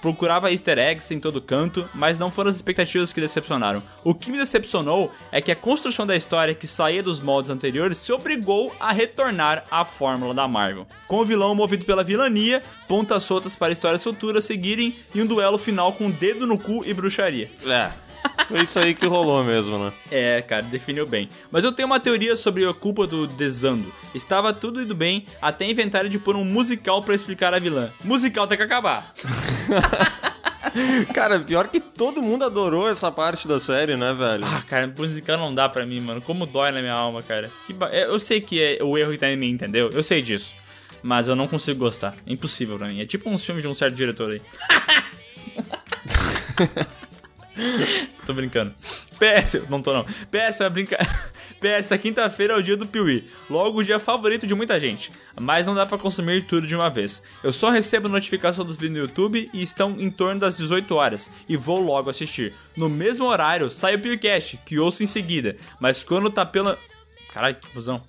Procurava easter eggs em todo canto, mas não foram as expectativas que decepcionaram. O que me decepcionou é que a construção da história que saía dos moldes anteriores se obrigou a retornar à fórmula da Marvel. Com o vilão movido pela vilania, pontas soltas para histórias futuras seguirem e um duelo final com dedo no cu e bruxaria. É. Foi isso aí que rolou mesmo, né? É, cara, definiu bem. Mas eu tenho uma teoria sobre a culpa do Desando. Estava tudo indo bem até inventarem de pôr um musical pra explicar a vilã. Musical tem que acabar. *laughs* Cara, pior que todo mundo adorou essa parte da série, né, velho? Ah, cara, musical não dá pra mim, mano. Como dói na minha alma, cara. Ba- é, Eu sei que é o erro que tá em mim, entendeu? Eu sei disso. Mas eu não consigo gostar. É impossível pra mim. É tipo uns filmes de um certo diretor aí. *laughs* *laughs* tô brincando. PS, não tô não. PS, a brinca... *laughs* PS, a quinta-feira é o dia do Piuí. Logo o dia favorito de muita gente. Mas não dá pra consumir tudo de uma vez. Eu só recebo notificação dos vídeos no YouTube e estão em torno das 18 horas. E vou logo assistir. No mesmo horário sai o PewCast, que ouço em seguida. Mas quando tá pela... Caralho, que confusão.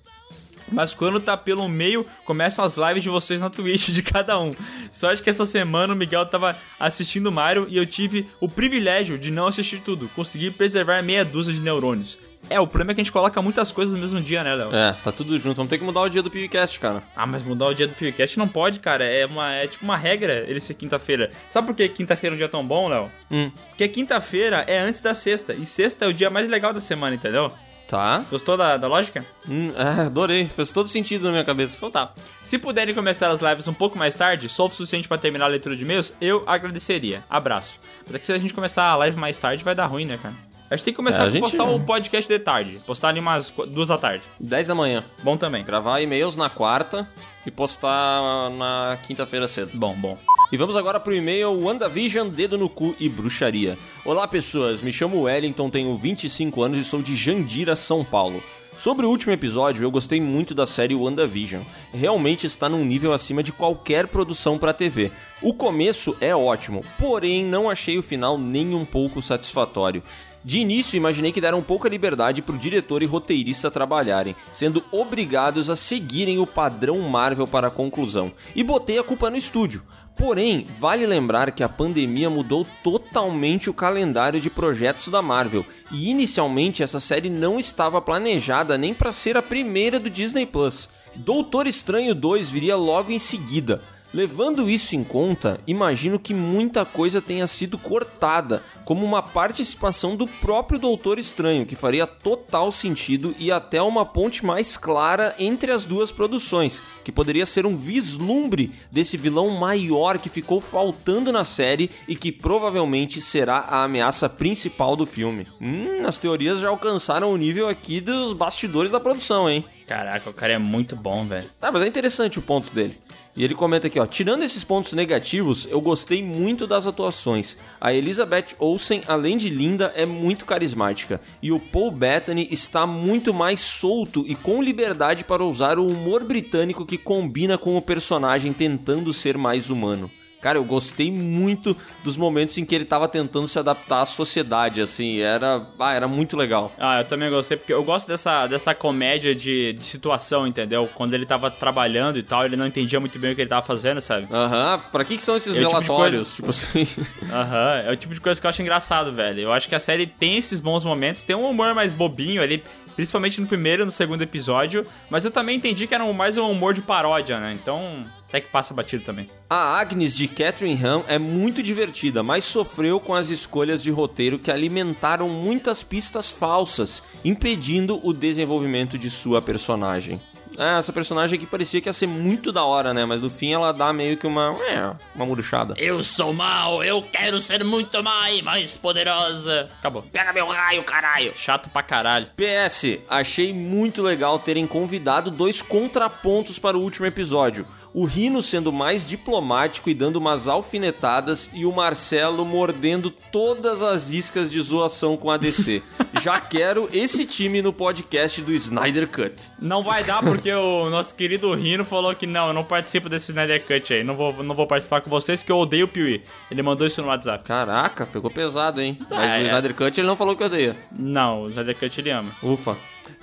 Mas quando tá pelo meio, começam as lives de vocês na Twitch de cada um. Sorte que essa semana o Miguel tava assistindo Mario e eu tive o privilégio de não assistir tudo. Consegui preservar meia dúzia de neurônios. É, o problema é que a gente coloca muitas coisas no mesmo dia, né, Léo? É, tá tudo junto. Vamos ter que mudar o dia do PewCast, cara. Ah, mas mudar o dia do PewCast não pode, cara. É, uma, é tipo uma regra ele ser quinta-feira. Sabe por que quinta-feira é um dia tão bom, Léo? Hum. Porque quinta-feira é antes da sexta. E sexta é o dia mais legal da semana, entendeu? Tá. Gostou da, da lógica? Hum, é, adorei. Fez todo sentido na minha cabeça. Então tá. Se puderem começar as lives um pouco mais tarde, só o suficiente pra terminar a leitura de e-mails, eu agradeceria. Abraço. Mas é que se a gente começar a live mais tarde, vai dar ruim, né, cara? A gente tem que começar É, a gente- postar o podcast de tarde. Postar ali umas duas da tarde. 10 da manhã. Bom também. Gravar e-mails na quarta e postar na quinta-feira cedo. Bom, bom. E vamos agora pro e-mail WandaVision, Dedo no Cu e Bruxaria. Olá pessoas, me chamo Wellington, tenho 25 anos e sou de Jandira, São Paulo. Sobre o último episódio, eu gostei muito da série WandaVision. Realmente está num nível acima de qualquer produção para TV. O começo é ótimo, porém não achei o final nem um pouco satisfatório. De início, imaginei que deram pouca liberdade pro diretor e roteirista trabalharem, sendo obrigados a seguirem o padrão Marvel para a conclusão, e botei a culpa no estúdio. Porém, vale lembrar que a pandemia mudou totalmente o calendário de projetos da Marvel, e inicialmente essa série não estava planejada nem para ser a primeira do Disney Plus. Doutor Estranho 2 viria logo em seguida. Levando isso em conta, imagino que muita coisa tenha sido cortada, como uma participação do próprio Doutor Estranho, que faria total sentido e até uma ponte mais clara entre as duas produções, que poderia ser um vislumbre desse vilão maior que ficou faltando na série e que provavelmente será a ameaça principal do filme. Hum, as teorias já alcançaram o nível aqui dos bastidores da produção, hein? Caraca, o cara é muito bom, velho. Ah, mas é interessante o ponto dele. E ele comenta aqui, ó, tirando esses pontos negativos, eu gostei muito das atuações. A Elizabeth Olsen, além de linda, é muito carismática. E o Paul Bettany está muito mais solto e com liberdade para usar o humor britânico que combina com o personagem tentando ser mais humano. Cara, eu gostei muito dos momentos em que ele tava tentando se adaptar à sociedade, assim, era, ah, era muito legal. Ah, eu também gostei, porque eu gosto dessa, dessa comédia de, de situação, entendeu? Quando ele tava trabalhando e tal, ele não entendia muito bem o que ele tava fazendo, sabe? Aham, pra que, que são esses É o tipo relatórios? Tipo assim. *laughs* Aham, é o tipo de coisa que eu acho engraçado, velho. Eu acho que a série tem esses bons momentos, tem um humor mais bobinho ali, principalmente no primeiro e no segundo episódio, mas eu também entendi que era mais um humor de paródia, né? Então, até que passa batido também. A Agnes de Catherine Ham é muito divertida, mas sofreu com as escolhas de roteiro que alimentaram muitas pistas falsas, impedindo o desenvolvimento de sua personagem. É, essa personagem aqui parecia que ia ser muito da hora, né? Mas no fim ela dá meio que uma. É, uma murchada. Eu sou mal, eu quero ser muito mais, mais poderosa. Acabou. Pega meu raio, caralho. Chato pra caralho. PS, achei muito legal terem convidado dois contrapontos para o último episódio. O Rino sendo mais diplomático e dando umas alfinetadas e o Marcelo mordendo todas as iscas de zoação com a DC. *laughs* Já quero esse time no podcast do Snyder Cut. Não vai dar porque o nosso querido Rino falou que não, eu não participo desse Snyder Cut aí. Não vou, não vou participar com vocês porque eu odeio o Piuí. Ele mandou isso no WhatsApp. Caraca, pegou pesado, hein? Mas É, o é. Snyder Cut ele não falou que odeia. Não, o Snyder Cut ele ama. Ufa.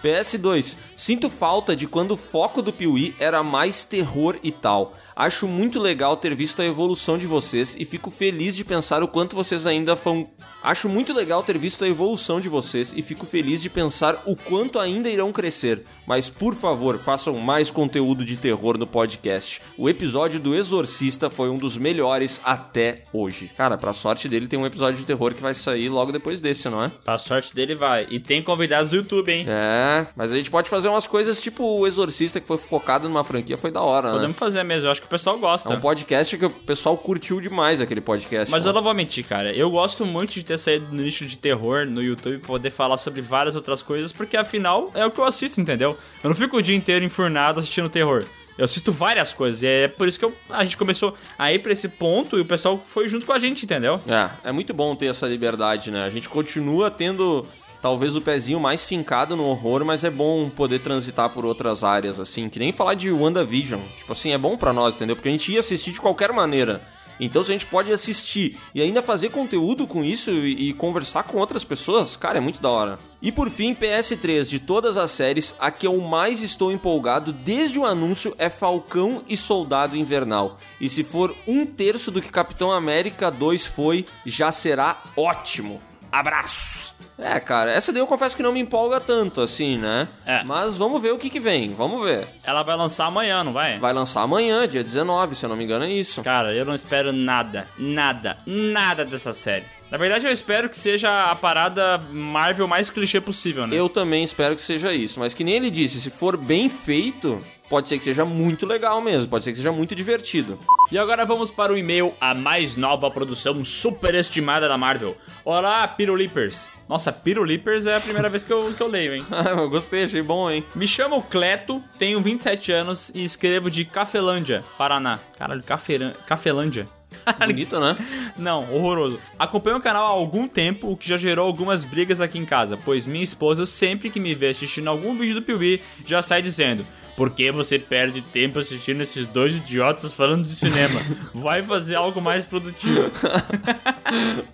PS2. Sinto falta de quando o foco do Piuí era mais terror e tal. Acho muito legal ter visto a evolução de vocês e fico feliz de pensar o quanto vocês ainda vão. Acho muito legal ter visto a evolução de vocês e fico feliz de pensar o quanto ainda irão crescer. Mas por favor, façam mais conteúdo de terror no podcast. O episódio do Exorcista foi um dos melhores até hoje. Cara, pra sorte dele, tem um episódio de terror que vai sair logo depois desse, não é? A sorte dele vai. E tem convidados do YouTube, hein? É, mas a gente pode fazer umas coisas tipo o Exorcista que foi focado numa franquia, foi da hora, né? Podemos fazer mesmo, eu acho que o pessoal É gosta. um podcast que o pessoal curtiu demais aquele podcast. Mas lá. eu não vou mentir, cara. Eu gosto muito de ter saído no nicho de terror no YouTube poder falar sobre várias outras coisas, porque afinal é o que eu assisto, entendeu? Eu não fico o dia inteiro enfurnado assistindo terror. Eu assisto várias coisas, e é por isso que eu- a gente começou a ir pra esse ponto e o pessoal foi junto com a gente, entendeu? É, é muito bom ter essa liberdade, né? A gente continua tendo talvez o pezinho mais fincado no horror, mas é bom poder transitar por outras áreas, assim, que nem falar de WandaVision. Tipo assim, é bom pra nós, entendeu? Porque a gente ia assistir de qualquer maneira. Então, se a gente pode assistir e ainda fazer conteúdo com isso e, e conversar com outras pessoas, cara, é muito da hora. E por fim, PS3, de todas as séries, a que eu mais estou empolgado desde o anúncio é Falcão e Soldado Invernal. E se for um terço do que Capitão América 2 foi, já será ótimo. Abraços! É, cara, essa daí eu confesso que não me empolga tanto, assim, né? É. Mas vamos ver o que que vem, vamos ver. Ela vai lançar amanhã, não vai? Vai lançar amanhã, dia 19, se eu não me engano é isso. Cara, eu não espero nada, nada, nada dessa série. Na verdade, eu espero que seja a parada Marvel mais clichê possível, né? Eu também espero que seja isso, mas que nem ele disse, se for bem feito, pode ser que seja muito legal mesmo, pode ser que seja muito divertido. E agora vamos para o e-mail, a mais nova produção superestimada da Marvel. Olá, Pirulipers. Nossa, Pirulipers é a primeira vez que eu, que eu leio, hein? Ah, *laughs* eu gostei, achei bom, hein? Me chamo Cleto, tenho 27 anos e escrevo de Cafelândia, Paraná. Caralho, Caferan... Cafelândia. *laughs* Bonito, né? Não, horroroso. Acompanho o canal há algum tempo, o que já gerou algumas brigas aqui em casa, pois minha esposa, sempre que me vê assistindo algum vídeo do Piuí, já sai dizendo: Por que você perde tempo assistindo esses dois idiotas falando de cinema? Vai fazer algo mais produtivo. *laughs*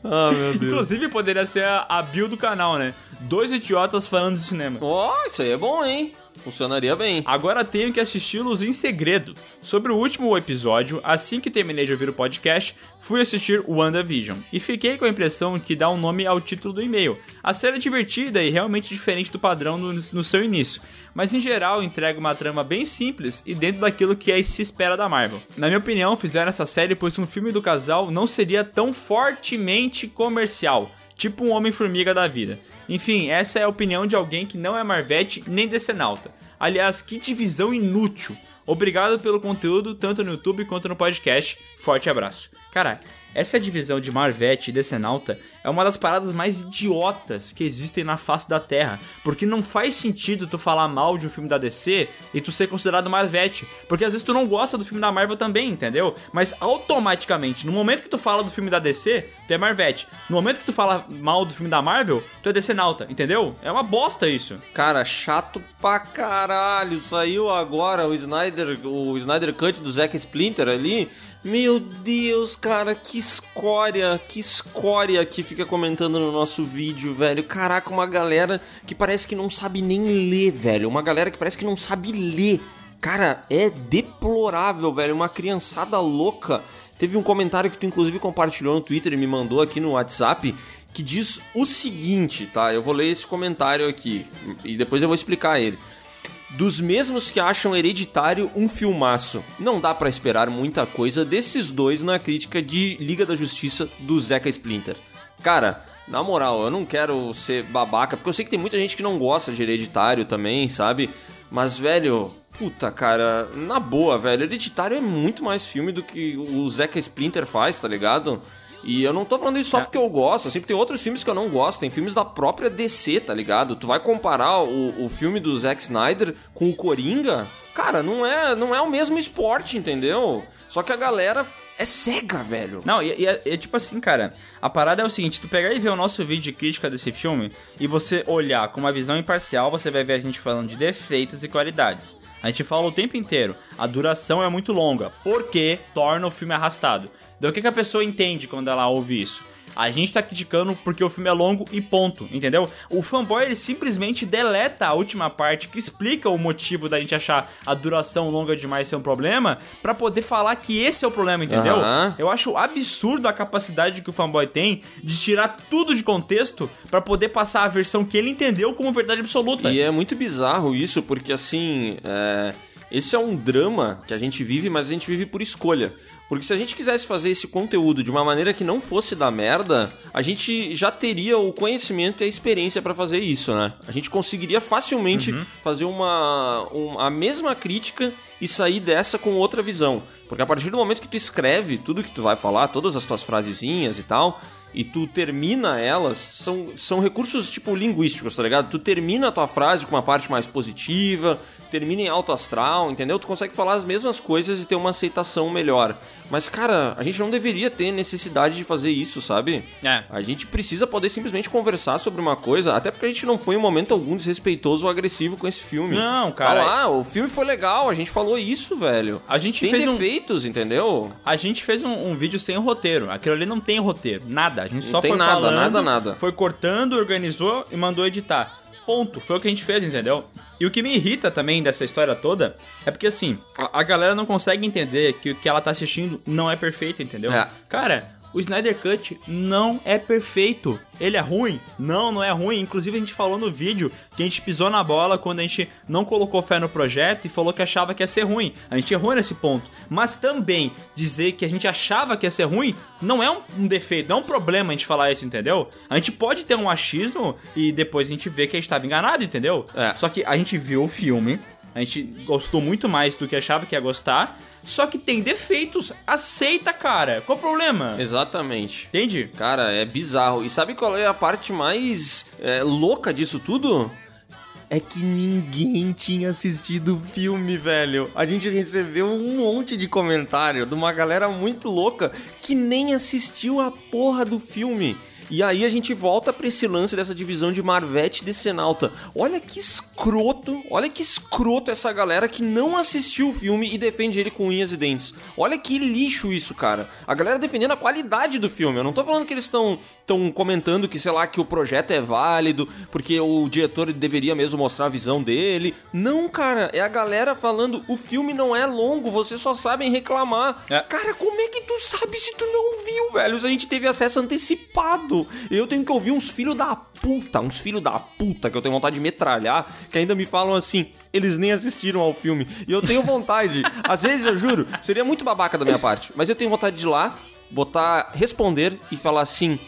Ah, meu Deus. Inclusive, poderia ser a, a bio do canal, né? Dois idiotas falando de cinema. Ó, isso aí é bom, hein? Funcionaria bem. Agora tenho que assisti-los em segredo. Sobre o último episódio, assim que terminei de ouvir o podcast, fui assistir WandaVision e fiquei com a impressão que dá um nome ao título do e-mail. A série é divertida e realmente diferente do padrão no, no seu início, mas em geral entrega uma trama bem simples e dentro daquilo que é se espera da Marvel. Na minha opinião, fizeram essa série pois um filme do casal não seria tão fortemente comercial, tipo um Homem-Formiga da vida. Enfim, essa é a opinião de alguém que não é Marvete nem decenalta. Aliás, que divisão inútil. Obrigado pelo conteúdo, tanto no YouTube quanto no podcast. Forte abraço. Cara, essa divisão de Marvete e Decenalta é uma das paradas mais idiotas que existem na face da Terra. Porque não faz sentido tu falar mal de um filme da DC e tu ser considerado Marvete. Porque às vezes tu não gosta do filme da Marvel também, entendeu? Mas automaticamente, no momento que tu fala do filme da DC, tu é Marvete. No momento que tu fala mal do filme da Marvel, tu é Decenalta, entendeu? É uma bosta isso. Cara, chato pra caralho. Saiu agora o Snyder, o Snyder Cut do Zack Splinter ali. Meu Deus, cara, que escória, que escória que fica comentando no nosso vídeo, velho. Caraca, uma galera que parece que não sabe nem ler, velho. Uma galera que parece que não sabe ler. Cara, é deplorável, velho. Uma criançada louca. Teve um comentário que tu inclusive compartilhou no Twitter e me mandou aqui no WhatsApp que diz o seguinte, tá? Eu vou ler esse comentário aqui e depois eu vou explicar ele. Dos mesmos que acham Hereditário um filmaço. Não dá pra esperar muita coisa desses dois na crítica de Liga da Justiça do Zeca Splinter. Cara, na moral, eu não quero ser babaca, porque eu sei que tem muita gente que não gosta de Hereditário também, sabe? Mas, velho, puta, cara, na boa, velho, Hereditário é muito mais filme do que o Zeca Splinter faz, tá ligado? E eu não tô falando isso só porque eu gosto, assim, tem outros filmes que eu não gosto, tem filmes da própria DC, tá ligado? Tu vai comparar o, o filme do Zack Snyder com o Coringa, cara, não é, não é o mesmo esporte, entendeu? Só que a galera é cega, velho. Não, e, e é, é tipo assim, cara. A parada é o seguinte: tu pegar e ver o nosso vídeo de crítica desse filme e você olhar com uma visão imparcial, você vai ver a gente falando de defeitos e qualidades. A gente fala o tempo inteiro, a duração é muito longa, porque torna o filme arrastado. Então o que, que a pessoa entende quando ela ouve isso? A gente tá criticando porque o filme é longo e ponto, entendeu? O fanboy ele simplesmente deleta a última parte que explica o motivo da gente achar a duração longa demais ser um problema pra poder falar que esse é o problema, entendeu? Aham. Eu acho absurdo a capacidade que o fanboy tem de tirar tudo de contexto pra poder passar a versão que ele entendeu como verdade absoluta. E é muito bizarro isso, porque assim, é, esse é um drama que a gente vive, mas a gente vive por escolha. Porque se a gente quisesse fazer esse conteúdo de uma maneira que não fosse da merda, a gente já teria o conhecimento e a experiência pra fazer isso, né? A gente conseguiria facilmente fazer uma, um- a mesma crítica e sair dessa com outra visão. Porque a partir do momento que tu escreve tudo que tu vai falar, todas as tuas frasezinhas e tal, e tu termina elas, são, são recursos tipo linguísticos, tá ligado? Tu termina a tua frase com uma parte mais positiva, termina em alto astral, entendeu? Tu consegue falar as mesmas coisas e ter uma aceitação melhor. Mas, cara, a gente não deveria ter necessidade de fazer isso, sabe? É. A gente precisa poder simplesmente conversar sobre uma coisa, até porque a gente não foi em momento algum desrespeitoso ou agressivo com esse filme. Não, cara. Tá lá, o filme foi legal, a gente falou isso, velho. A gente Tem fez um- defeitos, entendeu? A gente fez um, um vídeo sem roteiro. Aquilo ali não tem roteiro. Nada. A gente Não só tem foi nada, falando, nada, nada. Foi cortando, organizou e mandou editar. Ponto. Foi o que a gente fez, entendeu? E o que me irrita também dessa história toda é porque, assim, a, a galera não consegue entender que o que ela tá assistindo não é perfeito, entendeu? É. Cara, o Snyder Cut não é perfeito. Ele é ruim? Não, não é ruim. Inclusive, a gente falou no vídeo que a gente pisou na bola quando a gente não colocou fé no projeto e falou que achava que ia ser ruim. A gente errou nesse ponto. Mas também dizer que a gente achava que ia ser ruim não é um, defeito, não é um problema a gente falar isso, entendeu? A gente pode ter um achismo e depois a gente vê que a gente estava enganado, entendeu? É. Só que a gente viu o filme, a gente gostou muito mais do que achava que ia gostar. Só que tem defeitos. Aceita, cara. Qual o problema? Exatamente. Entende? Cara, é bizarro. E sabe qual é a parte mais é, louca disso tudo? é que ninguém tinha assistido o filme, velho. A gente recebeu um monte de comentário de uma galera muito louca que nem assistiu a porra do filme. E aí a gente volta pra esse lance dessa divisão de Marvete e Decenalta. Olha que escroto, olha que escroto essa galera que não assistiu o filme e defende ele com unhas e dentes. Olha que lixo isso, cara. A galera defendendo a qualidade do filme. Eu não tô falando que eles estão tão comentando que, sei lá, que o projeto é válido, porque o diretor deveria mesmo mostrar a visão dele. Não, cara, é a galera falando, o filme não é longo, vocês só sabem reclamar. É. Cara, como é que tu sabe se tu não viu, velho? Se a gente teve acesso antecipado. Eu tenho que ouvir uns filhos da puta, uns filhos da puta que eu tenho vontade de metralhar, que ainda me falam assim, eles nem assistiram ao filme. E eu tenho vontade. *laughs* Às vezes, eu juro, seria muito babaca da minha parte, mas eu tenho vontade de ir lá, botar, responder e falar assim.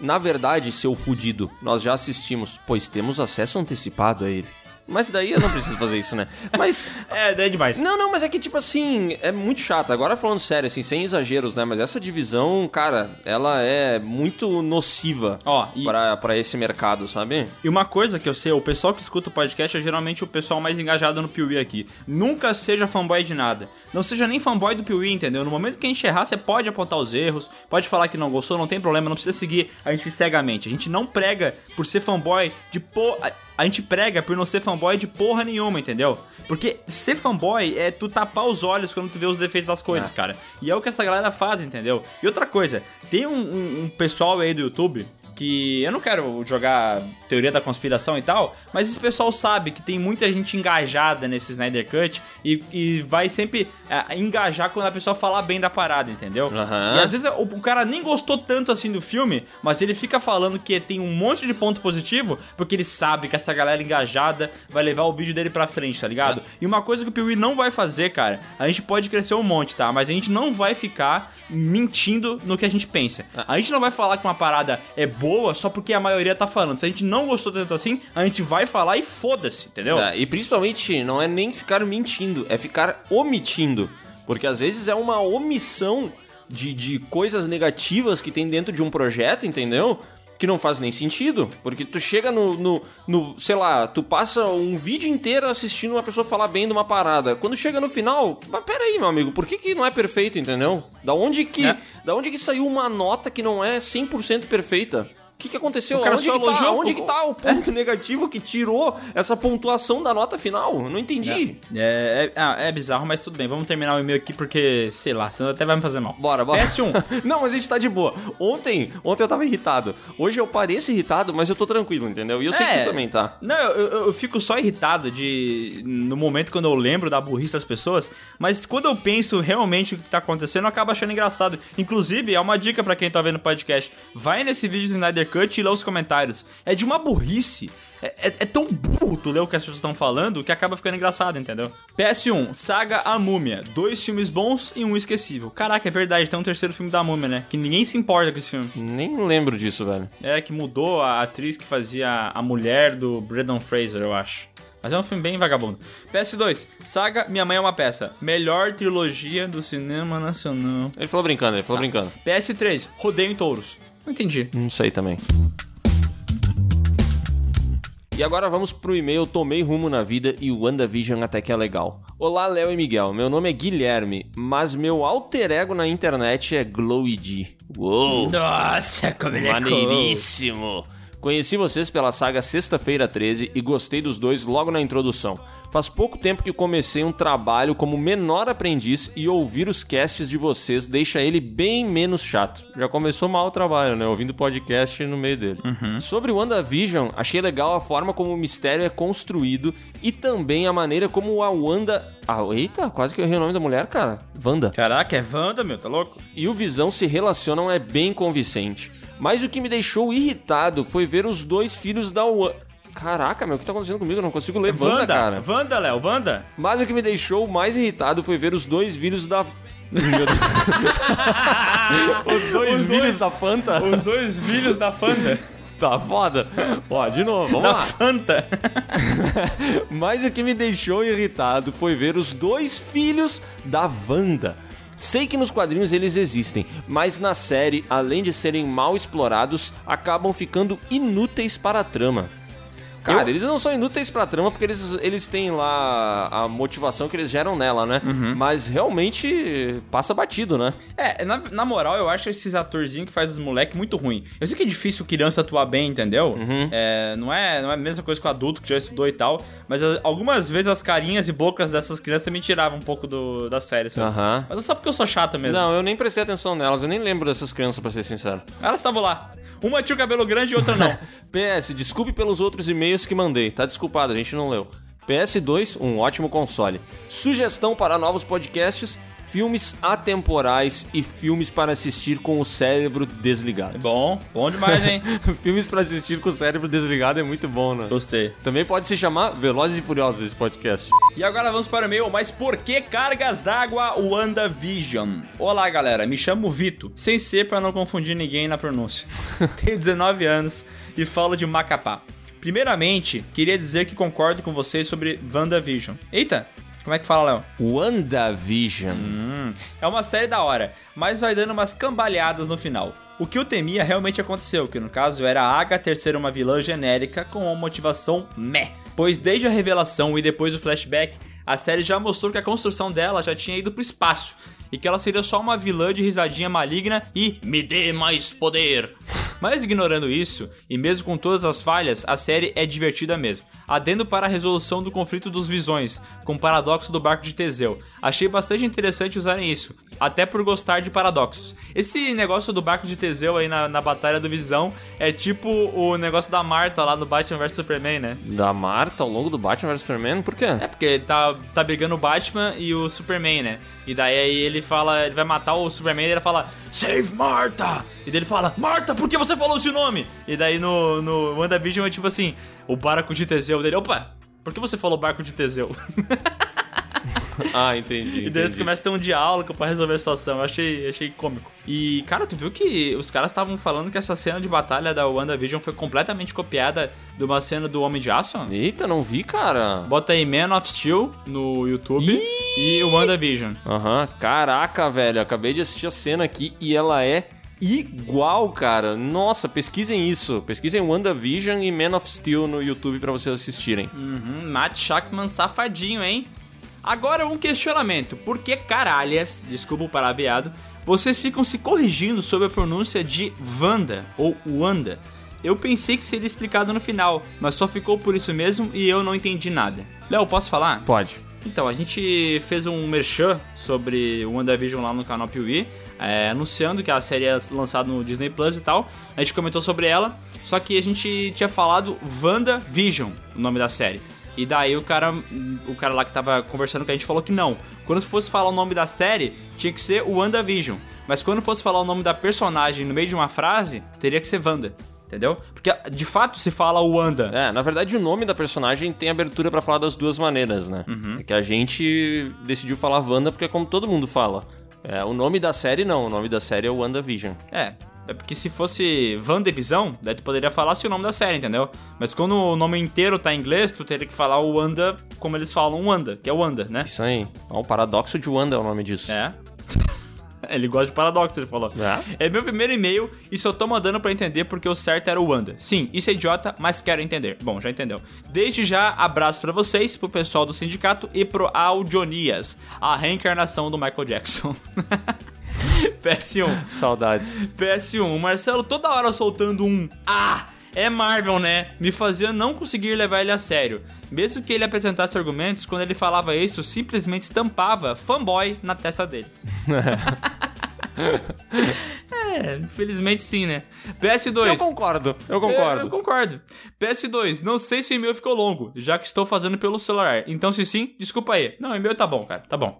Na verdade, seu fudido, nós já assistimos, pois temos acesso antecipado a ele. Mas daí eu não preciso fazer isso, né? Mas *laughs* É, daí é demais. não, não, mas é que, tipo assim, é muito chato. Agora falando sério, assim, sem exageros, né? Mas essa divisão, cara, ela é muito nociva Ó, e- pra, pra esse mercado, sabe? E uma coisa que eu sei, o pessoal que escuta o podcast é geralmente o pessoal mais engajado no Piuí aqui. Nunca seja fanboy de nada. Não seja nem fanboy do Piuí, entendeu? No momento que a gente errar, você pode apontar os erros, pode falar que não gostou, não tem problema, não precisa seguir a gente cegamente. A gente não prega por ser fanboy de po... a- gente prega por não ser fanboy de porra nenhuma, entendeu? Porque ser fanboy é tu tapar os olhos quando tu vê os defeitos das coisas, cara. E é o que essa galera faz, entendeu? E outra coisa, tem um, um- um pessoal aí do YouTube que eu não quero jogar teoria da conspiração e tal, mas esse pessoal sabe que tem muita gente engajada nesse Snyder Cut e, e vai sempre é, engajar quando a pessoa falar bem da parada, entendeu? Aham. E às vezes o, o cara nem gostou tanto assim do filme, mas ele fica falando que tem um monte de ponto positivo porque ele sabe que essa galera engajada vai levar o vídeo dele pra frente, tá ligado? E uma coisa que o Piuí não vai fazer, cara, a gente pode crescer um monte, tá? Mas a gente não vai ficar mentindo no que a gente pensa. A gente não vai falar que uma parada é boa só porque a maioria tá falando. Se a gente não gostou tanto assim, a gente vai falar e foda-se, entendeu? É, e principalmente, não é nem ficar mentindo, é ficar omitindo. Porque às vezes é uma omissão de, de coisas negativas que tem dentro de um projeto, entendeu? Que não faz nem sentido. Porque tu chega no, no, no- Sei lá, tu passa um vídeo inteiro assistindo uma pessoa falar bem de uma parada. Quando chega no final, mas peraí, meu amigo, por que, que não é perfeito, entendeu? Da onde que. É. Da onde que saiu uma nota que não é 100% perfeita? O que, que aconteceu? O cara Onde só que tá? Onde o- que tá o *laughs* ponto negativo que tirou essa pontuação da nota final? Eu não entendi. É, é, ah, é bizarro, mas tudo bem. Vamos terminar o e-mail aqui porque, sei lá, senão até vai me fazer mal. Bora, bora. PS1. *laughs* não, mas a gente tá de boa. Ontem, ontem eu tava irritado. Hoje eu pareço irritado, mas eu tô tranquilo, entendeu? E eu sei que É. tu também tá. Não, eu, eu- fico só irritado de. No momento quando eu lembro da burrice das pessoas, mas quando eu penso realmente o que tá acontecendo, eu acabo achando engraçado. Inclusive, é uma dica pra quem tá vendo o podcast: vai nesse vídeo do Snyder Cut e lê os comentários. É de uma burrice. É, é- é tão burro tu ler o que as pessoas estão falando que acaba ficando engraçado, entendeu? PS1, Saga A Múmia. Dois filmes bons e um esquecível. Caraca, é verdade, tem um terceiro filme da Múmia, né? Que ninguém se importa com esse filme. Nem lembro disso, velho. É, que mudou a atriz que fazia a mulher do Brendan Fraser, eu acho. Mas é um filme bem vagabundo. PS2, Saga Minha Mãe é uma Peça. Melhor trilogia do cinema nacional. Ele falou brincando, ele falou brincando. PS3, Rodeio em Touros. Não entendi. Não sei também. E agora vamos pro e-mail Tomei Rumo na Vida e o WandaVision até que é legal. Olá, Léo e Miguel. Meu nome é Guilherme, mas meu alter ego na internet é Glowy D. Uou! Nossa, como ele Maneiríssimo! Conheci vocês pela saga Sexta-feira 13 e gostei dos dois logo na introdução. Faz pouco tempo que comecei um trabalho como menor aprendiz e ouvir os casts de vocês deixa ele bem menos chato. Já começou mal o trabalho, né? Ouvindo podcast no meio dele. Sobre o WandaVision, achei legal a forma como o mistério é construído e também a maneira como a Wanda. Ah, eita, quase que eu errei o nome da mulher, cara. Wanda Caraca, é Wanda, meu, tá louco? e o Visão se relacionam é bem convincente. Mas o que me deixou irritado foi ver os dois filhos da Wanda. Caraca, meu, o que tá acontecendo comigo? Eu não consigo ler Wanda, cara. Wanda, Léo, Wanda. Mas o que me deixou mais irritado foi ver os dois filhos da. Meu Deus. *laughs* os dois Os filhos da Fanta? Os dois filhos da Fanta. *laughs* Tá foda. Ó, de novo, vamos da lá. Fanta. *laughs* Mas o que me deixou irritado foi ver os dois filhos da Wanda. Sei que nos quadrinhos eles existem, mas na série, além de serem mal explorados, acabam ficando inúteis para a trama. Cara, Eu- eles não são inúteis pra trama porque eles, eles têm lá a motivação que eles geram nela, né? Uhum. Mas realmente passa batido, né? É, na, na moral, eu acho esses atorzinhos que faz os moleques muito ruim. Eu sei que é difícil criança atuar bem, entendeu? Uhum. É, não, é, não é a mesma coisa que o adulto que já estudou e tal. Mas a- algumas vezes as carinhas e bocas dessas crianças me tiravam um pouco do, da série, sabe? Aham. Mas é só porque eu sou chato mesmo. Não, eu nem prestei atenção nelas, eu nem lembro dessas crianças, pra ser sincero. Elas estavam lá. Uma tinha o cabelo grande e outra não. *laughs* PS, desculpe pelos outros e-mails que mandei, tá desculpado, a gente não leu. PS2, um ótimo console. Sugestão para novos podcasts: filmes atemporais e filmes para assistir com o cérebro desligado. bom, bom demais, hein? *laughs* filmes para assistir com o cérebro desligado é muito bom, né? Gostei. Também pode se chamar Velozes e Furiosos esse podcast. E agora vamos para o e-mail, mas por que cargas d'água WandaVision? Olá, galera, me chamo Vito, sem ser para não confundir ninguém na pronúncia. *laughs* Tenho 19 anos e falo de Macapá. Primeiramente, queria dizer que concordo com vocês sobre WandaVision. Eita, como é que fala, Léo? WandaVision. Hum, é uma série da hora, mas vai dando umas cambaleadas no final. O que eu temia realmente aconteceu, que no caso era a Agatha ser uma vilã genérica com uma motivação meh. Pois desde a revelação e depois do flashback, a série já mostrou que a construção dela já tinha ido pro espaço e que ela seria só uma vilã de risadinha maligna e me dê mais poder. Mas ignorando isso, e mesmo com todas as falhas, a série é divertida mesmo. Adendo para a resolução do conflito dos visões, com o paradoxo do barco de Teseu. Achei bastante interessante usarem isso, até por gostar de paradoxos. Esse negócio do barco de Teseu aí na, na Batalha do Visão é tipo o negócio da Marta lá no Batman vs Superman, né? Da Marta ao longo do Batman vs Superman? Por quê? É porque tá, tá brigando o Batman e o Superman, né? E daí aí ele fala, ele vai matar o Superman e ele fala, Save Marta! E daí ele fala, Marta, por que você falou esse nome? E daí no, no WandaVision é tipo assim, o barco de Teseu dele, opa, por que você falou barco de Teseu? *laughs* *laughs* Ah, entendi. E daí eles começam a ter um diálogo pra resolver a situação. Eu achei, achei cômico. E, cara, tu viu que os caras estavam falando que essa cena de batalha da WandaVision foi completamente copiada de uma cena do Homem de Aço? Eita, não vi, cara. Bota aí Man of Steel no YouTube e o WandaVision. Aham, caraca, velho, acabei de assistir a cena aqui e ela é igual, cara. Nossa, pesquisem isso. Pesquisem WandaVision e Man of Steel no YouTube pra vocês assistirem. Uhum, Matt Shackman safadinho, hein? Agora um questionamento. Por que caralhas, desculpa o palavreado, vocês ficam se corrigindo sobre a pronúncia de Wanda ou Wanda? Eu pensei que seria explicado no final, mas só ficou por isso mesmo e eu não entendi nada. Léo, posso falar? Pode. Então, a gente fez um merchan sobre o WandaVision lá no canal Piuí, é, anunciando que a série ia ser lançada no Disney Plus e tal. A gente comentou sobre ela, só que a gente tinha falado WandaVision, o nome da série. E daí o cara, o cara lá que tava conversando com a gente falou que não. Quando fosse falar o nome da série, tinha que ser o WandaVision. Mas quando fosse falar o nome da personagem no meio de uma frase, teria que ser Wanda. Entendeu? Porque de fato se fala Wanda. É, na verdade o nome da personagem tem abertura pra falar das duas maneiras, né? É que a gente decidiu falar Wanda porque é como todo mundo fala. É, o nome da série não, o nome da série é WandaVision. É, é porque se fosse WandaVision, daí tu poderia falar se o nome da série, entendeu? Mas quando o nome inteiro tá em inglês, tu teria que falar o Wanda como eles falam Wanda, que é Wanda, né? Isso aí. Ó, o paradoxo de Wanda é o nome disso. É. *laughs* Ele gosta de paradoxo, ele falou. É? É meu primeiro e-mail e só tô mandando pra entender porque o certo era o Wanda. Sim, isso é idiota, mas quero entender. Bom, já entendeu. Desde já, abraço pra vocês, pro pessoal do sindicato e pro Audionias, a reencarnação do Michael Jackson. *laughs* *laughs* PS1. Saudades. PS1, o Marcelo toda hora soltando um Ah! É Marvel, né? Me fazia não conseguir levar ele a sério. Mesmo que ele apresentasse argumentos, quando ele falava isso, simplesmente estampava fanboy na testa dele. *laughs* é, infelizmente sim, né? PS2. Eu concordo, eu concordo. É, eu concordo. PS2, não sei se o e-mail ficou longo, já que estou fazendo pelo celular. Então, se sim, desculpa aí. Não, o e-mail tá bom, cara, tá bom.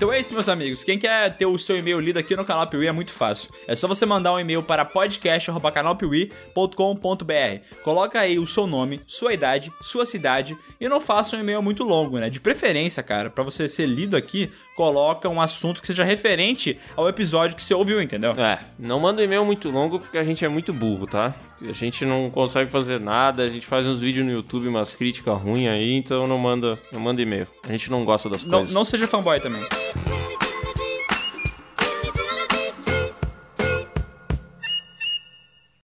Então é isso, meus amigos. Quem quer ter o seu e-mail lido aqui no canal Piuí é muito fácil. É só você mandar um e-mail para podcast.canalpiuí.com.br. Coloca aí o seu nome, sua idade, sua cidade e não faça um e-mail muito longo, né? De preferência, cara, para você ser lido aqui, coloca um assunto que seja referente ao episódio que você ouviu, entendeu? É, não manda um e-mail muito longo porque a gente é muito burro, tá? A gente não consegue fazer nada, a gente faz uns vídeos no YouTube, umas críticas ruins aí, então não manda, não manda e-mail. A gente não gosta das Não, coisas. não seja fanboy também. Baby.